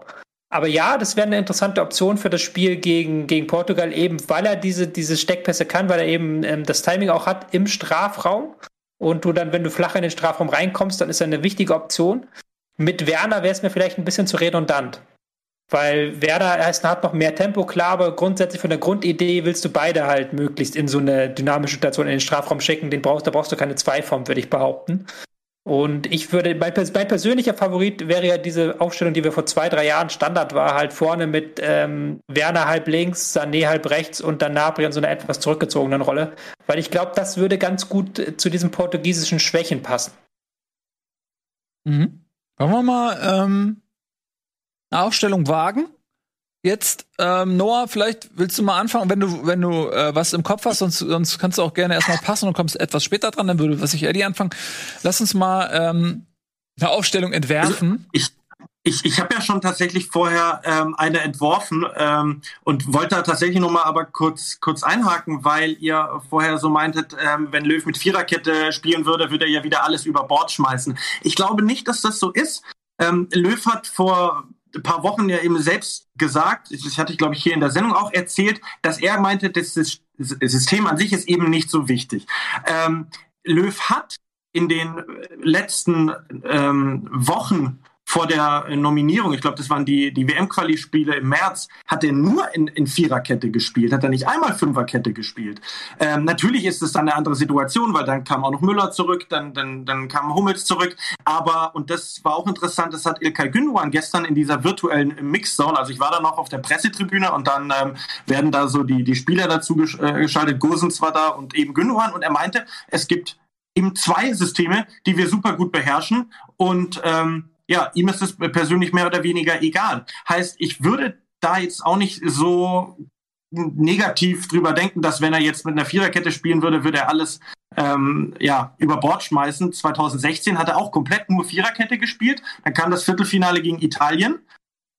Aber ja, das wäre eine interessante Option für das Spiel gegen, gegen Portugal, eben weil er diese, diese Steckpässe kann, weil er eben ähm, das Timing auch hat im Strafraum. Und du dann, wenn du flach in den Strafraum reinkommst, dann ist er eine wichtige Option. Mit Werner wäre es mir vielleicht ein bisschen zu redundant. Weil Werder heißt, hat noch mehr Tempo, klar, aber grundsätzlich von der Grundidee willst du beide halt möglichst in so eine dynamische Situation in den Strafraum schicken. Den brauchst, da brauchst du keine zwei von, würde ich behaupten. Und ich würde, mein, mein persönlicher Favorit wäre ja diese Aufstellung, die wir vor zwei, drei Jahren Standard war, halt vorne mit ähm, Werner halb links, Sané halb rechts und dann Nabri in so einer etwas zurückgezogenen Rolle. Weil ich glaube, das würde ganz gut äh, zu diesen portugiesischen Schwächen passen. Mhm. Wollen wir mal ähm, eine Aufstellung wagen? Jetzt, ähm, Noah, vielleicht willst du mal anfangen, wenn du, wenn du äh, was im Kopf hast, sonst, sonst kannst du auch gerne erstmal passen und kommst etwas später dran, dann würde was ich Eddie anfangen. Lass uns mal ähm, eine Aufstellung entwerfen. Ich, ich, ich habe ja schon tatsächlich vorher ähm, eine entworfen ähm, und wollte da tatsächlich noch mal aber kurz, kurz einhaken, weil ihr vorher so meintet, ähm, wenn Löw mit Viererkette spielen würde, würde er ja wieder alles über Bord schmeißen. Ich glaube nicht, dass das so ist. Ähm, Löw hat vor paar Wochen ja eben selbst gesagt, das hatte ich glaube ich hier in der Sendung auch erzählt, dass er meinte, das Sys- System an sich ist eben nicht so wichtig. Ähm, Löw hat in den letzten ähm, Wochen vor der Nominierung, ich glaube, das waren die, die WM-Quali-Spiele im März, hat er nur in, in Viererkette gespielt, hat er nicht einmal Fünferkette gespielt. Ähm, natürlich ist es dann eine andere Situation, weil dann kam auch noch Müller zurück, dann, dann, dann kam Hummels zurück, aber, und das war auch interessant, das hat Ilkay Gündogan gestern in dieser virtuellen Mixzone, also ich war da noch auf der Pressetribüne und dann ähm, werden da so die, die Spieler dazu gesch äh, geschaltet, Gosens war da und eben Gündogan und er meinte, es gibt eben zwei Systeme, die wir super gut beherrschen und ähm, ja, ihm ist es persönlich mehr oder weniger egal. Heißt, ich würde da jetzt auch nicht so negativ drüber denken, dass wenn er jetzt mit einer Viererkette spielen würde, würde er alles ähm, ja, über Bord schmeißen. 2016 hat er auch komplett nur Viererkette gespielt. Dann kam das Viertelfinale gegen Italien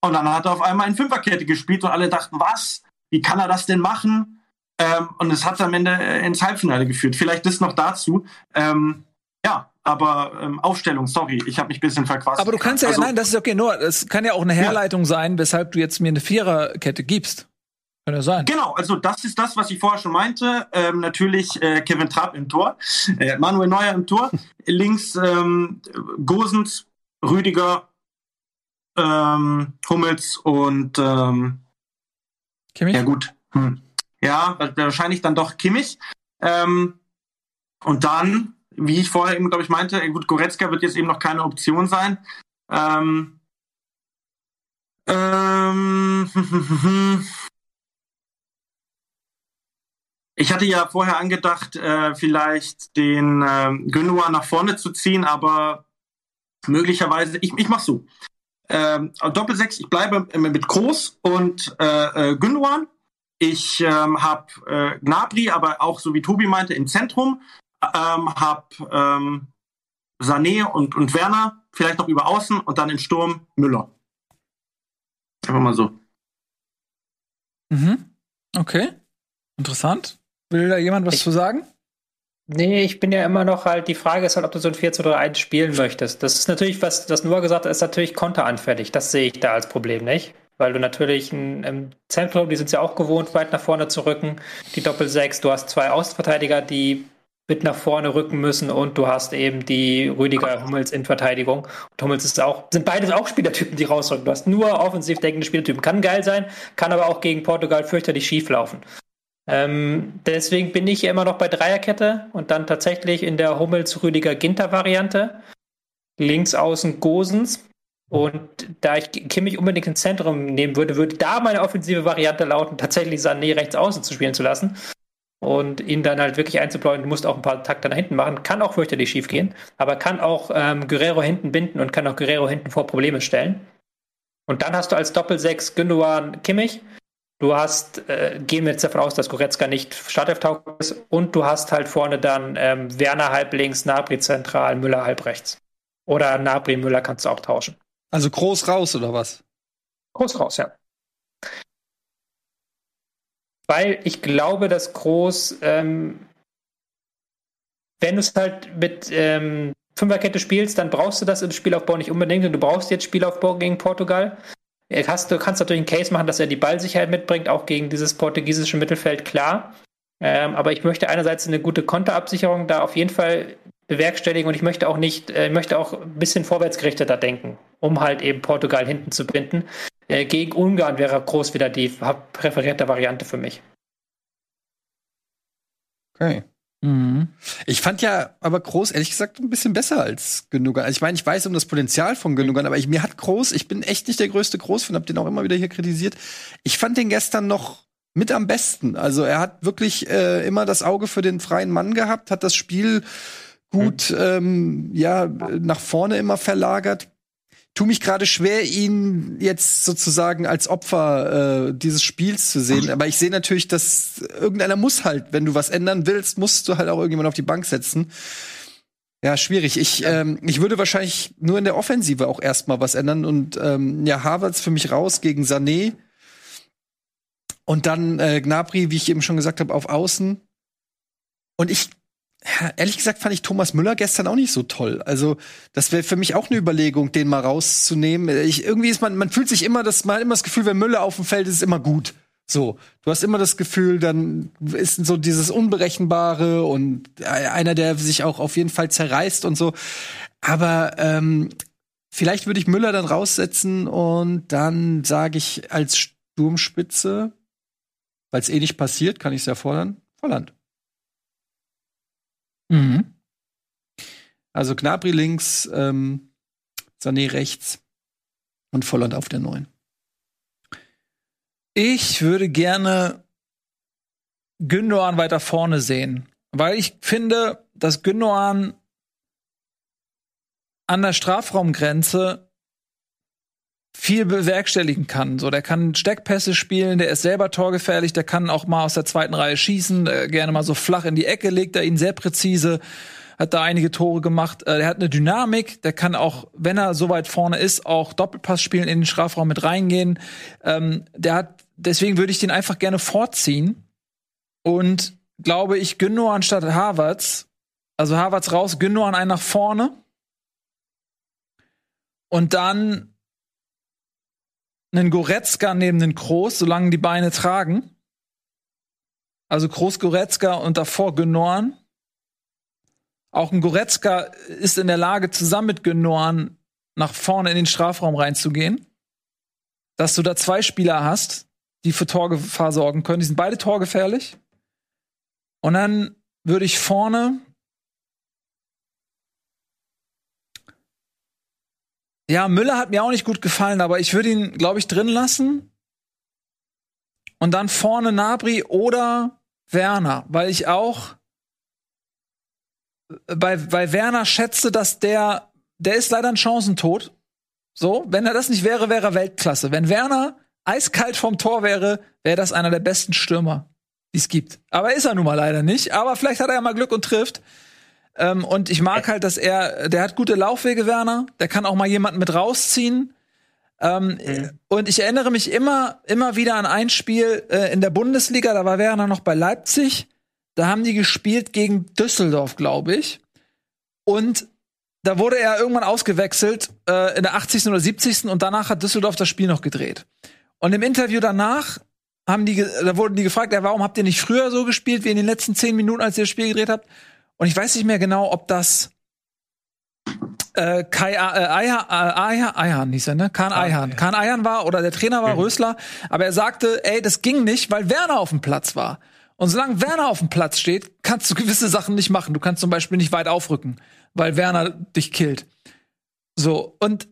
und dann hat er auf einmal in Fünferkette gespielt und alle dachten, was? Wie kann er das denn machen? Ähm, und es hat am Ende äh, ins Halbfinale geführt. Vielleicht das noch dazu. Ähm, ja, aber ähm, Aufstellung, sorry, ich habe mich ein bisschen verquatscht. Aber du kannst ja, Also- nein, das ist okay, nur, es kann ja auch eine Herleitung sein, weshalb du jetzt mir eine Viererkette gibst. Kann ja sein. Genau, also das ist das, was ich vorher schon meinte. Ähm, natürlich äh, Kevin Trapp im Tor, äh, Manuel Neuer im Tor, links ähm, Gosens, Rüdiger, ähm, Hummels und ähm, Kimmich? ja gut, hm. ja wahrscheinlich dann doch Kimmich. Ähm, und dann, wie ich vorher eben glaube ich meinte, äh, gut Goretzka wird jetzt eben noch keine Option sein. Ähm, ähm, Ich hatte ja vorher angedacht, äh, vielleicht den ähm, Gündogan nach vorne zu ziehen, aber möglicherweise, ich, ich mach so. Ähm, Doppelsechs, ich bleibe mit Groß und äh, äh, Gündogan. Ich ähm, habe äh, Gnabry, aber auch so wie Tobi meinte, im Zentrum. Ähm, habe ähm, Sané und, und Werner, vielleicht noch über Außen und dann im Sturm Müller. Einfach mal so. Mhm. Okay. Interessant. Will da jemand was Ich- zu sagen? Nee, ich bin ja immer noch halt, die Frage ist halt, ob du so ein 4 zu 3 1 spielen möchtest. Das ist natürlich, was das Noah gesagt hat, ist natürlich konteranfällig. Das sehe ich da als Problem nicht. weil du natürlich ein, im Zentrum, die sind ja auch gewohnt, weit nach vorne zu rücken, die Doppel-6. Du hast zwei Außenverteidiger, die mit nach vorne rücken müssen und du hast eben die Rüdiger Hummels in Verteidigung. Und Hummels ist auch, sind beides auch Spielertypen, die rausrücken. Du hast nur offensiv denkende Spielertypen. Kann geil sein, kann aber auch gegen Portugal fürchterlich schief laufen. Ähm, deswegen bin ich ja immer noch bei Dreierkette und dann tatsächlich in der Hummels-Rüdiger-Ginter-Variante. Links außen Gosens. Und da ich Kimmich unbedingt ins Zentrum nehmen würde, würde da meine offensive Variante lauten, tatsächlich Sané rechts außen zu spielen zu lassen und ihn dann halt wirklich einzubläuen. Du musst auch ein paar Takte nach hinten machen. Kann auch fürchterlich schief gehen, aber kann auch ähm, Guerrero hinten binden und kann auch Guerrero hinten vor Probleme stellen. Und dann hast du als Doppel-6 Gündogan Kimmich. Du hast, äh, gehen wir jetzt davon aus, dass Goretzka nicht startelftauglich ist. Und du hast halt vorne dann ähm, Werner halb links, Nabri zentral, Müller halb rechts. Oder Nabri, Müller kannst du auch tauschen. Also groß raus oder was? Groß raus, ja weil ich glaube, dass Groß, ähm, wenn du es halt mit ähm, Fünferkette spielst, dann brauchst du das im Spielaufbau nicht unbedingt und du brauchst jetzt Spielaufbau gegen Portugal. Hast, du kannst natürlich einen Case machen, dass er die Ballsicherheit mitbringt, auch gegen dieses portugiesische Mittelfeld, klar. Ähm, aber ich möchte einerseits eine gute Konterabsicherung da auf jeden Fall bewerkstelligen und ich möchte auch nicht, äh, möchte auch ein bisschen vorwärtsgerichteter denken, um halt eben Portugal hinten zu binden. Äh, gegen Ungarn wäre groß wieder die präferierte Variante für mich. Okay. Mhm. Ich fand ja aber Groß, ehrlich gesagt, ein bisschen besser als Gündogan. Also ich meine, ich weiß um das Potenzial von Gündogan, aber ich, mir hat Groß, ich bin echt nicht der größte Groß-Fan, hab den auch immer wieder hier kritisiert. Ich fand den gestern noch mit am besten. Also er hat wirklich äh, immer das Auge für den freien Mann gehabt, hat das Spiel gut mhm. ähm, ja nach vorne immer verlagert tu mich gerade schwer, ihn jetzt sozusagen als Opfer äh, dieses Spiels zu sehen. Aber ich sehe natürlich, dass irgendeiner muss halt, wenn du was ändern willst, musst du halt auch irgendjemand auf die Bank setzen. Ja, schwierig. Ich, ähm, ich würde wahrscheinlich nur in der Offensive auch erstmal was ändern. Und ähm, ja, Harvards für mich raus gegen Sané. Und dann äh, Gnabry, wie ich eben schon gesagt habe, auf Außen. Und ich ja, ehrlich gesagt fand ich Thomas Müller gestern auch nicht so toll. Also, das wäre für mich auch eine Überlegung, den mal rauszunehmen. Ich, irgendwie ist man, man fühlt sich immer, dass man immer das Gefühl, wenn Müller auf dem Feld ist, ist immer gut. So, du hast immer das Gefühl, dann ist so dieses Unberechenbare und einer, der sich auch auf jeden Fall zerreißt und so. Aber ähm, vielleicht würde ich Müller dann raussetzen und dann sage ich als Sturmspitze, weil es eh nicht passiert, kann ich es ja fordern, Volland. Mhm. Also Gnabry links, ähm, Sané rechts und Volland auf der neuen. Ich würde gerne Gündoan weiter vorne sehen, weil ich finde, dass Gündoan an der Strafraumgrenze viel bewerkstelligen kann. So, der kann Steckpässe spielen, der ist selber torgefährlich, der kann auch mal aus der zweiten Reihe schießen, äh, gerne mal so flach in die Ecke legt er ihn sehr präzise, hat da einige Tore gemacht. Äh, der hat eine Dynamik, der kann auch, wenn er so weit vorne ist, auch Doppelpass spielen, in den Strafraum mit reingehen. Ähm, der hat, deswegen würde ich den einfach gerne vorziehen und glaube ich, Günno anstatt Harvards, also Harvards raus, Günno an einen nach vorne und dann einen Goretzka neben den Kroos, solange die Beine tragen. Also Kroos Goretzka und davor Genorn. Auch ein Goretzka ist in der Lage, zusammen mit Genorn nach vorne in den Strafraum reinzugehen. Dass du da zwei Spieler hast, die für Torgefahr sorgen können. Die sind beide torgefährlich. Und dann würde ich vorne Ja, Müller hat mir auch nicht gut gefallen, aber ich würde ihn, glaube ich, drin lassen. Und dann vorne Nabri oder Werner, weil ich auch bei, bei Werner schätze, dass der, der ist leider ein Chancentod. So, wenn er das nicht wäre, wäre er Weltklasse. Wenn Werner eiskalt vom Tor wäre, wäre das einer der besten Stürmer, die es gibt. Aber ist er nun mal leider nicht. Aber vielleicht hat er ja mal Glück und trifft. Ähm, und ich mag halt, dass er, der hat gute Laufwege, Werner. Der kann auch mal jemanden mit rausziehen. Ähm, mhm. Und ich erinnere mich immer, immer wieder an ein Spiel äh, in der Bundesliga. Da war Werner noch bei Leipzig. Da haben die gespielt gegen Düsseldorf, glaube ich. Und da wurde er irgendwann ausgewechselt äh, in der 80. oder 70. und danach hat Düsseldorf das Spiel noch gedreht. Und im Interview danach haben die, da wurden die gefragt, ja, warum habt ihr nicht früher so gespielt wie in den letzten zehn Minuten, als ihr das Spiel gedreht habt? Und ich weiß nicht mehr genau, ob das äh, Kai äh, Eihan, äh, Eihan hieß er, ne? Kahn Eihan. Kahn Eihan war oder der Trainer war Rösler, aber er sagte, ey, das ging nicht, weil Werner auf dem Platz war. Und solange Werner auf dem Platz steht, kannst du gewisse Sachen nicht machen. Du kannst zum Beispiel nicht weit aufrücken, weil Werner dich killt. So, und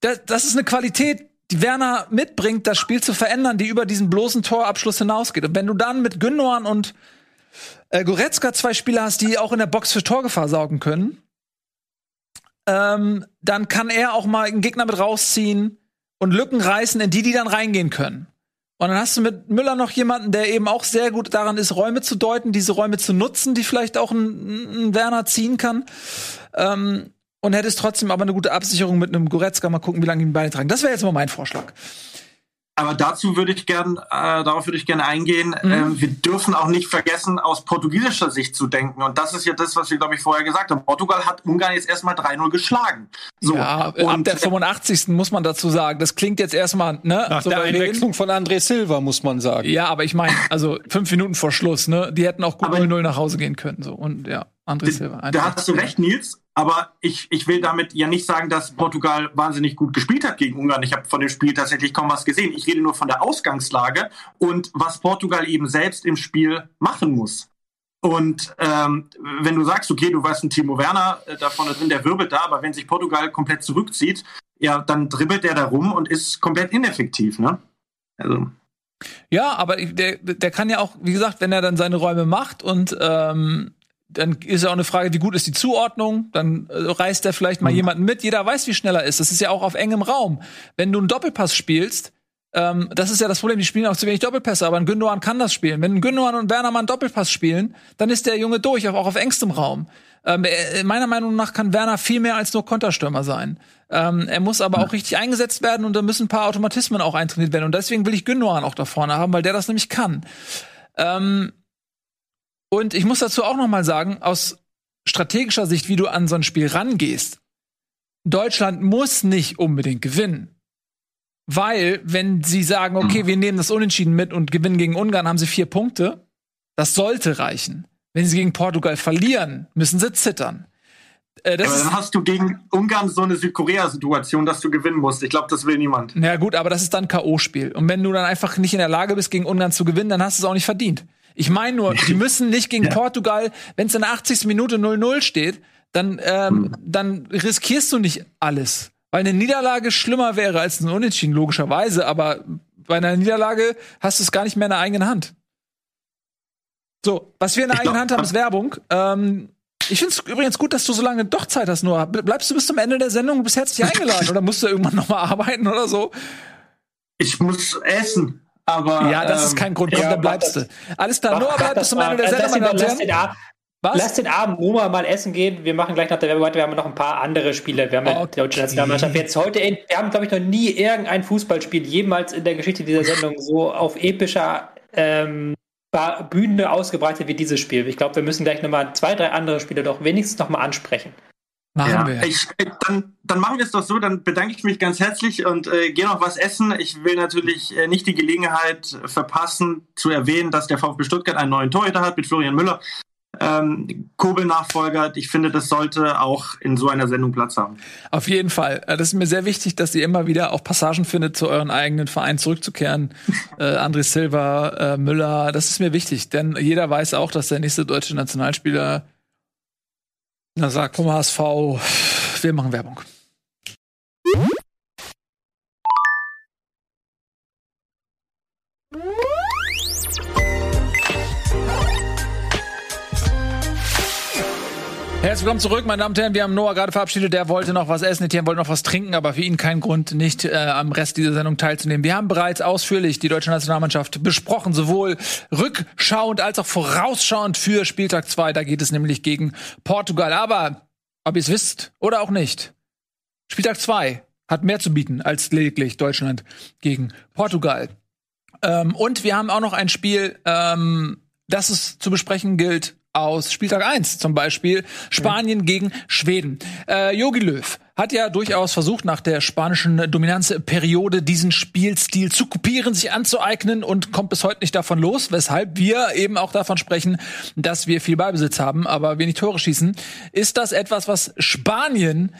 das, das ist eine Qualität, die Werner mitbringt, das Spiel zu verändern, die über diesen bloßen Torabschluss hinausgeht. Und wenn du dann mit Gündogan und äh, Goretzka zwei Spieler hast, die auch in der Box für Torgefahr saugen können, ähm, dann kann er auch mal einen Gegner mit rausziehen und Lücken reißen, in die die dann reingehen können. Und dann hast du mit Müller noch jemanden, der eben auch sehr gut daran ist, Räume zu deuten, diese Räume zu nutzen, die vielleicht auch ein, ein Werner ziehen kann. Ähm, und hättest trotzdem aber eine gute Absicherung mit einem Goretzka. Mal gucken, wie lange die ihn beide tragen. Das wäre jetzt mal mein Vorschlag. Aber dazu würde ich gern, äh, darauf würde ich gerne eingehen. Mhm. Ähm, wir dürfen auch nicht vergessen, aus portugiesischer Sicht zu denken. Und das ist ja das, was wir, glaube ich, vorher gesagt haben. Portugal hat Ungarn jetzt erstmal 3-0 geschlagen. So. ja, ab und der 85. muss man dazu sagen. Das klingt jetzt erstmal, ne? Nach der souverän. Einwechslung von André Silva, muss man sagen. Ja, aber ich meine, also fünf Minuten vor Schluss, ne? Die hätten auch gut Aber- 0-0 nach Hause gehen können. So. Und ja, André Silva. Da hast du recht, Nils. Aber ich, ich will damit ja nicht sagen, dass Portugal wahnsinnig gut gespielt hat gegen Ungarn. Ich habe von dem Spiel tatsächlich kaum was gesehen. Ich rede nur von der Ausgangslage und was Portugal eben selbst im Spiel machen muss. Und ähm, wenn du sagst, okay, du weißt, ein Timo Werner äh, da vorne drin, der wirbelt da, aber wenn sich Portugal komplett zurückzieht, ja, dann dribbelt der da rum und ist komplett ineffektiv, ne? Also. Ja, aber der, der kann ja auch, wie gesagt, wenn er dann seine Räume macht und ähm, dann ist ja auch eine Frage, wie gut ist die Zuordnung? Dann äh, reißt er vielleicht mal jemanden mit. Jeder weiß, wie schnell er ist. Das ist ja auch auf engem Raum. Wenn du einen Doppelpass spielst, ähm, das ist ja das Problem, die spielen auch zu wenig Doppelpässe, aber ein Gündogan kann das spielen. Wenn ein Gündogan und Werner mal einen Doppelpass spielen, dann ist der Junge durch, auch auf engstem Raum. Ähm, er- meiner Meinung nach kann Werner viel mehr als nur Konterstürmer sein. Ähm, er muss aber auch richtig eingesetzt werden und da müssen ein paar Automatismen auch eintrainiert werden. Und deswegen will ich Gündogan auch da vorne haben, weil der das nämlich kann. Ähm, und ich muss dazu auch noch mal sagen, aus strategischer Sicht, wie du an so ein Spiel rangehst, Deutschland muss nicht unbedingt gewinnen. Weil, wenn sie sagen, okay, wir nehmen das Unentschieden mit und gewinnen gegen Ungarn, haben sie vier Punkte. Das sollte reichen. Wenn sie gegen Portugal verlieren, müssen sie zittern. Äh, das Aber dann hast du gegen Ungarn so eine Südkorea-Situation, dass du gewinnen musst. Ich glaube, das will niemand. na gut, aber das ist dann K.O.-Spiel. Und wenn du dann einfach nicht in der Lage bist, gegen Ungarn zu gewinnen, dann hast du es auch nicht verdient. Ich meine nur, die müssen nicht gegen Portugal, wenn es in der 80. Minute 0-0 steht, dann, ähm, dann riskierst du nicht alles. Weil eine Niederlage schlimmer wäre als ein Unentschieden, logischerweise, aber bei einer Niederlage hast du es gar nicht mehr in der eigenen Hand. So, was wir in der Ich eigenen glaub- Hand haben, ist Werbung. Ähm, ich finde es übrigens gut, dass du so lange doch Zeit hast, Noah. Bleibst du bis zum Ende der Sendung und bist herzlich eingeladen oder musst du irgendwann noch mal arbeiten oder so? Ich muss essen. Aber, Ja, das ist ähm, kein Grund, ja, dann bleibst du. Alles klar, Noah bleibt bis zum Ende der Lass Sendung, den, meine Damen lass, und den Herren. Was? lass den Abend nur mal essen gehen. Wir machen gleich nach der Werbung weiter. Wir haben noch ein paar andere Spiele. Wir haben Okay. die deutsche Nationalmannschaft jetzt heute. In, wir haben, glaube ich, noch nie irgendein Fußballspiel jemals in der Geschichte dieser Sendung so auf epischer ähm, Bühne ausgebreitet wie dieses Spiel. Ich glaube, wir müssen gleich noch mal zwei, drei andere Spiele doch wenigstens noch mal ansprechen. Machen Ja, wir. ich, äh, dann, dann machen wir es doch so, dann bedanke ich mich ganz herzlich und äh, gehe noch was essen. Ich will natürlich äh, nicht die Gelegenheit verpassen, zu erwähnen, dass der VfB Stuttgart einen neuen Torhüter hat mit Florian Müller. Ähm, Kobel-Nachfolger, ich finde, das sollte auch in so einer Sendung Platz haben. Auf jeden Fall. Äh, Das ist mir sehr wichtig, dass ihr immer wieder auch Passagen findet, zu euren eigenen Verein zurückzukehren. äh, André Silva, äh, Müller, das ist mir wichtig, denn jeder weiß auch, dass der nächste deutsche Nationalspieler na sagt vom HSV, wir machen Werbung. Herzlich willkommen zurück, meine Damen und Herren. Wir haben Noah gerade verabschiedet. Der wollte noch was essen, Etienne wollte noch was trinken, aber für ihn kein Grund, nicht äh, am Rest dieser Sendung teilzunehmen. Wir haben bereits ausführlich die deutsche Nationalmannschaft besprochen, sowohl rückschauend als auch vorausschauend für Spieltag 2. Da geht es nämlich gegen Portugal. Aber, ob ihr es wisst oder auch nicht, Spieltag 2 hat mehr zu bieten als lediglich Deutschland gegen Portugal. Ähm, und wir haben auch noch ein Spiel, ähm, das es zu besprechen gilt aus Spieltag 1, zum Beispiel Spanien gegen Schweden. Äh, Jogi Löw hat ja durchaus versucht, nach der spanischen Dominanzperiode diesen Spielstil zu kopieren, sich anzueignen und kommt bis heute nicht davon los, weshalb wir eben auch davon sprechen, dass wir viel Ballbesitz haben, aber wenig Tore schießen. Ist das etwas, was Spanien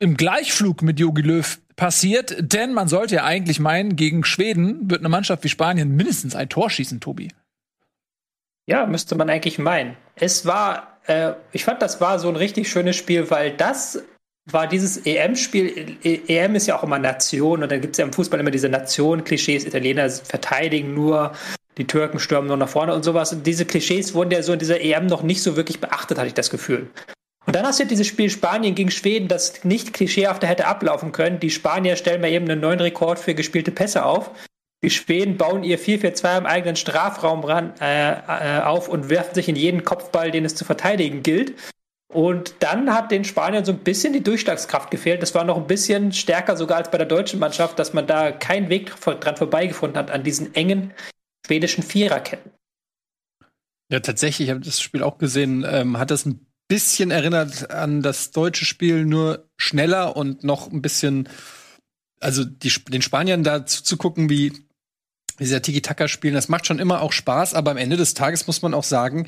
im Gleichflug mit Jogi Löw passiert? Denn man sollte ja eigentlich meinen, gegen Schweden wird eine Mannschaft wie Spanien mindestens ein Tor schießen, Tobi. Ja, müsste man eigentlich meinen. Es war, äh, ich fand, das war so ein richtig schönes Spiel, weil das war dieses EM-Spiel. EM ist ja auch immer Nation und dann gibt es ja im Fußball immer diese Nation-Klischees. Italiener verteidigen nur, die Türken stürmen nur nach vorne und sowas. Und diese Klischees wurden ja so in dieser EM noch nicht so wirklich beachtet, hatte ich das Gefühl. Und dann hast du dieses Spiel Spanien gegen Schweden, das nicht klischeehafter hätte ablaufen können. Die Spanier stellen mal eben einen neuen Rekord für gespielte Pässe auf. Die Schweden bauen ihr 4-4-2 im eigenen Strafraum ran, äh, äh, auf und werfen sich in jeden Kopfball, den es zu verteidigen gilt. Und dann hat den Spaniern so ein bisschen die Durchschlagskraft gefehlt. Das war noch ein bisschen stärker sogar als bei der deutschen Mannschaft, dass man da keinen Weg dran vorbeigefunden hat an diesen engen schwedischen Viererketten. Ja, tatsächlich, ich habe das Spiel auch gesehen, ähm, hat das ein bisschen erinnert an das deutsche Spiel, nur schneller und noch ein bisschen, also die, den Spaniern da zuzugucken, wie dieser Tiki-Taka spielen, das macht schon immer auch Spaß, aber am Ende des Tages muss man auch sagen,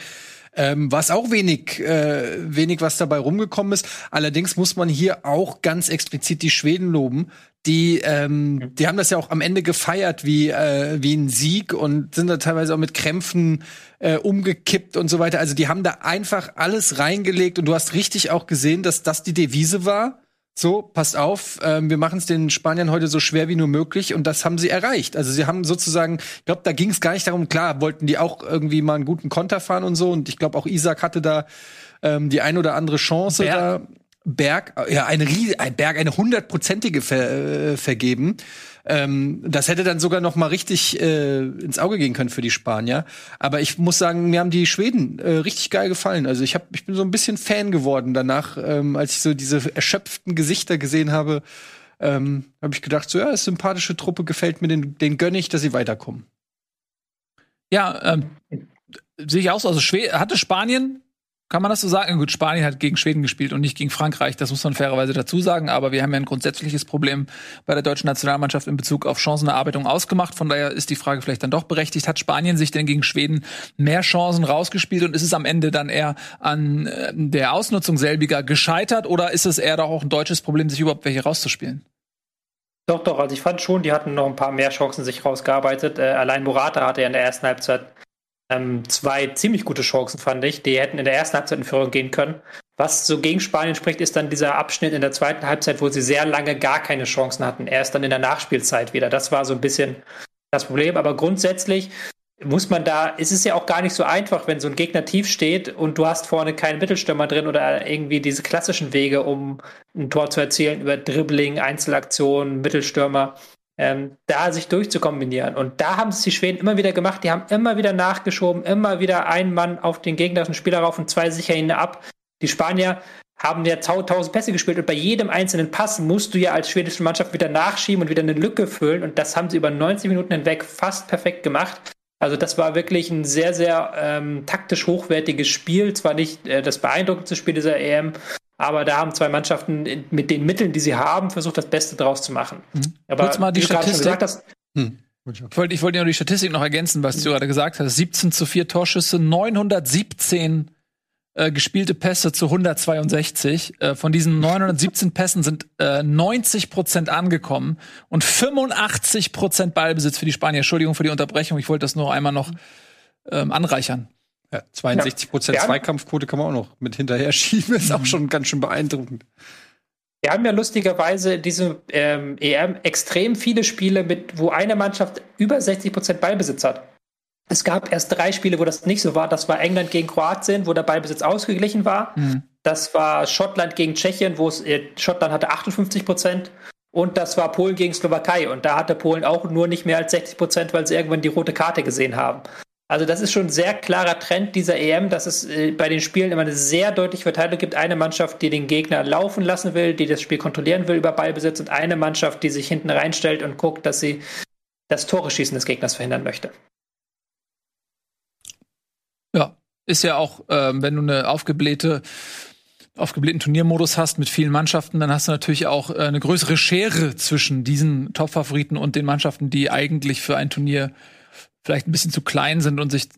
ähm, was auch wenig, äh, wenig was dabei rumgekommen ist. Allerdings muss man hier auch ganz explizit die Schweden loben. Die, ähm, die haben das ja auch am Ende gefeiert wie, äh, wie ein Sieg und sind da teilweise auch mit Krämpfen äh, umgekippt und so weiter. Also die haben da einfach alles reingelegt und du hast richtig auch gesehen, dass das die Devise war so, passt auf, ähm, wir machen es den Spaniern heute so schwer wie nur möglich und das haben sie erreicht. Also sie haben sozusagen, ich glaube, da ging es gar nicht darum, klar, wollten die auch irgendwie mal einen guten Konter fahren und so und ich glaube auch Isaac hatte da ähm, die ein oder andere Chance Berg. da. Berg, ja, eine Ries ein Berg, eine hundertprozentige ver äh, vergeben. Ähm, das hätte dann sogar noch mal richtig äh, ins Auge gehen können für die Spanier. Aber ich muss sagen, mir haben die Schweden äh, richtig geil gefallen. Also ich hab, ich bin so ein bisschen Fan geworden danach, ähm, als ich so diese erschöpften Gesichter gesehen habe. Ähm, habe ich gedacht, so ja, ist sympathische Truppe, gefällt mir, den, den gönne ich, dass sie weiterkommen. Ja, ähm, sehe ich auch so. Also Schwe hatte Spanien kann man das so sagen? Gut, Spanien hat gegen Schweden gespielt und nicht gegen Frankreich. Das muss man fairerweise dazu sagen. Aber wir haben ja ein grundsätzliches Problem bei der deutschen Nationalmannschaft in Bezug auf Chancenerarbeitung ausgemacht. Von daher ist die Frage vielleicht dann doch berechtigt. Hat Spanien sich denn gegen Schweden mehr Chancen rausgespielt und ist es am Ende dann eher an äh, der Ausnutzung selbiger gescheitert oder ist es eher doch auch ein deutsches Problem, sich überhaupt welche rauszuspielen? Doch, doch. Also ich fand schon, die hatten noch ein paar mehr Chancen sich rausgearbeitet. Äh, allein Morata hatte ja in der ersten Halbzeit ähm, zwei ziemlich gute Chancen, fand ich. Die hätten in der ersten Halbzeit in Führung gehen können. Was so gegen Spanien spricht, ist dann dieser Abschnitt in der zweiten Halbzeit, wo sie sehr lange gar keine Chancen hatten. Erst dann in der Nachspielzeit wieder. Das war so ein bisschen das Problem. Aber grundsätzlich muss man da, ist es ja auch gar nicht so einfach, wenn so ein Gegner tief steht und du hast vorne keinen Mittelstürmer drin oder irgendwie diese klassischen Wege, um ein Tor zu erzielen über Dribbling, Einzelaktionen, Mittelstürmer ähm, da sich durchzukombinieren. Und da haben es die Schweden immer wieder gemacht. Die haben immer wieder nachgeschoben, immer wieder einen Mann auf den gegnerischen Spieler rauf und zwei sicher ihn ab. Die Spanier haben ja tausend Pässe gespielt und bei jedem einzelnen Pass musst du ja als schwedische Mannschaft wieder nachschieben und wieder eine Lücke füllen und das haben sie über 90 Minuten hinweg fast perfekt gemacht. Also das war wirklich ein sehr, sehr ähm, taktisch hochwertiges Spiel. Zwar nicht äh, das beeindruckendste Spiel dieser EM, aber da haben zwei Mannschaften mit den Mitteln, die sie haben, versucht, das Beste draus zu machen. Mhm. Aber Kurz mal die Statistik. Hast, hm. Ich wollte ich wollt ja nur die Statistik noch ergänzen, was du gerade gesagt hast. 17 zu 4 Torschüsse, 917 äh, gespielte Pässe zu 162. Äh, von diesen 917 Pässen sind äh, 90 Prozent angekommen und 85 Prozent Ballbesitz für die Spanier. Entschuldigung für die Unterbrechung. Ich wollte das nur einmal noch ähm, anreichern. Ja, 62 Prozent ja. Zweikampfquote kann man auch noch mit hinterher schieben. Ist auch mhm. schon ganz schön beeindruckend. Wir haben ja lustigerweise diese ähm, EM extrem viele Spiele, mit, wo eine Mannschaft über 60 Prozent Ballbesitz hat. Es gab erst drei Spiele, wo das nicht so war. Das war England gegen Kroatien, wo der Ballbesitz ausgeglichen war. Mhm. Das war Schottland gegen Tschechien, wo es äh, Schottland hatte 58 Prozent. Und das war Polen gegen Slowakei. Und da hatte Polen auch nur nicht mehr als 60 Prozent, weil sie irgendwann die rote Karte gesehen haben. Also das ist schon ein sehr klarer Trend dieser EM, dass es äh, bei den Spielen immer eine sehr deutliche Verteilung gibt. Eine Mannschaft, die den Gegner laufen lassen will, die das Spiel kontrollieren will über Ballbesitz und eine Mannschaft, die sich hinten reinstellt und guckt, dass sie das Tore schießen des Gegners verhindern möchte. Ja, ist ja auch, ähm, wenn du eine aufgeblähte aufgeblähten Turniermodus hast mit vielen Mannschaften, dann hast du natürlich auch äh, eine größere Schere zwischen diesen Top-Favoriten und den Mannschaften, die eigentlich für ein Turnier vielleicht ein bisschen zu klein sind und sich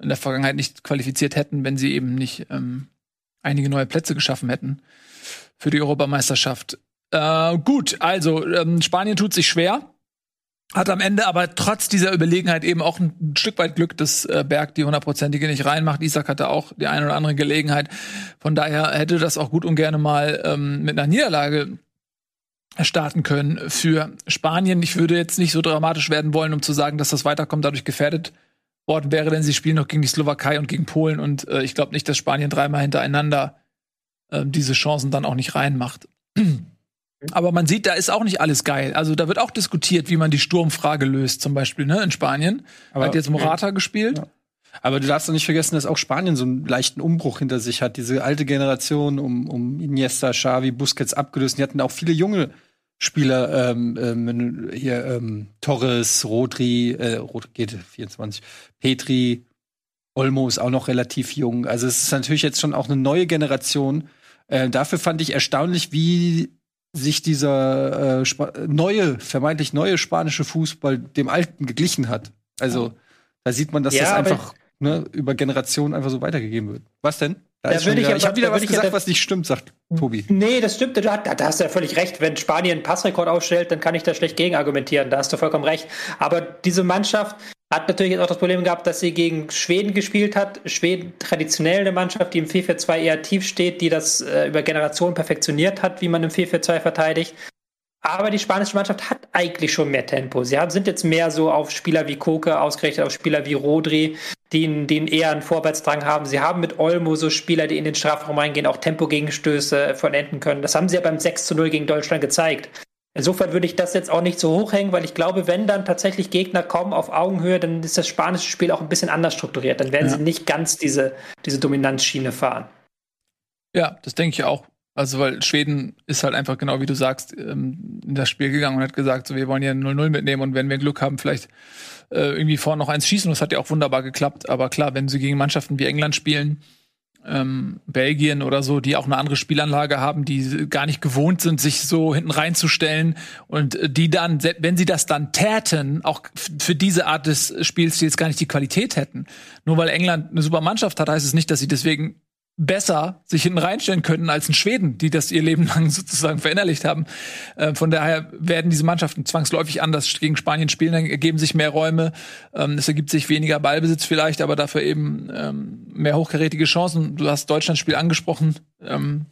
in der Vergangenheit nicht qualifiziert hätten, wenn sie eben nicht ähm, einige neue Plätze geschaffen hätten für die Europameisterschaft. Äh, gut, also ähm, Spanien tut sich schwer. Hat am Ende aber trotz dieser Überlegenheit eben auch ein Stück weit Glück, dass äh, Berg die hundertprozentige nicht reinmacht. Isaac hatte auch die eine oder andere Gelegenheit. Von daher hätte das auch gut und gerne mal ähm, mit einer Niederlage starten können für Spanien. Ich würde jetzt nicht so dramatisch werden wollen, um zu sagen, dass das Weiterkommt dadurch gefährdet worden wäre, denn sie spielen noch gegen die Slowakei und gegen Polen und äh, ich glaube nicht, dass Spanien dreimal hintereinander äh, diese Chancen dann auch nicht reinmacht. Aber man sieht, da ist auch nicht alles geil. Also da wird auch diskutiert, wie man die Sturmfrage löst, zum Beispiel, ne, in Spanien. Aber- Hat jetzt Morata gespielt. Ja. Aber du darfst doch nicht vergessen, dass auch Spanien so einen leichten Umbruch hinter sich hat. Diese alte Generation um, um Iniesta, Xavi, Busquets abgelöst. Die hatten auch viele junge Spieler, ähm, ähm, hier ähm, Torres, Rodri, äh, Rodri geht 24, Petri, Olmo ist auch noch relativ jung. Also es ist natürlich jetzt schon auch eine neue Generation. Äh, dafür fand ich erstaunlich, wie sich dieser äh, neue, vermeintlich neue spanische Fußball dem alten geglichen hat. Also da sieht man, dass Ja, das einfach ne, über Generationen einfach so weitergegeben wird. Was denn? Da Da würde ich aber- ich habe wieder was ja gesagt, da- was nicht stimmt, sagt Tobi. Nee, das stimmt. Da, da hast du ja völlig recht. Wenn Spanien einen Passrekord aufstellt, dann kann ich da schlecht gegen argumentieren. Da hast du vollkommen recht. Aber diese Mannschaft hat natürlich jetzt auch das Problem gehabt, dass sie gegen Schweden gespielt hat. Schweden traditionell eine Mannschaft, die im 4-4-2 eher tief steht, die das äh, über Generationen perfektioniert hat, wie man im 4-4-2 verteidigt. Aber die spanische Mannschaft hat eigentlich schon mehr Tempo. Sie haben, sind jetzt mehr so auf Spieler wie Koke ausgerichtet, auf Spieler wie Rodri, die, die eher einen Vorwärtsdrang haben. Sie haben mit Olmo so Spieler, die in den Strafraum reingehen, auch Tempogegenstöße vollenden können. Das haben sie ja beim 6 zu 0 gegen Deutschland gezeigt. Insofern würde ich das jetzt auch nicht so hochhängen, weil ich glaube, wenn dann tatsächlich Gegner kommen auf Augenhöhe, dann ist das spanische Spiel auch ein bisschen anders strukturiert. Dann werden Ja. sie nicht ganz diese, diese Dominanzschiene fahren. Ja, das denke ich auch. Also, weil Schweden ist halt einfach genau wie du sagst, ähm, in das Spiel gegangen und hat gesagt, so, wir wollen ja 0-0 mitnehmen und wenn wir Glück haben, vielleicht äh, irgendwie vorne noch eins schießen. Das hat ja auch wunderbar geklappt. Aber klar, wenn sie gegen Mannschaften wie England spielen, ähm, Belgien oder so, die auch eine andere Spielanlage haben, die gar nicht gewohnt sind, sich so hinten reinzustellen und die dann, wenn sie das dann täten, auch für diese Art des Spielstils gar nicht die Qualität hätten. Nur weil England eine super Mannschaft hat, heißt es nicht, dass sie deswegen besser sich hinten reinstellen könnten als in Schweden, die das ihr Leben lang sozusagen verinnerlicht haben. Äh, von daher werden diese Mannschaften zwangsläufig anders gegen Spanien spielen, dann ergeben sich mehr Räume, ähm, es ergibt sich weniger Ballbesitz vielleicht, aber dafür eben ähm, mehr hochkarätige Chancen. Du hast Deutschlands Spiel angesprochen. Ähm,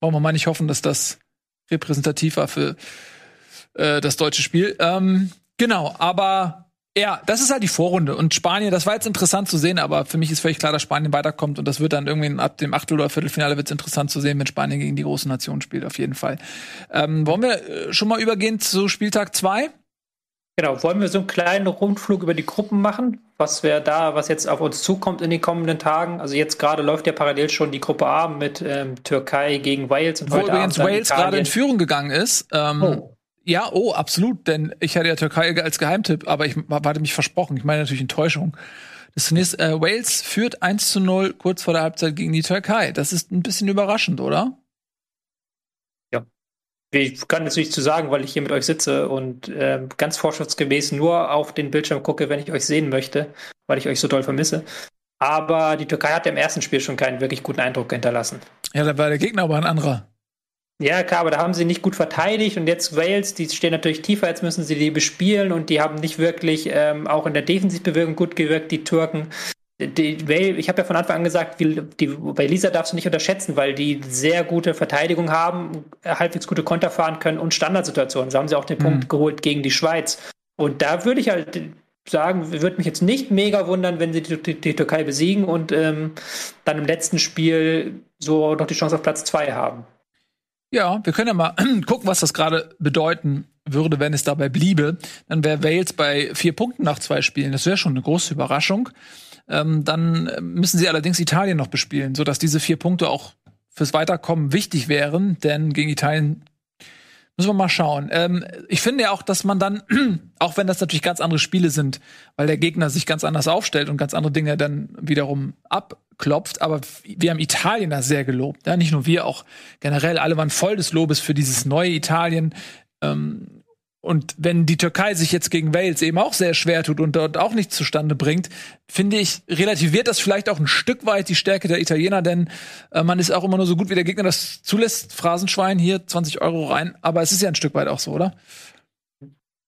wollen wir mal nicht hoffen, dass das repräsentativ war für äh, das deutsche Spiel. Ähm, genau, aber ja, das ist halt die Vorrunde. Und Spanien, das war jetzt interessant zu sehen, aber für mich ist völlig klar, dass Spanien weiterkommt. Und das wird dann irgendwie ab dem Achtel- oder Viertelfinale wird es interessant zu sehen, wenn Spanien gegen die große Nation spielt, auf jeden Fall. Ähm, wollen wir äh, schon mal übergehen zu Spieltag 2? Genau, wollen wir so einen kleinen Rundflug über die Gruppen machen? Was wir da, was jetzt auf uns zukommt in den kommenden Tagen? Also jetzt gerade läuft ja parallel schon die Gruppe A mit ähm, Türkei gegen Wales und Wo heute übrigens Abend Wales gerade in. Führung gegangen ist. Ähm, Oh. Ja, oh, absolut, denn ich hatte ja Türkei als Geheimtipp, aber ich hatte mich versprochen. Ich meine natürlich Enttäuschung. Das zunächst, äh, Wales führt 1 zu 0 kurz vor der Halbzeit gegen die Türkei. Das ist ein bisschen überraschend, oder? Ich kann jetzt nichts zu sagen, weil ich hier mit euch sitze und ähm, ganz vorschriftsgemäß nur auf den Bildschirm gucke, wenn ich euch sehen möchte, weil ich euch so doll vermisse. Aber die Türkei hat im ersten Spiel schon keinen wirklich guten Eindruck hinterlassen. Ja, da war der Gegner aber ein anderer. Ja, klar, aber da haben sie nicht gut verteidigt und jetzt Wales, die stehen natürlich tiefer, jetzt müssen sie die bespielen und die haben nicht wirklich ähm, auch in der Defensivbewegung gut gewirkt, die Türken. Die, Wales, ich habe ja von Anfang an gesagt, wie- die, bei Lisa darfst du nicht unterschätzen, weil die sehr gute Verteidigung haben, halbwegs gute Konter fahren können und Standardsituationen. So haben sie auch den Punkt geholt gegen die Schweiz. Und da würde ich halt sagen, würde mich jetzt nicht mega wundern, wenn sie die, die, die Türkei besiegen und ähm, dann im letzten Spiel so noch die Chance auf Platz zwei haben. Ja, wir können ja mal gucken, was das gerade bedeuten würde, wenn es dabei bliebe. Dann wäre Wales bei vier Punkten nach zwei Spielen. Das wäre schon eine große Überraschung. Ähm, dann müssen sie allerdings Italien noch bespielen, sodass diese vier Punkte auch fürs Weiterkommen wichtig wären, denn gegen Italien Müssen wir mal schauen. Ähm, ich finde ja auch, dass man dann, auch wenn das natürlich ganz andere Spiele sind, weil der Gegner sich ganz anders aufstellt und ganz andere Dinge dann wiederum abklopft, aber wir haben Italien da sehr gelobt. Ja? Nicht nur wir, auch generell alle waren voll des Lobes für dieses neue Italien. Ähm, und wenn die Türkei sich jetzt gegen Wales eben auch sehr schwer tut und dort auch nichts zustande bringt, finde ich, relativiert das vielleicht auch ein Stück weit die Stärke der Italiener, denn äh, man ist auch immer nur so gut, wie der Gegner das zulässt. Phrasenschwein hier 20 Euro rein, aber es ist ja ein Stück weit auch so, oder?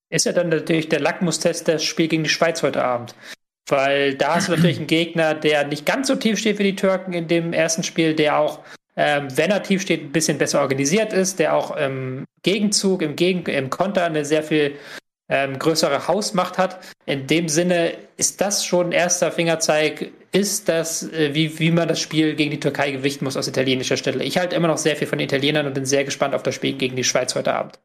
Ist ja dann natürlich der Lackmustest das Spiel gegen die Schweiz heute Abend. Weil da du natürlich einen Gegner, der nicht ganz so tief steht wie die Türken in dem ersten Spiel, der auch ähm, wenn er tief steht, ein bisschen besser organisiert ist, der auch im Gegenzug, im, Gegen im Konter eine sehr viel ähm, größere Hausmacht hat. In dem Sinne ist das schon ein erster Fingerzeig, ist das, äh, wie, wie man das Spiel gegen die Türkei gewichten muss aus italienischer Stelle. Ich halte immer noch sehr viel von den Italienern und bin sehr gespannt auf das Spiel gegen die Schweiz heute Abend.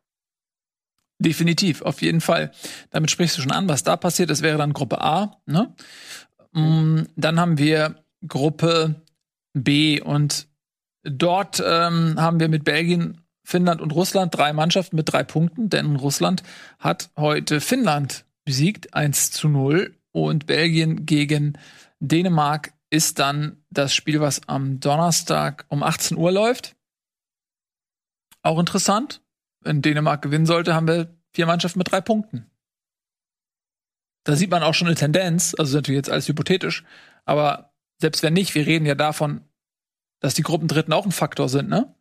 Definitiv, auf jeden Fall. Damit sprichst du schon an, was da passiert. Das wäre dann Gruppe A. Ne? Mhm. Dann haben wir Gruppe B und Dort ähm, haben wir mit Belgien, Finnland und Russland drei Mannschaften mit drei Punkten, denn Russland hat heute Finnland besiegt, 1 zu 0. Und Belgien gegen Dänemark ist dann das Spiel, was am Donnerstag um 18 Uhr läuft. Auch interessant. Wenn Dänemark gewinnen sollte, haben wir vier Mannschaften mit drei Punkten. Da sieht man auch schon eine Tendenz, also natürlich jetzt alles hypothetisch, aber selbst wenn nicht, wir reden ja davon, dass die Gruppendritten auch ein Faktor sind, ne?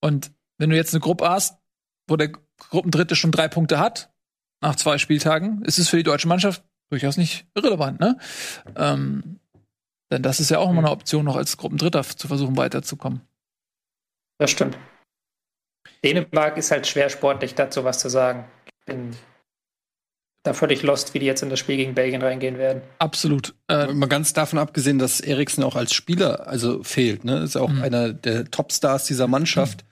Und wenn du jetzt eine Gruppe hast, wo der Gruppendritte schon drei Punkte hat, nach zwei Spieltagen, ist es für die deutsche Mannschaft durchaus nicht irrelevant, ne? Ähm, denn das ist ja auch immer eine Option, noch als Gruppendritter zu versuchen, weiterzukommen. Das stimmt. Dänemark ist halt schwer sportlich, dazu was zu sagen. Ich bin da völlig lost, wie die jetzt in das Spiel gegen Belgien reingehen werden. Absolut. Äh, mal ganz davon abgesehen, dass Eriksen auch als Spieler also fehlt. Ne? Ist auch mhm. einer der Topstars dieser Mannschaft,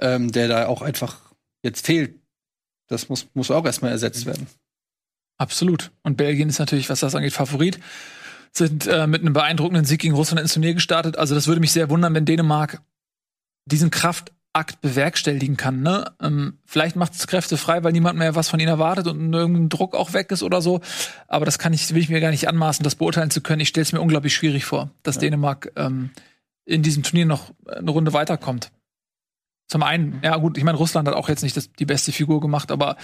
mhm. ähm, der da auch einfach jetzt fehlt. Das muss, muss auch erstmal ersetzt werden. Absolut. Und Belgien ist natürlich, was das angeht, Favorit. Sind äh, mit einem beeindruckenden Sieg gegen Russland ins Turnier gestartet. Also das würde mich sehr wundern, wenn Dänemark diesen Kraft Akt bewerkstelligen kann. Ne? Ähm, vielleicht macht es Kräfte frei, weil niemand mehr was von ihnen erwartet und irgendein Druck auch weg ist oder so. Aber das kann ich, will ich mir gar nicht anmaßen, das beurteilen zu können. Ich stelle es mir unglaublich schwierig vor, dass ja. Dänemark ähm, in diesem Turnier noch eine Runde weiterkommt. Zum einen, ja gut, ich meine, Russland hat auch jetzt nicht das, die beste Figur gemacht, aber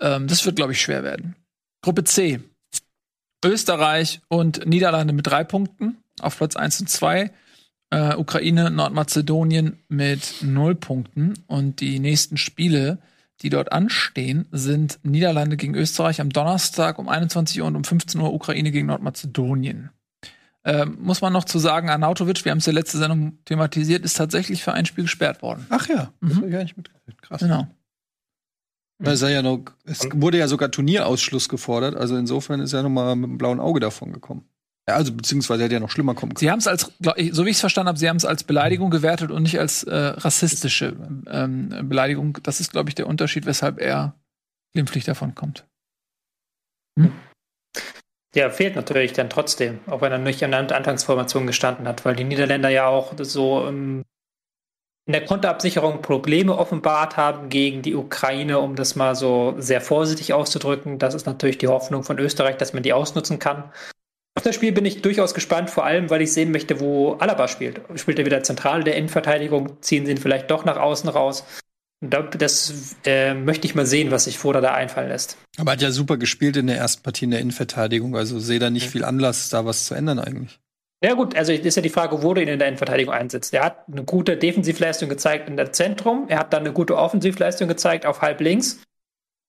ähm, das wird, glaube ich, schwer werden. Gruppe C. Österreich und Niederlande mit drei Punkten auf Platz 1 und 2 äh, Ukraine, Nordmazedonien mit null Punkten. Und die nächsten Spiele, die dort anstehen, sind Niederlande gegen Österreich am Donnerstag um 21 Uhr und um 15 Uhr Ukraine gegen Nordmazedonien. Äh, muss man noch zu sagen, Arnautovic, wir haben es ja letzte Sendung thematisiert, ist tatsächlich für ein Spiel gesperrt worden. Ach ja, das mhm. ich gar nicht mitgekriegt. Krass. Genau. es, ja noch, es wurde ja sogar Turnierausschluss gefordert, also insofern ist er noch mal mit einem blauen Auge davon gekommen. Ja, also beziehungsweise hätte ja noch schlimmer kommen können. Sie haben es als, so wie ich es verstanden habe, Sie haben es als Beleidigung gewertet und nicht als äh, rassistische ähm, Beleidigung. Das ist, glaube ich, der Unterschied, weshalb er glimpflich davon kommt. Hm? Ja, fehlt natürlich dann trotzdem, auch wenn er nicht in der Anfangsformation gestanden hat, weil die Niederländer ja auch so ähm, in der Konterabsicherung Probleme offenbart haben gegen die Ukraine, um das mal so sehr vorsichtig auszudrücken. Das ist natürlich die Hoffnung von Österreich, dass man die ausnutzen kann. Auf das Spiel bin ich durchaus gespannt, vor allem, weil ich sehen möchte, wo Alaba spielt. Spielt er wieder zentral der Innenverteidigung? Ziehen sie ihn vielleicht doch nach außen raus? Das äh, möchte ich mal sehen, was sich Foda da einfallen lässt. Aber hat ja super gespielt in der ersten Partie in der Innenverteidigung. Also sehe da nicht viel Anlass, da was zu ändern eigentlich. Ja gut, also ist ja die Frage, wo du ihn in der Innenverteidigung einsetzt. Er hat eine gute Defensivleistung gezeigt in der Zentrum. Er hat dann eine gute Offensivleistung gezeigt auf halb links.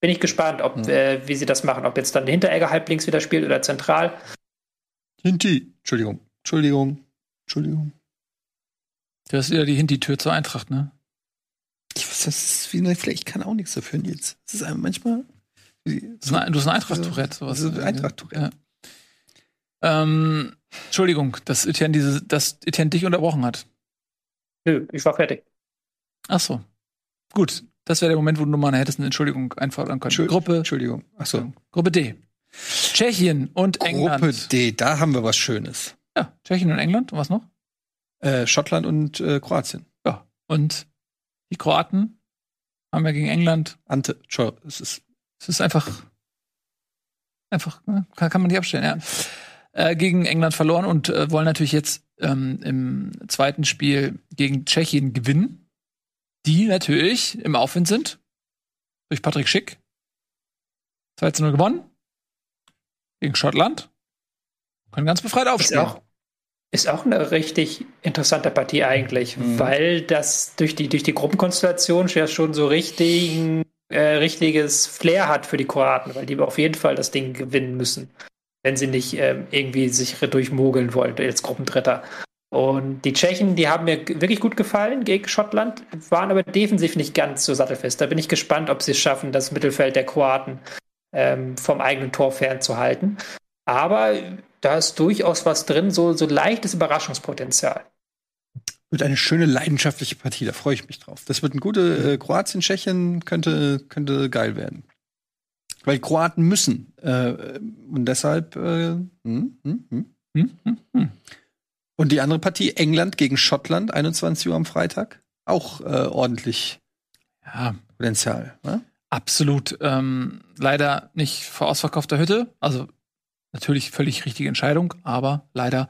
Bin ich gespannt, ob, mhm. äh, wie sie das machen. Ob jetzt dann der Hinteregger halb links wieder spielt oder zentral. Hinti. Entschuldigung. Entschuldigung. Entschuldigung. Das ist wieder die Hinti-Tür zur Eintracht, ne? Ich weiß, das ist wie eine, vielleicht kann auch nichts dafür, Nils. Das ist einfach manchmal. Das ist ein, du hast ein Eintracht-Tourette, sowas. Das ist ein Eintracht-Tourette. Ja. Ähm, Entschuldigung, dass Etienne, diese, dass Etienne dich unterbrochen hat. Nö, ich war fertig. Ach so. Gut, das wäre der Moment, wo du mal hättest eine Entschuldigung einfordern können. Gruppe. Entschuldigung. Ach so. Gruppe D. Tschechien und England. Gruppe D, da haben wir was Schönes. Ja, Tschechien und England. Und was noch? Äh, Schottland und äh, Kroatien. Ja. Und die Kroaten haben wir gegen England. Ante, Entschuldigung, es ist Es ist einfach, einfach, ne? kann, kann man nicht abstellen, ja. Äh, gegen England verloren und äh, wollen natürlich jetzt ähm, im zweiten Spiel gegen Tschechien gewinnen, die natürlich im Aufwind sind. Durch Patrick Schick. 2 zu 0 gewonnen. Gegen Schottland. Können ganz befreit Ist aufspielen. auch, ist auch eine richtig interessante Partie eigentlich, weil das durch die, durch die Gruppenkonstellation ja schon so richtig, äh, richtiges Flair hat für die Kroaten, weil die auf jeden Fall das Ding gewinnen müssen, wenn sie nicht ähm, irgendwie sich durchmogeln wollen als Gruppendritter. Und die Tschechen, die haben mir wirklich gut gefallen gegen Schottland, waren aber defensiv nicht ganz so sattelfest. Da bin ich gespannt, ob sie es schaffen, das Mittelfeld der Kroaten ähm, vom eigenen Tor fernzuhalten. Aber da ist durchaus was drin, so, so leichtes Überraschungspotenzial. wird eine schöne leidenschaftliche Partie. Da freue ich mich drauf. Das wird ein gute äh, Kroatien, Tschechien könnte könnte geil werden. Weil Kroaten müssen äh, und deshalb äh, hm, hm, hm. Hm? Hm? Hm. und die andere Partie England gegen Schottland 21 Uhr am Freitag auch äh, ordentlich Ja, Potenzial. Ne? Absolut. Ähm, leider nicht vor ausverkaufter Hütte. Also natürlich völlig richtige Entscheidung, aber leider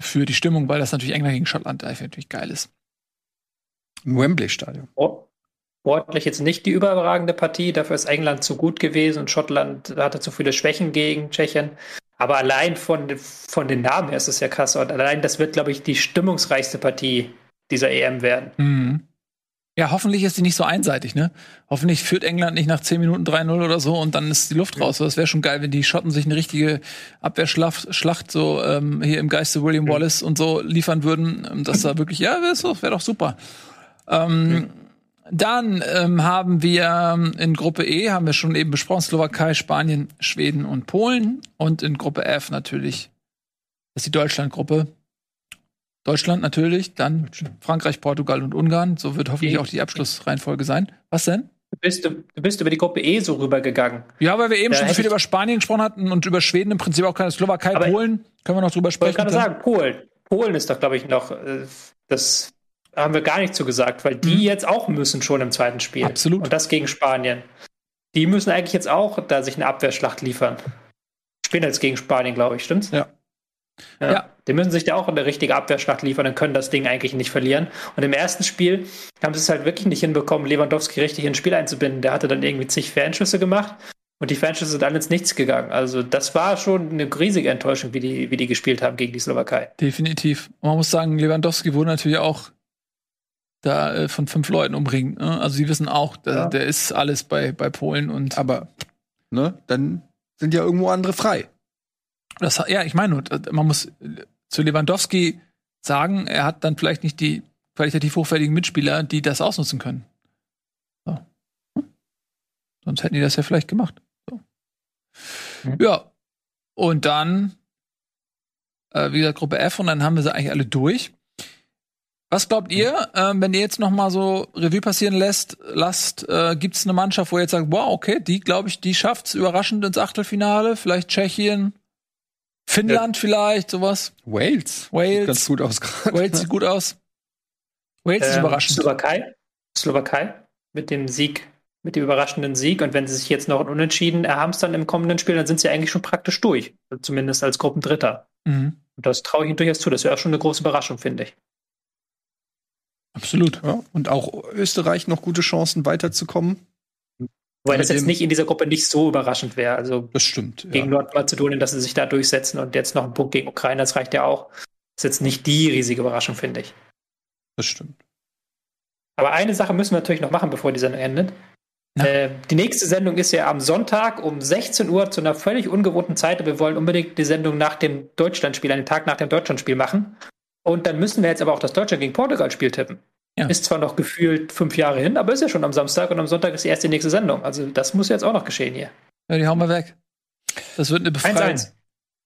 für die Stimmung, weil das natürlich England gegen Schottland einfach natürlich geil ist. Im Wembley Stadion. Sportlich jetzt nicht die überragende Partie, dafür ist England zu gut gewesen und Schottland hatte zu viele Schwächen gegen Tschechien. Aber allein von, von den Namen her ist es ja krass. Und allein das wird, glaube ich, die stimmungsreichste Partie dieser EM werden. Mhm. Ja, hoffentlich ist die nicht so einseitig, ne? Hoffentlich führt England nicht nach 10 Minuten 3-0 oder so und dann ist die Luft raus. Das wäre schon geil, wenn die Schotten sich eine richtige Abwehrschlacht Schlacht so ähm, hier im Geiste William Wallace und so liefern würden. Ähm, Das da wirklich, ja, wäre wär doch super. Ähm, Dann ähm, haben wir ähm, in Gruppe E, haben wir schon eben besprochen, Slowakei, Spanien, Schweden und Polen. Und in Gruppe F natürlich, das ist die Deutschland-Gruppe. Deutschland natürlich, dann Frankreich, Portugal und Ungarn. So wird hoffentlich auch die Abschlussreihenfolge sein. Was denn? Du bist, du bist über die Gruppe E so rübergegangen. Ja, weil wir eben Da schon hätte viel ich- über Spanien gesprochen hatten und über Schweden im Prinzip auch keine Slowakei, Aber- Polen. Können wir noch drüber Ich sprechen? gerade dann? sagen, Polen. Polen ist doch, glaube ich, noch, äh, das haben wir gar nicht so gesagt, weil die Mhm. jetzt auch müssen schon im zweiten Spiel. Absolut. Und das gegen Spanien. Die müssen eigentlich jetzt auch da sich eine Abwehrschlacht liefern. Spielen jetzt gegen Spanien, glaube ich, stimmt's? Ja. Ja. Ja. Die müssen sich da auch eine richtige Abwehrschlacht liefern und können das Ding eigentlich nicht verlieren. Und im ersten Spiel haben sie es halt wirklich nicht hinbekommen, Lewandowski richtig ins Spiel einzubinden. Der hatte dann irgendwie zig Fernschüsse gemacht und die Fernschüsse sind alle ins Nichts gegangen. Also das war schon eine riesige Enttäuschung, wie die, wie die gespielt haben gegen die Slowakei. Definitiv. Und man muss sagen, Lewandowski wurde natürlich auch da äh, von fünf Leuten umringt. Ne? Also sie wissen auch, da, Ja. der ist alles bei, bei Polen und Aber ne, dann sind ja irgendwo andere frei. Das, ja, ich meine, äh, man muss zu Lewandowski sagen, er hat dann vielleicht nicht die qualitativ hochwertigen Mitspieler, die das ausnutzen können. So. Hm? Sonst hätten die das ja vielleicht gemacht. So. Mhm. Ja. Und dann, äh, wie gesagt, Gruppe F und dann haben wir sie eigentlich alle durch. Was glaubt ihr, ähm, wenn ihr jetzt noch mal so Revue passieren lässt, lasst, äh, gibt es eine Mannschaft, wo ihr jetzt sagt, wow, okay, die glaube ich, die schafft's überraschend ins Achtelfinale, vielleicht Tschechien, Finnland vielleicht, sowas. Wales. Wales. Sieht ganz gut aus gerade. Wales sieht gut aus. Wales ist Ähm, überraschend. Slowakei, Slowakei mit dem Sieg, mit dem überraschenden Sieg. Und wenn sie sich jetzt noch ein Unentschieden erhamstern im kommenden Spiel, dann sind sie eigentlich schon praktisch durch. Zumindest als Gruppendritter. Mhm. Und das traue ich ihnen durchaus zu. Das wäre auch schon eine große Überraschung, finde ich. Absolut. Ja, und auch Österreich noch gute Chancen weiterzukommen. Wobei das jetzt nicht in dieser Gruppe nicht so überraschend wäre. Also Das stimmt. gegen Ja. Nordmazedonien, dass sie sich da durchsetzen und jetzt noch ein Punkt gegen Ukraine, das reicht ja auch. Das ist jetzt nicht die riesige Überraschung, finde ich. Das stimmt. Aber eine Sache müssen wir natürlich noch machen, bevor die Sendung endet. Äh, die nächste Sendung ist ja am Sonntag um 16 Uhr zu einer völlig ungewohnten Zeit. Wir wollen unbedingt die Sendung nach dem Deutschlandspiel, einen Tag nach dem Deutschlandspiel machen. Und dann müssen wir jetzt aber auch das Deutschland gegen Portugal-Spiel tippen. Ja. Ist zwar noch gefühlt fünf Jahre hin, aber ist ja schon am Samstag und am Sonntag ist erst die nächste Sendung. Also das muss jetzt auch noch geschehen hier. Ja, die hauen wir weg. Das wird eine Befreiung. 1-1.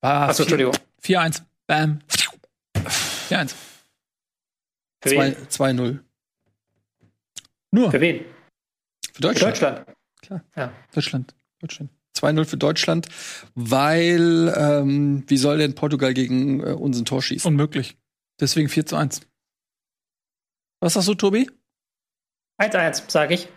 Ah, Achso, Entschuldigung. 4-1. Bam. 4-1. Für Zwei- wen? 2-0. Nur Für wen? Für Für Deutschland. Deutschland. Deutschland. Deutschland. 2-0 für Deutschland, weil ähm, wie soll denn Portugal gegen äh, uns ein Tor schießen? Unmöglich. Deswegen 4 zu 1. Was sagst du, Tobi? 1-1, sage ich.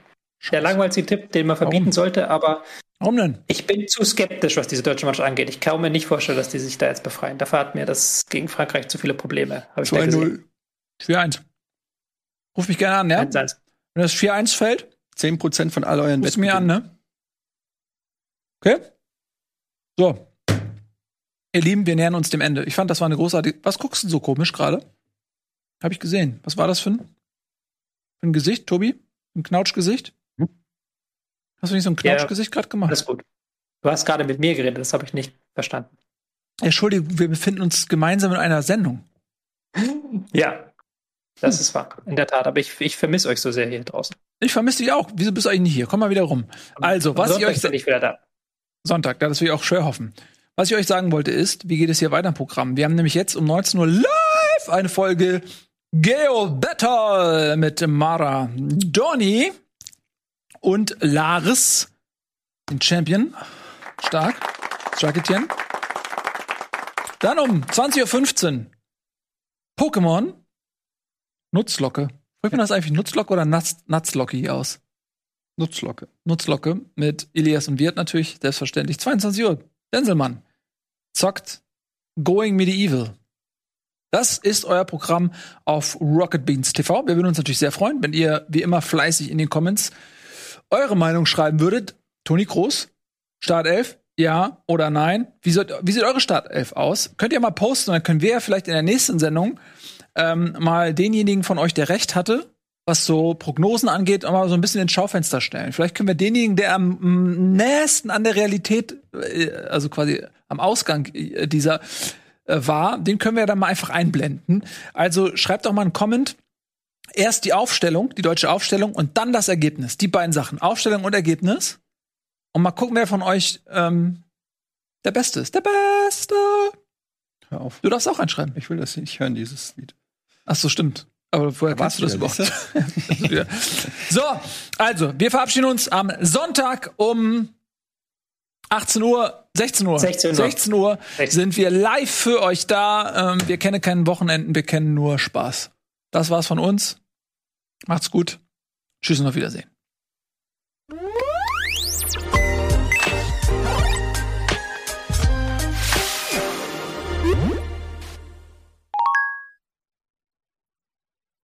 Der langweiligste Tipp, den man verbieten Warum? sollte, aber Warum denn? ich bin zu skeptisch, was diese deutsche Mannschaft angeht. Ich kann mir nicht vorstellen, dass die sich da jetzt befreien. Dafür hat mir das gegen Frankreich zu viele Probleme. Habe ich da gesehen. 4-1. Ruf mich gerne an, ja? 1-1. Wenn das 4-1 fällt, 10% von all euren du mir an, ne? Okay? So. Ihr Lieben, wir nähern uns dem Ende. Ich fand, das war eine großartige. Was guckst du so komisch gerade? Habe ich gesehen. Was war das für ein, für ein Gesicht, Tobi? Ein Knautschgesicht? Hast du nicht so ein Ja. Knautschgesicht gerade gemacht? Alles gut. Du hast gerade mit mir geredet, das habe ich nicht verstanden. Entschuldigung, wir befinden uns gemeinsam in einer Sendung. Ja, das ist wahr. In der Tat. Aber ich, ich vermisse euch so sehr hier draußen. Ich vermisse dich auch. Wieso bist du eigentlich nicht hier? Komm mal wieder rum. Also, was Am ich Sonntag euch bin ich wieder da. Sonntag, ja, das will ich auch schwer hoffen. Was ich euch sagen wollte ist, wie geht es hier weiter im Programm? Wir haben nämlich jetzt um 19 Uhr live eine Folge Geo Battle mit Mara Donny und Laris, den Champion. Stark. Stark Etienne. Dann um 20.15 Uhr Pokémon Nutzlocke. Spricht man das eigentlich Nutzlocke oder Nutz Nutzlocke aus? Nutzlocke. Nutzlocke mit Elias und Wirt natürlich, selbstverständlich. 22 Uhr. Denselmann zockt Going Medieval. Das ist euer Programm auf Rocket Beans TV. Wir würden uns natürlich sehr freuen, wenn ihr wie immer fleißig in den Comments eure Meinung schreiben würdet. Toni Groß, Startelf, ja oder nein? Wie, soll, wie sieht eure Startelf aus? Könnt ihr mal posten, dann können wir ja vielleicht in der nächsten Sendung ähm, mal denjenigen von euch, der recht hatte, was so Prognosen angeht, mal so ein bisschen ins Schaufenster stellen. Vielleicht können wir denjenigen, der am nächsten an der Realität, äh, also quasi am Ausgang äh, dieser äh, war, den können wir dann mal einfach einblenden. Also schreibt doch mal einen Comment. Erst die Aufstellung, die deutsche Aufstellung und dann das Ergebnis. Die beiden Sachen, Aufstellung und Ergebnis. Und mal gucken, wer von euch ähm, der Beste ist. Der Beste. Hör auf. Du darfst auch einschreiben. Ich will das nicht hören, dieses Lied. Ach so, stimmt. Aber woher Da kannst du das überhaupt? Ja. so, also, wir verabschieden uns am Sonntag um 18 Uhr, 16 Uhr. 16 Uhr. 16 Uhr sind wir live für euch da. Ähm, wir kennen keinen Wochenenden, wir kennen nur Spaß. Das war's von uns. Macht's gut. Tschüss und auf Wiedersehen.